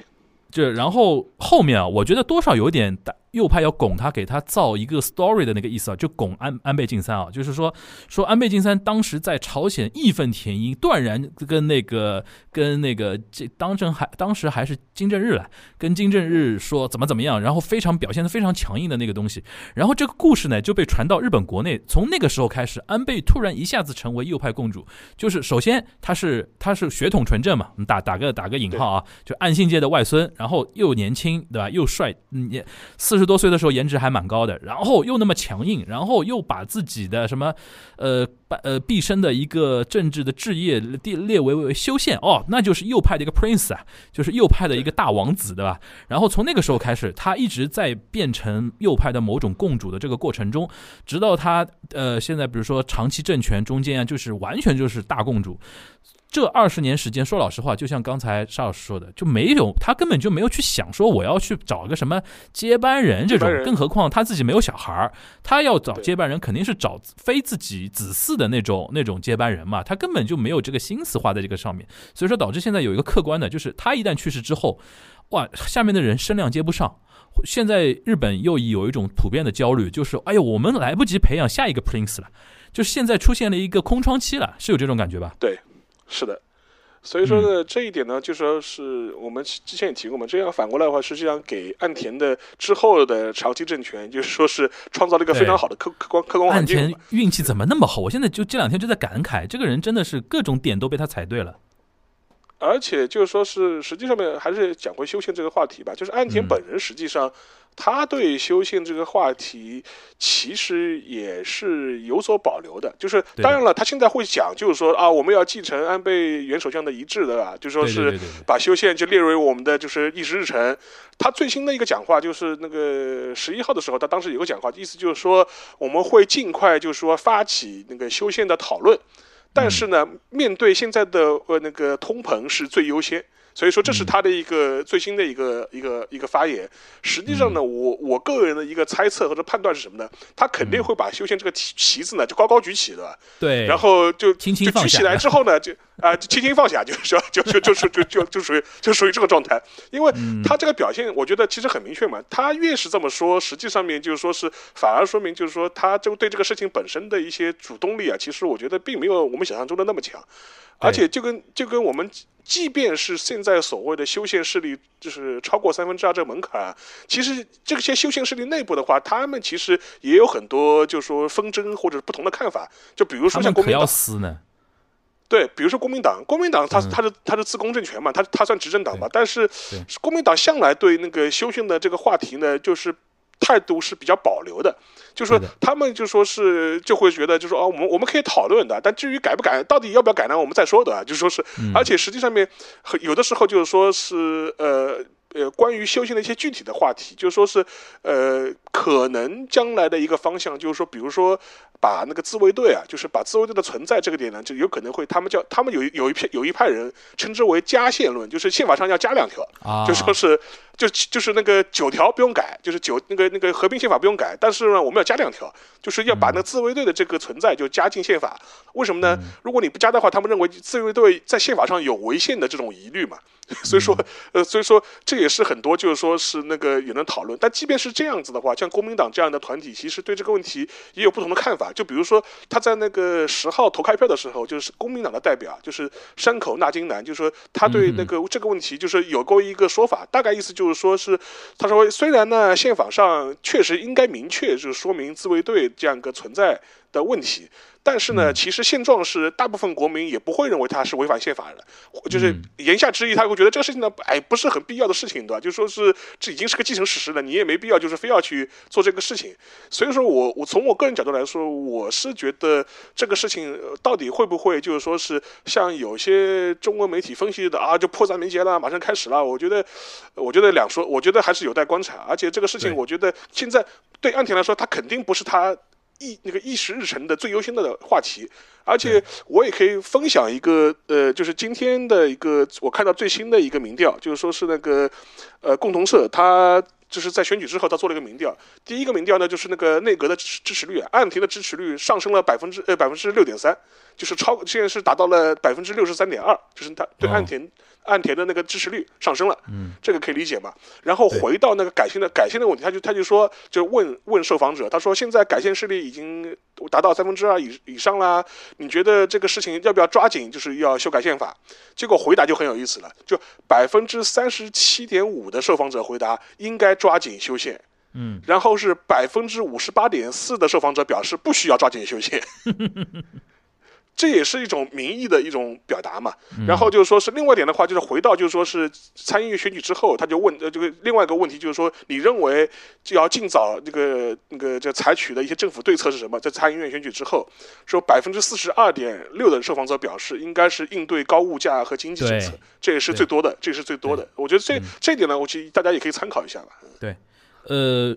这然后后面啊，我觉得多少有点右派要拱他，给他造一个 story 的那个意思啊，就拱安安倍晋三啊，就是说说安倍晋三当时在朝鲜义愤填膺，断然跟那个跟那个这当政还当时还是金正日来，跟金正日说怎么怎么样，然后非常表现的非常强硬的那个东西，然后这个故事呢就被传到日本国内，从那个时候开始，安倍突然一下子成为右派共主，就是首先他是他是血统纯正嘛，打打个打个引号啊，就岸信介的外孙，然后又年轻对吧，又帅，嗯四十。十多岁的时候颜值还蛮高的，然后又那么强硬，然后又把自己的什么，呃，呃，毕生的一个政治的置业列列为为修宪哦，那就是右派的一个 prince 啊，就是右派的一个大王子，对吧？然后从那个时候开始，他一直在变成右派的某种共主的这个过程中，直到他呃现在比如说长期政权中间啊，就是完全就是大共主。这二十年时间，说老实话，就像刚才沙老师说的，就没有他根本就没有去想说我要去找个什么接班人这种，更何况他自己没有小孩儿，他要找接班人肯定是找非自己子嗣的那种那种接班人嘛，他根本就没有这个心思花在这个上面，所以说导致现在有一个客观的，就是他一旦去世之后，哇，下面的人声量接不上，现在日本又有一种普遍的焦虑，就是哎呦，我们来不及培养下一个 prince 了，就是现在出现了一个空窗期了，是有这种感觉吧？对。是的，所以说呢，这一点呢，就说是我们之前也提过嘛，这样反过来的话，实际上给岸田的之后的长期政权，就是说是创造了一个非常好的客客观客观岸环境田嘛。运气怎么那么好？我现在就这两天就在感慨，这个人真的是各种点都被他踩对了。而且就是说是实际上面还是讲回修宪这个话题吧，就是岸田嗯本人实际上。他对修宪这个话题其实也是有所保留的，就是当然了，他现在会讲，就是说啊，我们要继承安倍原首相的遗志，的吧？就说是把修宪就列为我们的就是议事日程。他最新的一个讲话就是那个十一号的时候，他当时有个讲话，意思就是说我们会尽快就是说发起那个修宪的讨论，但是呢，面对现在的呃那个通膨是最优先。所以说，这是他的一个最新的一个一个一个发言。实际上呢，我我个人的一个猜测或者判断是什么呢？他肯定会把修宪这个旗旗子呢就高高举起，对吧？对，然后就轻轻就举起来之后呢，就啊、就轻轻放下，就是说就就就就就就就属于就属于这个状态。因为嗯他这个表现，我觉得其实很明确嘛。他越是这么说，实际上面就是说是反而说明就是说他就对这个事情本身的一些主动力啊，其实我觉得并没有我们想象中的那么强。而且就跟就跟我们，即便是现在所谓的修宪势力，就是超过三分之二这个门槛啊，其实这些修宪势力内部的话，他们其实也有很多就是说纷争或者不同的看法。就比如说像国民党，撕呢。对，比如说国民党，国民党它嗯它是它是自公政权嘛，它它算执政党嘛，但是国民党向来对那个修宪的这个话题呢，就是态度是比较保留的，就说他们就说是就会觉得就说哦，我们我们可以讨论的，但至于改不改，到底要不要改呢，我们再说的，啊。就说是，嗯。而且实际上面很有的时候就是说是呃。呃，关于修行的一些具体的话题，就是说是，呃，可能将来的一个方向，就是说，比如说把那个自卫队啊，就是把自卫队的存在这个点呢，就有可能会他们叫他们有有一批有一派人称之为加宪论，就是宪法上要加两条，啊，就说是就就是那个九条不用改，就是九那个那个合并宪法不用改，但是呢，我们要加两条，就是要把那个自卫队的这个存在就加进宪法。为什么呢？如果你不加的话，他们认为自卫队在宪法上有违宪的这种疑虑嘛。所以说，呃，所以说这也是很多就是说是那个也能讨论。但即便是这样子的话，像公民党这样的团体，其实对这个问题也有不同的看法。就比如说他在那个十号投开票的时候，就是公民党的代表，就是山口纳金男，就是说他对那个这个问题就是有过一个说法，大概意思就是说是他说虽然呢宪法上确实应该明确就是说明自卫队这样一个存在的问题。但是呢，其实现状是，大部分国民也不会认为它是违反宪法的，就是嗯言下之意，他会觉得这个事情呢，哎，不是很必要的事情，对吧？就说是这已经是个既成事实了，你也没必要就是非要去做这个事情。所以说我我从我个人角度来说，我是觉得这个事情呃到底会不会就是说是像有些中国媒体分析的啊，就迫在眉睫了，马上开始了。我觉得，我觉得两说，我觉得还是有待观察。而且这个事情，我觉得现在对岸田来说，他肯定不是他。议那个议事日程的最优先的话题，而且我也可以分享一个呃，就是今天的一个我看到最新的一个民调，就是说是那个呃共同社，他就是在选举之后他做了一个民调，第一个民调呢就是那个内阁的支持支持率啊，岸田的支持率上升了百分之呃百分之六点三，就是超现在是达到了百分之六十三点二，就是他对哦岸田。岸田的那个支持率上升了，嗯，这个可以理解嘛？然后回到那个改宪的改宪的问题，他就他就说，就问问受访者，他说现在改宪势力已经达到三分之二以以上啦，你觉得这个事情要不要抓紧，就是要修改宪法？结果回答就很有意思了，就百分之三十七点五的受访者回答应该抓紧修宪，嗯，然后是百分之五十八点四的受访者表示不需要抓紧修宪。这也是一种民意的一种表达嘛。然后就是说是另外一点的话，就是回到就是说是参议院选举之后，他就问呃这个另外一个问题就是说，你认为就要尽早这个那个这采取的一些政府对策是什么？在参议院选举之后，说百分之四十二点六的受访者表示应该是应对高物价和经济政策，这也是最多的，这也是最多的。我觉得这这一点呢，我其实大家也可以参考一下吧。对呃，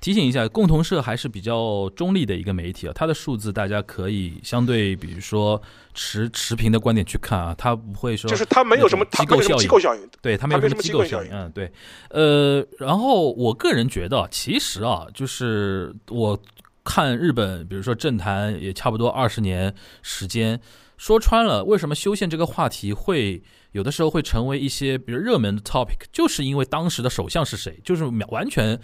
提醒一下，共同社还是比较中立的一个媒体啊，它的数字大家可以相对，比如说持持平的观点去看啊，它不会说就是它没有什么，它没有什么那种机构效应。对，它没有什么机机构效应，构效应嗯，对，呃，然后我个人觉得，其实啊，就是我看日本，比如说政坛也差不多二十年时间，说穿了，为什么修宪这个话题会有的时候会成为一些比如热门的 topic，就是因为当时的首相是谁，就是完全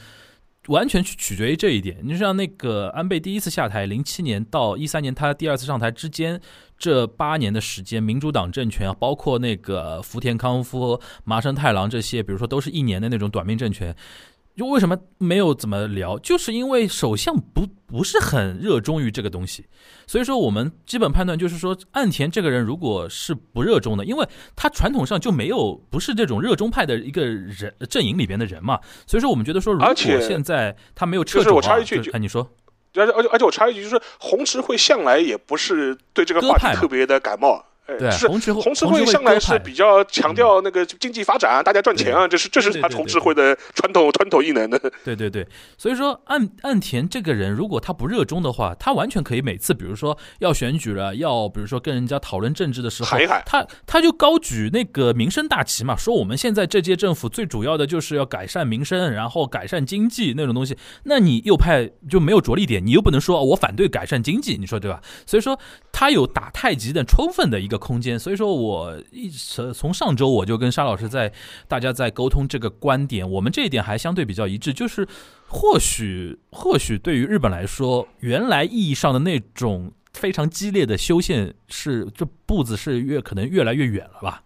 完全去取决于这一点。你就像那个安倍第一次下台，零七年到一三年他第二次上台之间，这八年的时间，民主党政权啊，包括那个福田康夫、麻生太郎这些，比如说都是一年的那种短命政权。就为什么没有怎么聊，就是因为首相不不是很热衷于这个东西，所以说我们基本判断就是说，岸田这个人如果是不热衷的，因为他传统上就没有不是这种热衷派的一个人阵营里边的人嘛，所以说我们觉得说，如果现在他没有撤就是走啊，我插一句就就哎你说，而且而且而且我插一句，就是红池会向来也不是对这个话题特别的感冒。哎，对是红池会向来是比较强调那个经济发展啊，大家赚钱啊，这是这是他红池会的传统传统异能的。对对对，所以说岸岸田这个人，如果他不热衷的话，他完全可以每次，比如说要选举了，要比如说跟人家讨论政治的时候喊一喊，他他就高举那个民生大旗嘛，说我们现在这届政府最主要的就是要改善民生，然后改善经济那种东西。那你右派就没有着力点，你又不能说哦我反对改善经济，你说对吧？所以说他有打太极的充分的一个空间。所以说我一直从上周我就跟沙老师在大家在沟通这个观点，我们这一点还相对比较一致，就是或许或许对于日本来说，原来意义上的那种非常激烈的修宪是这步子是越可能越来越远了吧？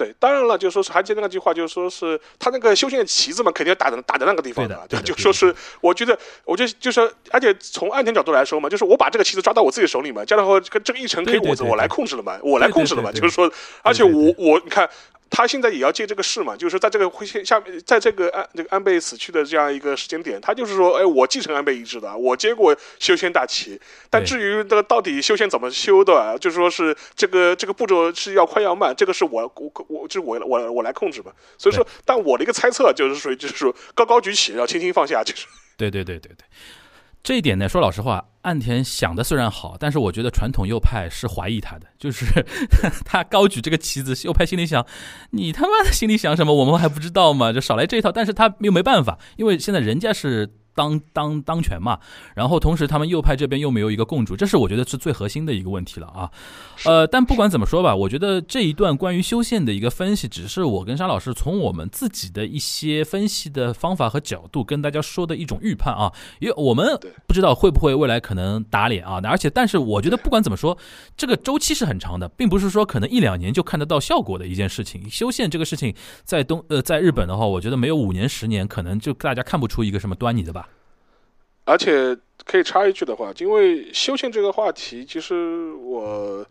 呃，对，当然了，就说是还记得那句话，就是说是他那个修仙的旗子嘛，肯定要打在打在那个地方对对的对的对的就说是我觉得，我觉得就是，而且从岸田角度来说嘛，就是我把这个旗子抓到我自己手里嘛，这样的话，这个这个议程可以我我来控制了嘛，我来控制了嘛，就是说，而且我我你看。他现在也要借这个势嘛，就是在这个会下面，在这个安这个安倍死去的这样一个时间点，他就是说，哎，我继承安倍遗志的，我接过修仙大旗。但至于这个到底修仙怎么修的，就说是这个这个步骤是要快要慢，这个是我我我就是我我我来控制吧。所以说，但我的一个猜测就是属于就是说高高举起，然后轻轻放下，就是对对对对对，这一点呢，说老实话，岸田想的虽然好，但是我觉得传统右派是怀疑他的，就是 他高举这个旗子，右派心里想，你他妈的心里想什么，我们还不知道吗？就少来这一套，但是他又没办法，因为现在人家是。当当当权嘛，然后同时他们右派这边又没有一个共主，这是我觉得是最核心的一个问题了啊。呃，但不管怎么说吧，我觉得这一段关于修宪的一个分析，只是我跟沙老师从我们自己的一些分析的方法和角度跟大家说的一种预判啊，因为我们不知道会不会未来可能打脸啊，而且但是我觉得不管怎么说，这个周期是很长的，并不是说可能一两年就看得到效果的一件事情。修宪这个事情在东呃在日本的话，我觉得没有五年十年，可能就大家看不出一个什么端倪的吧。而且可以插一句的话，因为修宪这个话题，其实我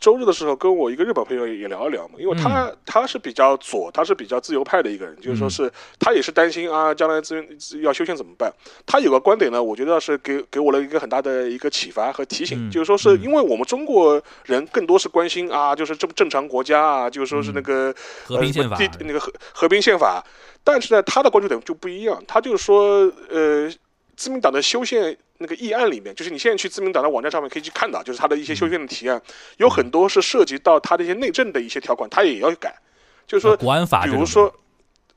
周日的时候跟我一个日本朋友也聊一聊嘛，因为他、他是比较左，他是比较自由派的一个人，就是说是他也是担心啊，将来资源要修宪怎么办？他有个观点呢，我觉得是给给我了一个很大的一个启发和提醒，嗯就是说是嗯因为我们中国人更多是关心啊，就是正正常国家啊，就是说是那个、和平宪法那个和和平宪法，但是呢，他的关注点就不一样，他就是说呃。自民党的修宪那个议案里面，就是你现在去自民党的网站上面可以去看到，就是他的一些修宪的提案，有很多是涉及到他的一些内政的一些条款，他也要改。就是说，国安法比如说，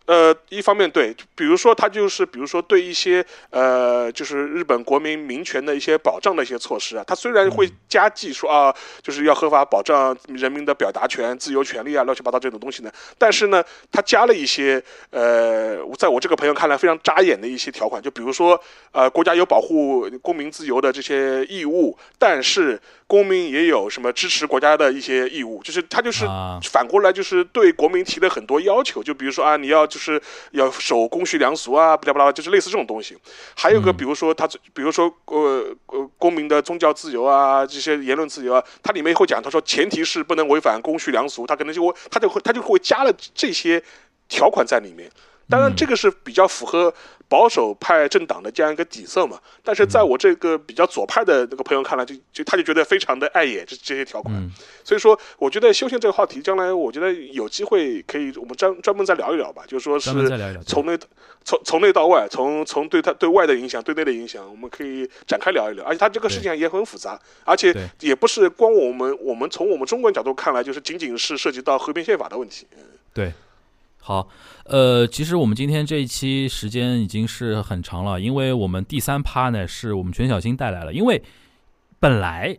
呃，一方面对，比如说他就是，比如说对一些呃，就是日本国民民权的一些保障的一些措施啊，他虽然会加计说啊，就是要合法保障人民的表达权、自由权利啊，乱七八糟这种东西呢，但是呢，他加了一些呃，在我这个朋友看来非常扎眼的一些条款，就比如说呃，国家有保护公民自由的这些义务，但是公民也有什么支持国家的一些义务，就是他就是啊。反过来就是对国民提了很多要求，就比如说啊，你要就是要守公序良俗啊，不拉不拉，就是类似这种东西。还有个嗯比如说他，比如说呃呃公民的宗教自由啊，这些言论自由啊，它里面会讲，他说前提是不能违反公序良俗，他可能就会他就会他就会加了这些条款在里面。当然，嗯这个是比较符合保守派政党的这样一个底色嘛。但是在我这个比较左派的那个朋友看来，就就他就觉得非常的碍眼，这这些条款。嗯所以说，我觉得修宪这个话题，将来我觉得有机会可以我们专专门再聊一聊吧，就是说专门再是聊一聊。从内从从内到外，从从对他对外的影响，对内的影响，我们可以展开聊一聊。而且他这个事情也很复杂，而且也不是光我们我们从我们中国人角度看来，就是仅仅是涉及到和平宪法的问题。对，好，呃，其实我们今天这一期时间已经是很长了，因为我们第三趴呢是我们全小新带来了，因为本来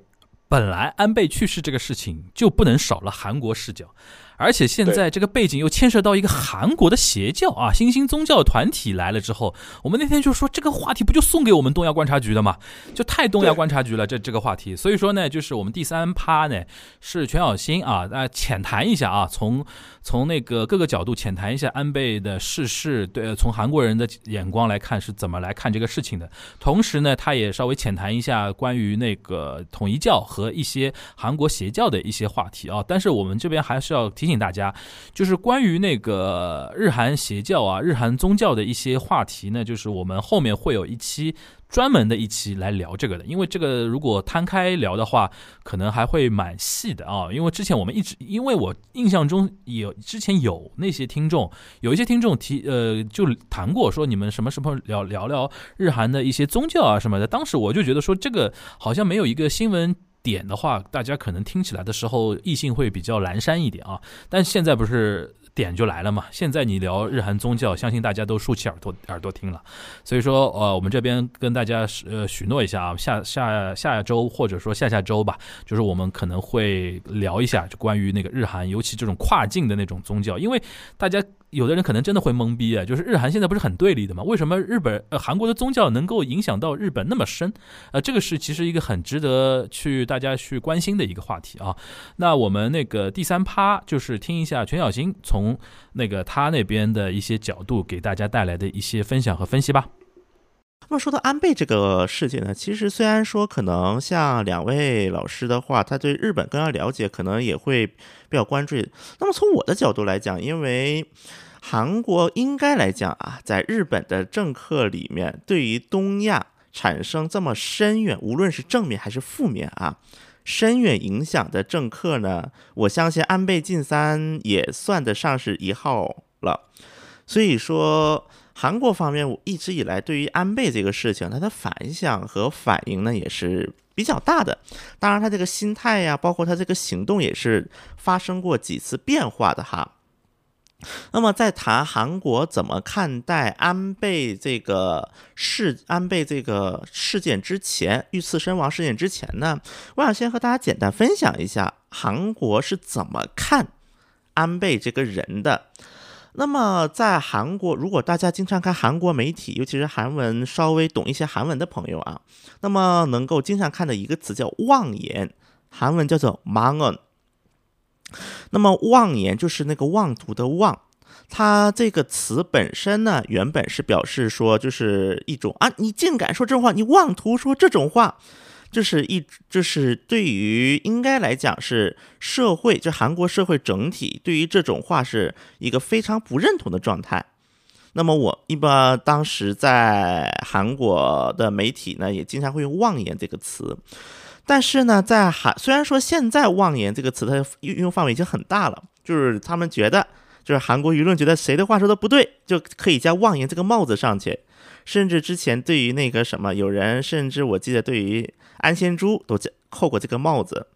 本来安倍去世这个事情就不能少了韩国视角，而且现在这个背景又牵涉到一个韩国的邪教啊，新兴宗教团体来了之后，我们那天就说这个话题不就送给我们东亚观察局的嘛，就太东亚观察局了这这个话题。所以说呢，就是我们第三趴呢是全小新啊，那，浅谈一下啊，从从那个各个角度浅谈一下安倍的逝世，对，从韩国人的眼光来看是怎么来看这个事情的。同时呢，他也稍微浅谈一下关于那个统一教和一些韩国邪教的一些话题啊。但是我们这边还是要提醒大家，就是关于那个日韩邪教啊、日韩宗教的一些话题呢，就是我们后面会有一期。专门的一期来聊这个的，因为这个如果摊开聊的话，可能还会蛮细的啊。因为之前我们一直，因为我印象中有之前有那些听众，有一些听众提呃就谈过说你们什么时候聊聊聊日韩的一些宗教啊什么的。当时我就觉得说这个好像没有一个新闻点的话，大家可能听起来的时候异性会比较阑珊一点啊。但现在不是。点就来了嘛！现在你聊日韩宗教，相信大家都竖起耳朵耳朵听了。所以说，呃，我们这边跟大家呃许诺一下啊，下下下周或者说下下周吧，就是我们可能会聊一下，就关于那个日韩，尤其这种跨境的那种宗教，因为大家。有的人可能真的会懵逼啊，就是日韩现在不是很对立的吗？为什么日本呃韩国的宗教能够影响到日本那么深？呃，这个是其实一个很值得去大家去关心的一个话题啊。那我们那个第三趴就是听一下全小新从那个他那边的一些角度给大家带来的一些分享和分析吧。那么说到安倍这个事件呢，其实虽然说可能像两位老师的话，他对日本更加了解，可能也会比较关注。那么从我的角度来讲，因为韩国应该来讲啊，在日本的政客里面，对于东亚产生这么深远，无论是正面还是负面啊，深远影响的政客呢，我相信安倍晋三也算得上是一号了。所以说。韩国方面，我一直以来对于安倍这个事情，他的反响和反应呢也是比较大的。当然，他这个心态呀，包括他这个行动，也是发生过几次变化的哈。那么，在谈韩国怎么看待安倍这个事、安倍这个事件之前，遇刺身亡事件之前呢，我想先和大家简单分享一下韩国是怎么看安倍这个人的。那么在韩国，如果大家经常看韩国媒体，尤其是韩文稍微懂一些韩文的朋友啊，那么能够经常看的一个词叫妄言，韩文叫做망 언。 那么妄言就是那个妄图的妄，它这个词本身呢，原本是表示说就是一种啊，你竟敢说这种话，你妄图说这种话。这是一，这是对于应该来讲是社会，就韩国社会整体对于这种话是一个非常不认同的状态。那么我一般当时在韩国的媒体呢，也经常会用“妄言”这个词。但是呢，在韩虽然说现在“妄言”这个词它运用范围已经很大了，就是他们觉得，就是韩国舆论觉得谁的话说的不对，就可以加“妄言”这个帽子上去。甚至之前对于那个什么，有人甚至我记得对于。安贤洙都扣过这个帽子。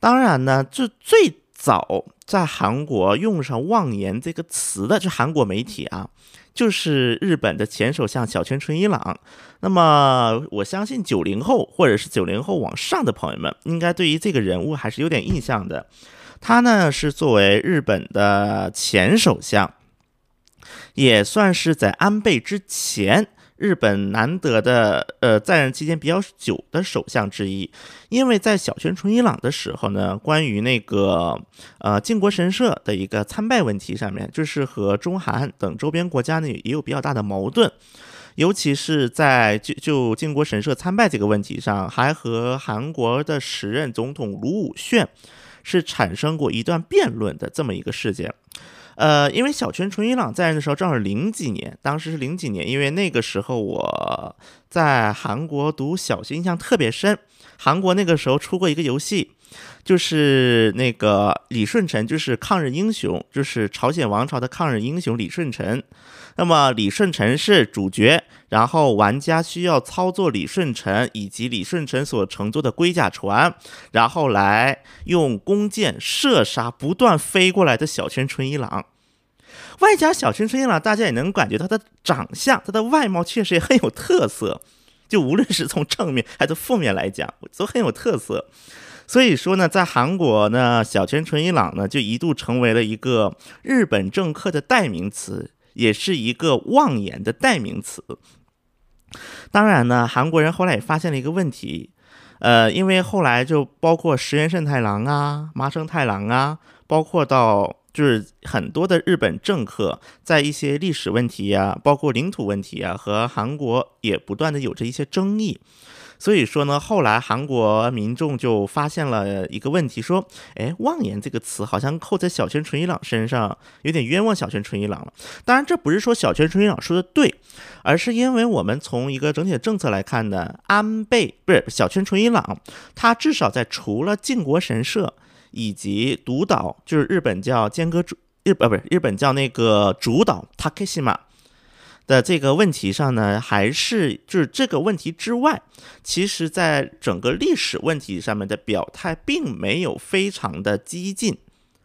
当然呢，这最早在韩国用上“妄言”这个词的，就韩国媒体啊，就是日本的前首相小泉纯一郎。那么，我相信九零后或者是九零后往上的朋友们，应该对于这个人物还是有点印象的。他呢，是作为日本的前首相，也算是在安倍之前。日本难得的呃在任期间比较久的首相之一，因为在小泉纯一郎的时候呢，关于那个呃靖国神社的一个参拜问题上面，就是和中韩等周边国家呢也有比较大的矛盾，尤其是在就就靖国神社参拜这个问题上，还和韩国的时任总统卢武铉是产生过一段辩论的这么一个事件。呃，因为小泉纯一郎在任的时候正好是零几年，当时是零几年，因为那个时候我在韩国读小学，印象特别深。韩国那个时候出过一个游戏，就是那个李舜臣，就是抗日英雄，就是朝鲜王朝的抗日英雄李舜臣。那么李舜臣是主角，然后玩家需要操作李舜臣以及李舜臣所乘坐的龟甲船，然后来用弓箭射杀不断飞过来的小泉纯一郎。外加小泉纯一郎，大家也能感觉他的长相，他的外貌确实也很有特色，就无论是从正面还是负面来讲，都很有特色。所以说呢，在韩国呢，小泉纯一郎呢就一度成为了一个日本政客的代名词，也是一个妄言的代名词。当然呢，韩国人后来也发现了一个问题，呃，因为后来就包括石原慎太郎啊、麻生太郎啊，包括到就是很多的日本政客，在一些历史问题啊，包括领土问题啊，和韩国也不断的有着一些争议。所以说呢，后来韩国民众就发现了一个问题，说，哎，妄言这个词好像扣在小泉纯一郎身上，有点冤枉小泉纯一郎了。当然，这不是说小泉纯一郎说的对，而是因为我们从一个整体的政策来看呢，安倍不是小泉纯一郎，他至少在除了靖国神社以及独岛，就是日本叫间隔主日呃不是日本叫那个主岛 Takeshima。的这个问题上呢，还是就是这个问题之外，其实在整个历史问题上面的表态，并没有非常的激进，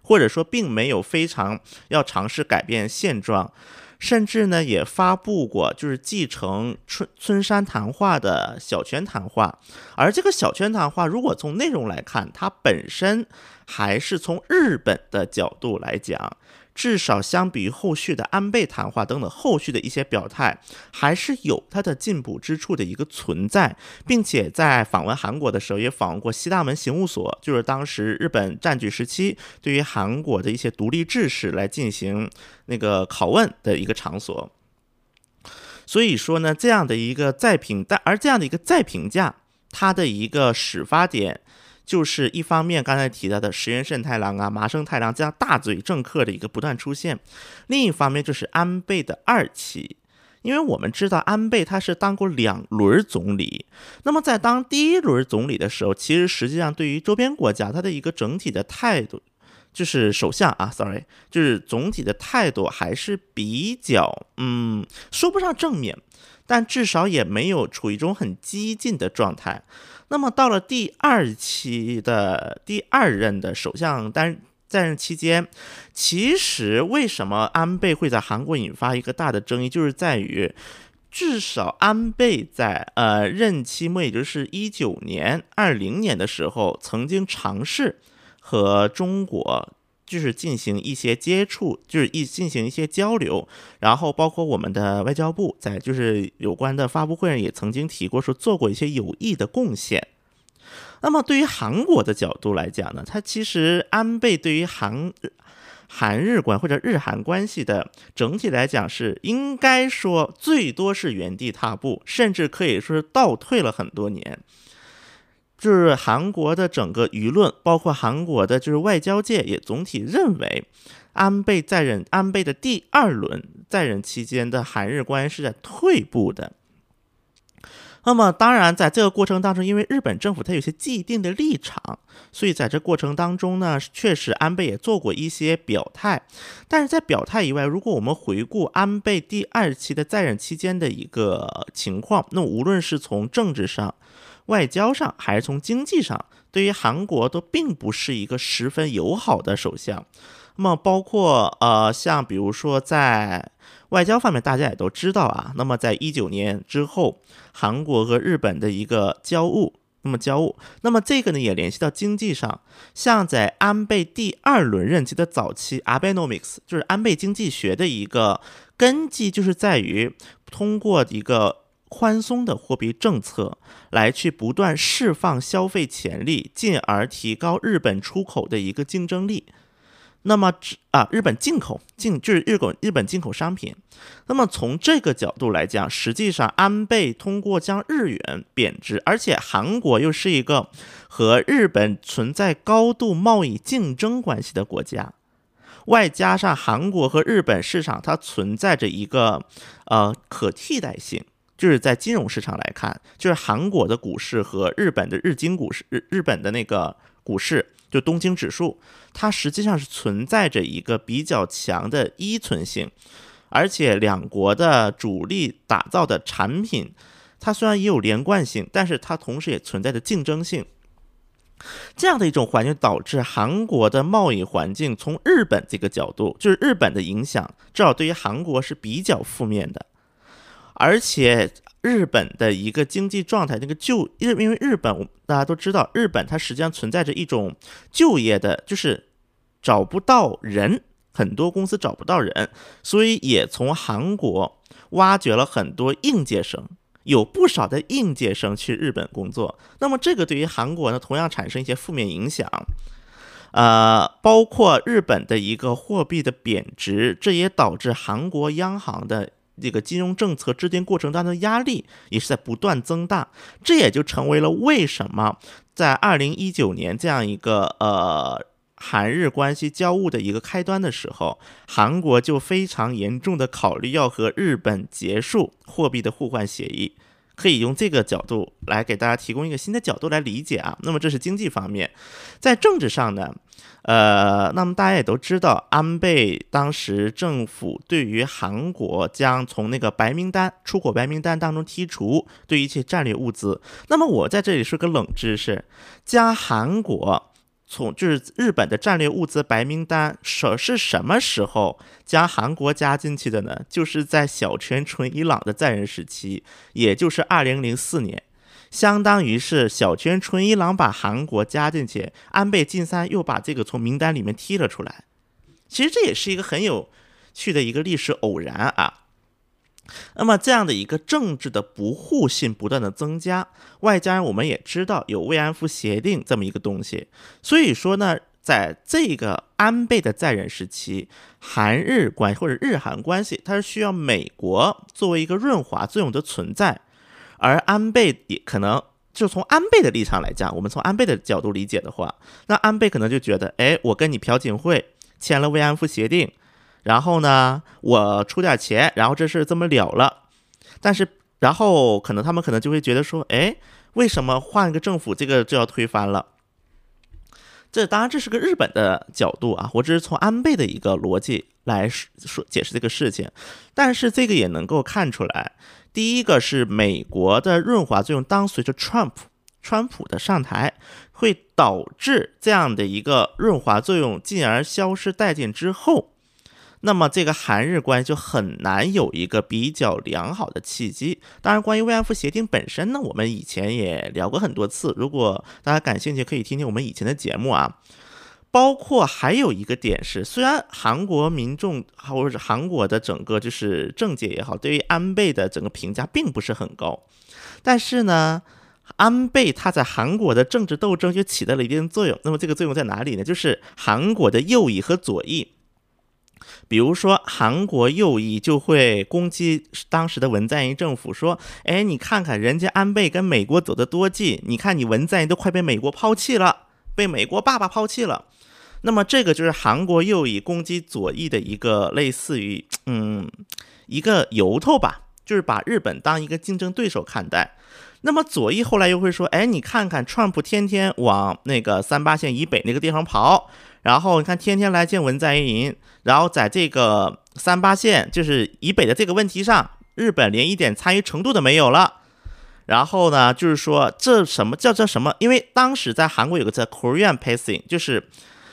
或者说并没有非常要尝试改变现状，甚至呢也发布过就是继承春村山谈话的小泉谈话，而这个小泉谈话，如果从内容来看，它本身还是从日本的角度来讲。至少相比于后续的安倍谈话等等后续的一些表态，还是有它的进步之处的一个存在，并且在访问韩国的时候也访问过西大门刑务所，就是当时日本占据时期对于韩国的一些独立志士来进行那个拷问的一个场所。所以说呢，这样的一个再评，但而这样的一个再评价，它的一个始发点。就是一方面，刚才提到的石原慎太郎啊、麻生太郎这样大嘴政客的一个不断出现；另一方面，就是安倍的二期，因为我们知道安倍他是当过两轮总理，那么在当第一轮总理的时候，其实实际上对于周边国家他的一个整体的态度，就是首相啊，sorry，就是总体的态度还是比较，嗯，说不上正面，但至少也没有处于一种很激进的状态。那么到了第二期的第二任的首相担在任期间，其实为什么安倍会在韩国引发一个大的争议，就是在于至少安倍在呃任期末，也就是一九年、二零年的时候，曾经尝试和中国。就是进行一些接触，就是一进行一些交流，然后包括我们的外交部在就是有关的发布会上也曾经提过，说做过一些有益的贡献。那么对于韩国的角度来讲呢，它其实安倍对于韩韩日关或者日韩关系的整体来讲是应该说最多是原地踏步，甚至可以说是倒退了很多年。就是韩国的整个舆论，包括韩国的，就是外交界也总体认为，安倍在任，安倍的第二轮在任期间的韩日关系是在退步的。那么，当然在这个过程当中，因为日本政府它有些既定的立场，所以在这过程当中呢，确实安倍也做过一些表态。但是在表态以外，如果我们回顾安倍第二期的在任期间的一个情况，那无论是从政治上，外交上还是从经济上，对于韩国都并不是一个十分友好的首相。那么，包括呃，像比如说在外交方面，大家也都知道啊。那么，在一九年之后，韩国和日本的一个交恶，那么交恶，那么这个呢也联系到经济上。像在安倍第二轮任期的早期，Abenomics 就是安倍经济学的一个根基，就是在于通过一个。宽松的货币政策来去不断释放消费潜力，进而提高日本出口的一个竞争力。那么，啊，日本进口进就是日本日本进口商品。那么从这个角度来讲，实际上安倍通过将日元贬值，而且韩国又是一个和日本存在高度贸易竞争关系的国家，外加上韩国和日本市场它存在着一个呃可替代性。就是在金融市场来看，就是韩国的股市和日本的日经股市、日日本的那个股市，就东京指数，它实际上是存在着一个比较强的依存性，而且两国的主力打造的产品，它虽然也有连贯性，但是它同时也存在着竞争性。这样的一种环境导致韩国的贸易环境从日本这个角度，就是日本的影响，至少对于韩国是比较负面的。而且日本的一个经济状态，那个就日，因为日本大家都知道，日本它实际上存在着一种就业的，就是找不到人，很多公司找不到人，所以也从韩国挖掘了很多应届生。有不少的应届生去日本工作，那么这个对于韩国呢，同样产生一些负面影响。呃，包括日本的一个货币的贬值，这也导致韩国央行的这个金融政策制定过程当中的压力也是在不断增大。这也就成为了为什么在二零一九年这样一个呃韩日关系交恶的一个开端的时候，韩国就非常严重的考虑要和日本结束货币的互换协议。可以用这个角度来给大家提供一个新的角度来理解啊。那么这是经济方面，在政治上呢，呃，那么大家也都知道，安倍当时政府对于韩国将从那个白名单、出口白名单当中剔除对一切战略物资。那么我在这里说个冷知识，将韩国。从就是日本的战略物资白名单，是是什么时候将韩国加进去的呢？就是在小泉纯一郎的在任时期，也就是二零零四年，相当于是小泉纯一郎把韩国加进去，安倍晋三又把这个从名单里面踢了出来。其实这也是一个很有趣的一个历史偶然啊。那么这样的一个政治的不互信不断的增加，外加我们也知道有慰安妇协定这么一个东西，所以说呢，在这个安倍的在任时期，韩日关系或者日韩关系，它是需要美国作为一个润滑作用的存在，而安倍也可能就从安倍的立场来讲，我们从安倍的角度理解的话，那安倍可能就觉得，哎，我跟你朴槿惠签了慰安妇协定。然后呢，我出点钱，然后这事这么了了。但是，然后可能他们可能就会觉得说，哎，为什么换一个政府，这个就要推翻了？这当然这是个日本的角度啊，我只是从安倍的一个逻辑来说解释这个事情。但是这个也能够看出来，第一个是美国的润滑作用，当随着 Trump 川普的上台，会导致这样的一个润滑作用进而消失殆尽之后。那么这个韩日关系就很难有一个比较良好的契机。当然，关于慰安妇协定本身呢，我们以前也聊过很多次。如果大家感兴趣，可以听听我们以前的节目啊。包括还有一个点是，虽然韩国民众或者是韩国的整个就是政界也好，对于安倍的整个评价并不是很高，但是呢，安倍他在韩国的政治斗争就起到了一定作用。那么这个作用在哪里呢？就是韩国的右翼和左翼。比如说，韩国右翼就会攻击当时的文在寅政府，说：“哎，你看看人家安倍跟美国走得多近，你看你文在寅都快被美国抛弃了，被美国爸爸抛弃了。”那么这个就是韩国右翼攻击左翼的一个类似于，嗯，一个由头吧，就是把日本当一个竞争对手看待。那么左翼后来又会说：“哎，你看看川普天天往那个三八线以北那个地方跑。”然后你看，天天来见文在寅，然后在这个三八线就是以北的这个问题上，日本连一点参与程度都没有了。然后呢，就是说这什么叫叫什么？因为当时在韩国有个叫 Korean Passing，就是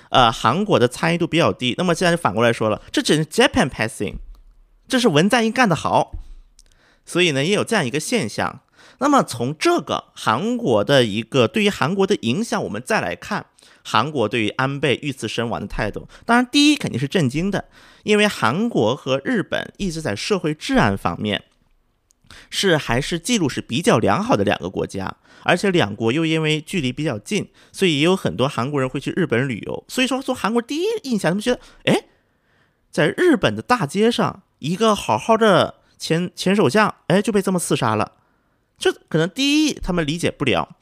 呃韩国的参与度比较低。那么现在就反过来说了，这只是 Japan Passing，这是文在寅干得好。所以呢，也有这样一个现象。那么从这个韩国的一个对于韩国的影响，我们再来看。韩国对于安倍遇刺身亡的态度，当然第一肯定是震惊的，因为韩国和日本一直在社会治安方面是还是记录是比较良好的两个国家，而且两国又因为距离比较近，所以也有很多韩国人会去日本旅游。所以说，从韩国第一印象，他们觉得，哎，在日本的大街上，一个好好的前前首相，哎，就被这么刺杀了，这可能第一他们理解不了，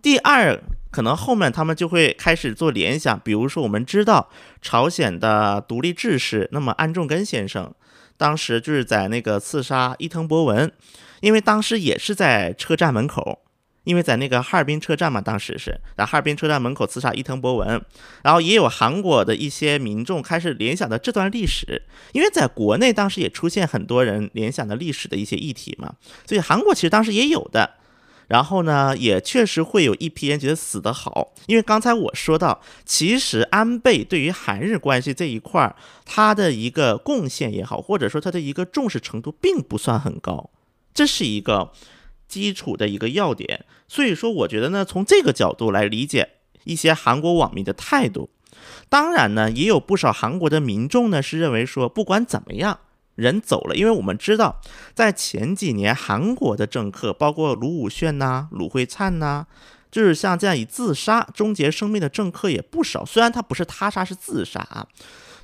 第二。可能后面他们就会开始做联想，比如说我们知道朝鲜的独立志士，那么安重根先生，当时就是在那个刺杀伊藤博文，因为当时也是在车站门口，因为在那个哈尔滨车站嘛，当时是在哈尔滨车站门口刺杀伊藤博文，然后也有韩国的一些民众开始联想的这段历史，因为在国内当时也出现很多人联想的历史的一些议题嘛，所以韩国其实当时也有的。然后呢，也确实会有一批人觉得死得好，因为刚才我说到，其实安倍对于韩日关系这一块儿，他的一个贡献也好，或者说他的一个重视程度并不算很高，这是一个基础的一个要点。所以说，我觉得呢，从这个角度来理解一些韩国网民的态度。当然呢，也有不少韩国的民众呢是认为说，不管怎么样，人走了，因为我们知道，在前几年韩国的政客，包括卢武铉呐、鲁慧灿呐，就是像这样以自杀终结生命的政客也不少。虽然他不是他杀，是自杀啊。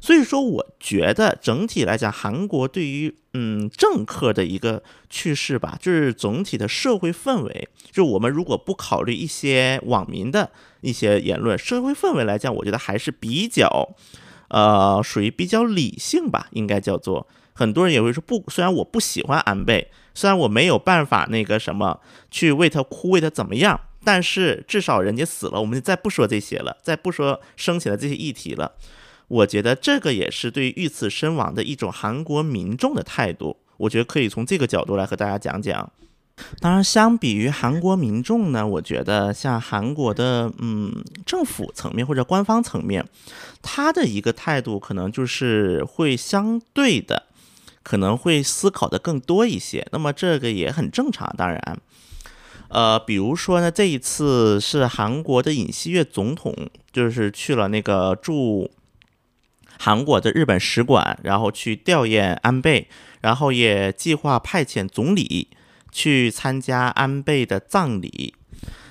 所以说，我觉得整体来讲，韩国对于嗯政客的一个去世吧，就是总体的社会氛围，就我们如果不考虑一些网民的一些言论，社会氛围来讲，我觉得还是比较，呃，属于比较理性吧，应该叫做。很多人也会说不，虽然我不喜欢安倍，虽然我没有办法那个什么去为他哭，为他怎么样，但是至少人家死了，我们就再不说这些了，再不说升起来这些议题了。我觉得这个也是对遇刺身亡的一种韩国民众的态度，我觉得可以从这个角度来和大家讲讲。当然，相比于韩国民众呢，我觉得像韩国的嗯政府层面或者官方层面，他的一个态度可能就是会相对的，可能会思考的更多一些。那么这个也很正常，当然，呃，比如说呢，这一次是韩国的尹锡悦总统，就是去了那个驻。韩国的日本使馆，然后去吊唁安倍，然后也计划派遣总理去参加安倍的葬礼，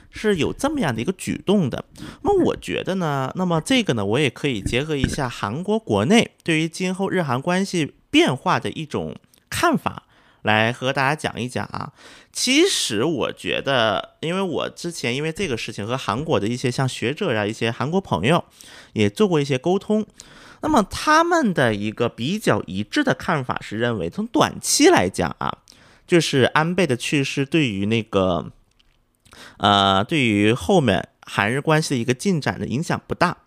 是有这么样的一个举动的。那么我觉得呢，那么这个呢，我也可以结合一下韩国国内对于今后日韩关系变化的一种看法，来和大家讲一讲啊。其实我觉得，因为我之前因为这个事情和韩国的一些像学者呀、一些韩国朋友也做过一些沟通。那么他们的一个比较一致的看法是认为，从短期来讲啊，就是安倍的去世对于那个，呃，对于后面韩日关系的一个进展的影响不大，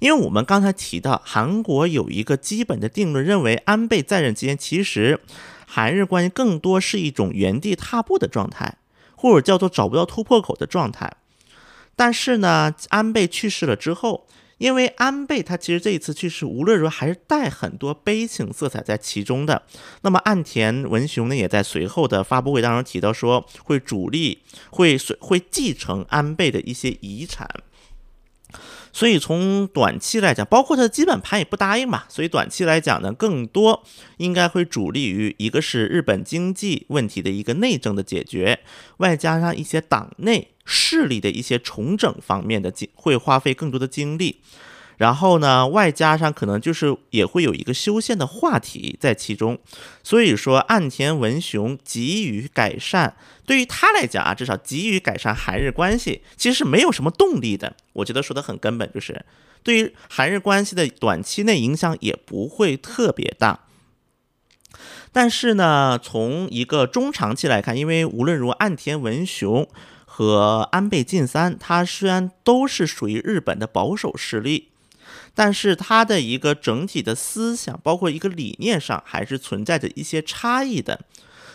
因为我们刚才提到，韩国有一个基本的定论，认为安倍在任期间，其实韩日关系更多是一种原地踏步的状态，或者叫做找不到突破口的状态。但是呢，安倍去世了之后。因为安倍他其实这一次去世，无论如何还是带很多悲情色彩在其中的。那么岸田文雄呢，也在随后的发布会当中提到说，会主力会会继承安倍的一些遗产。所以从短期来讲，包括它的基本盘也不答应嘛。所以短期来讲呢，更多应该会主力于一个是日本经济问题的一个内政的解决，外加上一些党内势力的一些重整方面的经，会花费更多的精力。然后呢，外加上可能就是也会有一个修宪的话题在其中，所以说岸田文雄急于改善，对于他来讲啊，至少急于改善韩日关系，其实是没有什么动力的。我觉得说的很根本，就是对于韩日关系的短期内影响也不会特别大。但是呢，从一个中长期来看，因为无论如何，岸田文雄和安倍晋三，他虽然都是属于日本的保守势力。但是他的一个整体的思想，包括一个理念上，还是存在着一些差异的。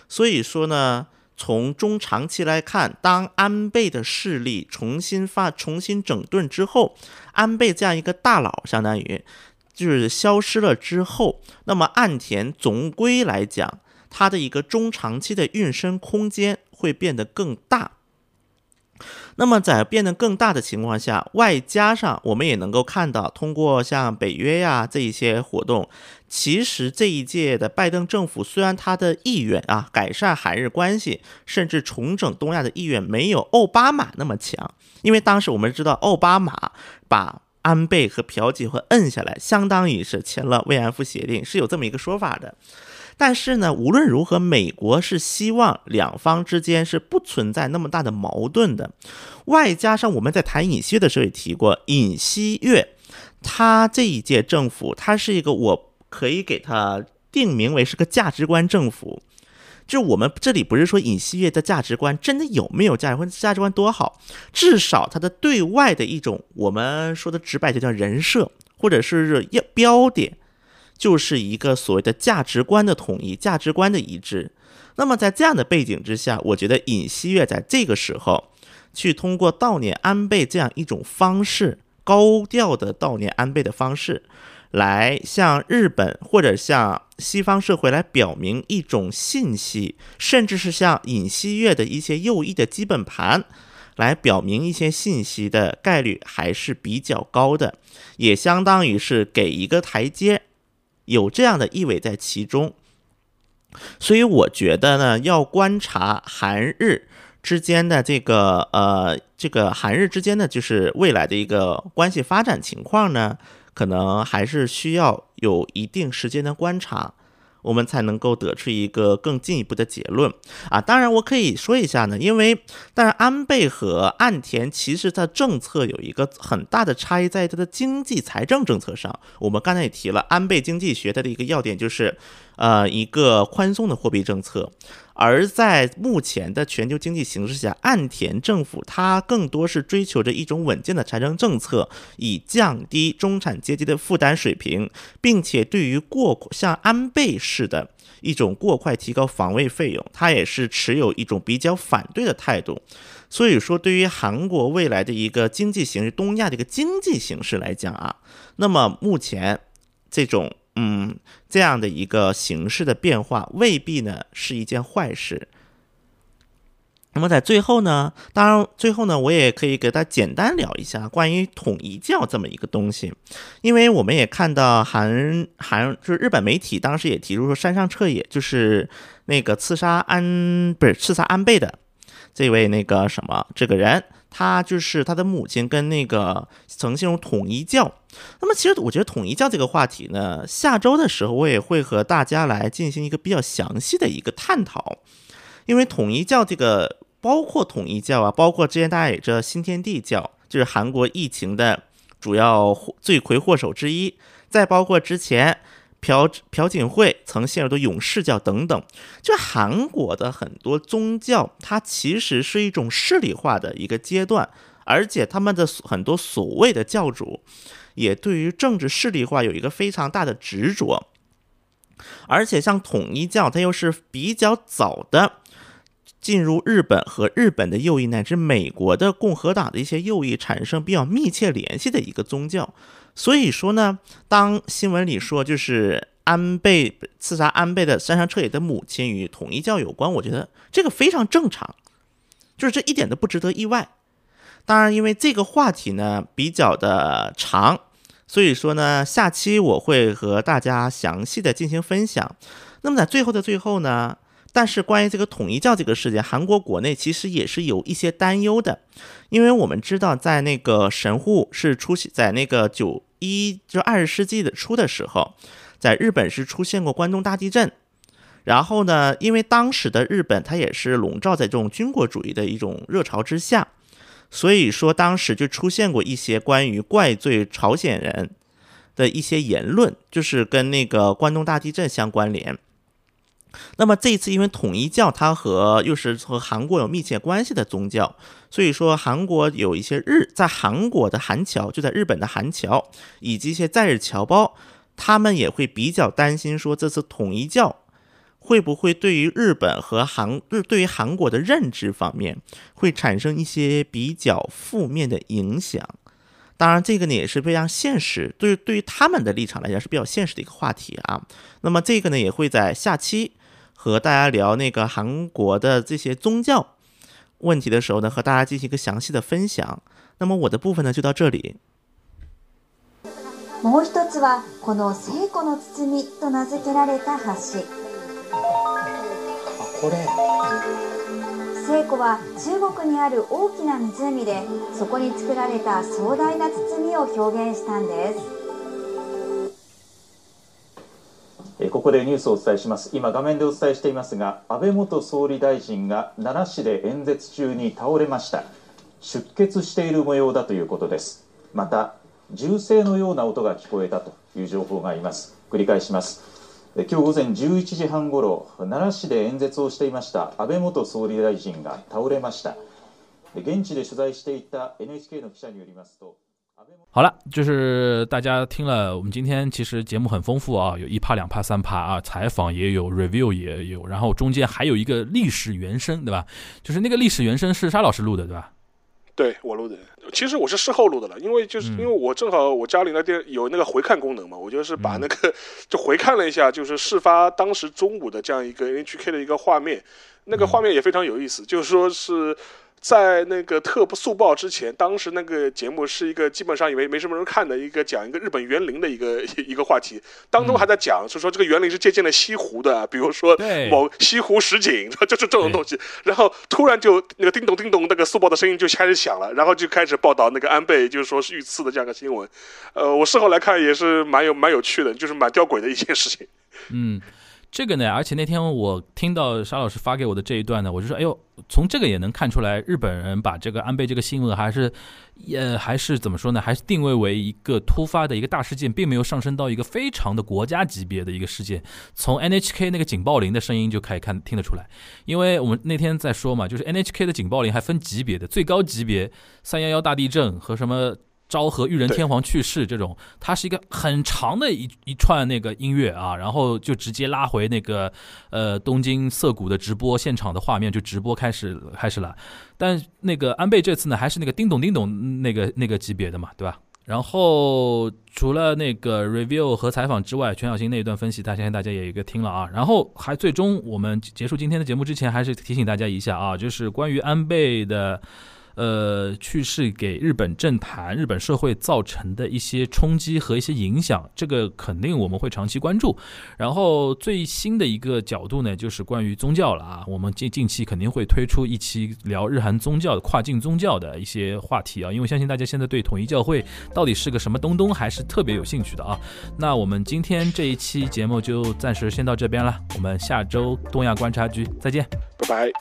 所以说呢，从中长期来看，当安倍的势力重新发、重新整顿之后，安倍这样一个大佬，相当于就是消失了之后，那么岸田总归来讲，他的一个中长期的运身空间会变得更大。那么在变得更大的情况下，外加上我们也能够看到，通过像北约呀这一些活动，其实这一届的拜登政府虽然他的意愿啊改善韩日关系，甚至重整东亚的意愿没有奥巴马那么强，因为当时我们知道奥巴马把安倍和朴槿惠摁下来，相当于是签了慰安妇协定，是有这么一个说法的。但是呢，无论如何，美国是希望两方之间是不存在那么大的矛盾的。外加上我们在谈尹锡悦的时候也提过，尹锡悦他这一届政府，他是一个我可以给他定名为是个价值观政府。就我们这里不是说尹锡悦的价值观真的有没有价值观，价值观多好，至少他的对外的一种我们说的直白就叫人设，或者是要标点。就是一个所谓的价值观的统一，价值观的一致。那么在这样的背景之下，我觉得尹锡悦在这个时候去通过悼念安倍这样一种方式，高调的悼念安倍的方式，来向日本或者向西方社会来表明一种信息，甚至是向尹锡悦的一些右翼的基本盘来表明一些信息的概率还是比较高的，也相当于是给一个台阶，有这样的意味在其中。所以我觉得呢，要观察韩日之间的这个呃，这个韩日之间的就是未来的一个关系发展情况呢。可能还是需要有一定时间的观察，我们才能够得出一个更进一步的结论啊。当然，我可以说一下呢，因为当然安倍和岸田其实它政策有一个很大的差异，在它的经济财政政策上。我们刚才也提了，安倍经济学它的一个要点就是，呃，一个宽松的货币政策。而在目前的全球经济形势下，岸田政府它更多是追求着一种稳健的财政政策，以降低中产阶级的负担水平，并且对于过像安倍式的一种过快提高防卫费用，它也是持有一种比较反对的态度。所以说，对于韩国未来的一个经济形势，东亚的一个经济形势来讲啊，那么目前这种。嗯，这样的一个形式的变化未必呢是一件坏事。那么在最后呢，当然最后呢，我也可以给大家简单聊一下关于统一教这么一个东西，因为我们也看到韩韩就是日本媒体当时也提出说山上彻也就是那个刺杀安不是刺杀安倍的这位那个什么这个人。他就是他的母亲跟那个曾进入统一教。那么，其实我觉得统一教这个话题呢，下周的时候我也会和大家来进行一个比较详细的一个探讨。因为统一教这个，包括统一教啊，包括之前大家也知道新天地教，就是韩国疫情的主要罪魁祸首之一，再包括之前。朴朴槿惠曾陷入的勇士教等等，就韩国的很多宗教，它其实是一种势力化的一个阶段，而且他们的很多所谓的教主，也对于政治势力化有一个非常大的执着，而且像统一教，它又是比较早的进入日本和日本的右翼乃至美国的共和党的一些右翼产生比较密切联系的一个宗教。所以说呢，当新闻里说就是安倍刺杀安倍的山上彻也的母亲与统一教有关，我觉得这个非常正常，就是这一点都不值得意外。当然，因为这个话题呢比较的长，所以说呢，下期我会和大家详细的进行分享。那么在最后的最后呢？但是关于这个统一教这个事件，韩国国内其实也是有一些担忧的，因为我们知道，在那个神户是出现在那个九一就二十世纪的初的时候，在日本是出现过关东大地震，然后呢，因为当时的日本它也是笼罩在这种军国主义的一种热潮之下，所以说当时就出现过一些关于怪罪朝鲜人的一些言论，就是跟那个关东大地震相关联。那么这一次，因为统一教它和又是和韩国有密切关系的宗教，所以说韩国有一些日在韩国的韩侨，就在日本的韩侨以及一些在日侨胞，他们也会比较担心说这次统一教会不会对于日本和韩日对于韩国的认知方面会产生一些比较负面的影响。当然，这个呢也是非常现实，对对于他们的立场来讲是比较现实的一个话题啊。那么这个呢也会在下期。和大家聊那个韩国的这些宗教问题的时候呢，和大家进行一个详细的分享。那么我的部分呢就到这里。もう一つはこの聖子の包みと名付けられた橋。これ。聖子は中国にある大きな湖でそこに作られた壮大な包みを表現したんです。 ここでニュースをお伝えします。今画面でお伝えしていますが安倍元総理大臣が奈良市で演説中に倒れました。出血している模様だということです。また銃声のような音が聞こえたという情報があります。繰り返します。今日午前11時半ごろ奈良市で演説をしていました安倍元総理大臣が倒れました。現地で取材していた NHK の記者によりますと好了，就是大家听了，我们今天其实节目很丰富啊，有一趴、两趴、三趴啊，采访也有，review 也有，然后中间还有一个历史原声，对吧？就是那个历史原声是沙老师录的，对吧？对我录的，其实我是事后录的了，因为就是嗯因为我正好我家里那电有那个回看功能嘛，我就是把那个 就回看了一下，就是事发当时中午的这样一个 NHK 的一个画面，那个画面也非常有意思，就是说是。在那个特速报之前，当时那个节目是一个基本上以为没什么人看的一个讲一个日本园林的一个一个话题，当中还在讲，就说这个园林是借鉴了西湖的，比如说某西湖十景，就是这种东西。然后突然就那个叮咚叮咚，那个速报的声音就开始响了，然后就开始报道那个安倍就是说是遇刺的这样一个新闻。呃，我事后来看也是蛮有蛮有趣的，就是蛮吊诡的一件事情。嗯，这个呢，而且那天我听到沙老师发给我的这一段呢，我就说，哎呦，从这个也能看出来，日本人把这个安倍这个新闻还是，呃，还是怎么说呢？还是定位为一个突发的一个大事件，并没有上升到一个非常的国家级别的一个事件。从 NHK 那个警报铃的声音就可以看听得出来，因为我们那天在说嘛，就是 NHK 的警报铃还分级别的，最高级别三幺幺大地震和什么。昭和裕仁天皇去世这种，它是一个很长的一一串那个音乐啊，然后就直接拉回那个呃东京涩谷的直播现场的画面，就直播开始开始了。但那个安倍这次呢，还是那个叮咚叮咚那个那个级别的嘛，对吧？然后除了那个 review 和采访之外，全小新那一段分析，大相信大家也一个听了啊。然后还最终我们结束今天的节目之前，还是提醒大家一下啊，就是关于安倍的。呃，去世给日本政坛、日本社会造成的一些冲击和一些影响，这个肯定我们会长期关注。然后最新的一个角度呢，就是关于宗教了啊，我们近近期肯定会推出一期聊日韩宗教跨境宗教的一些话题啊，因为相信大家现在对统一教会到底是个什么东东还是特别有兴趣的啊。那我们今天这一期节目就暂时先到这边了，我们下周东亚观察局再见。拜拜。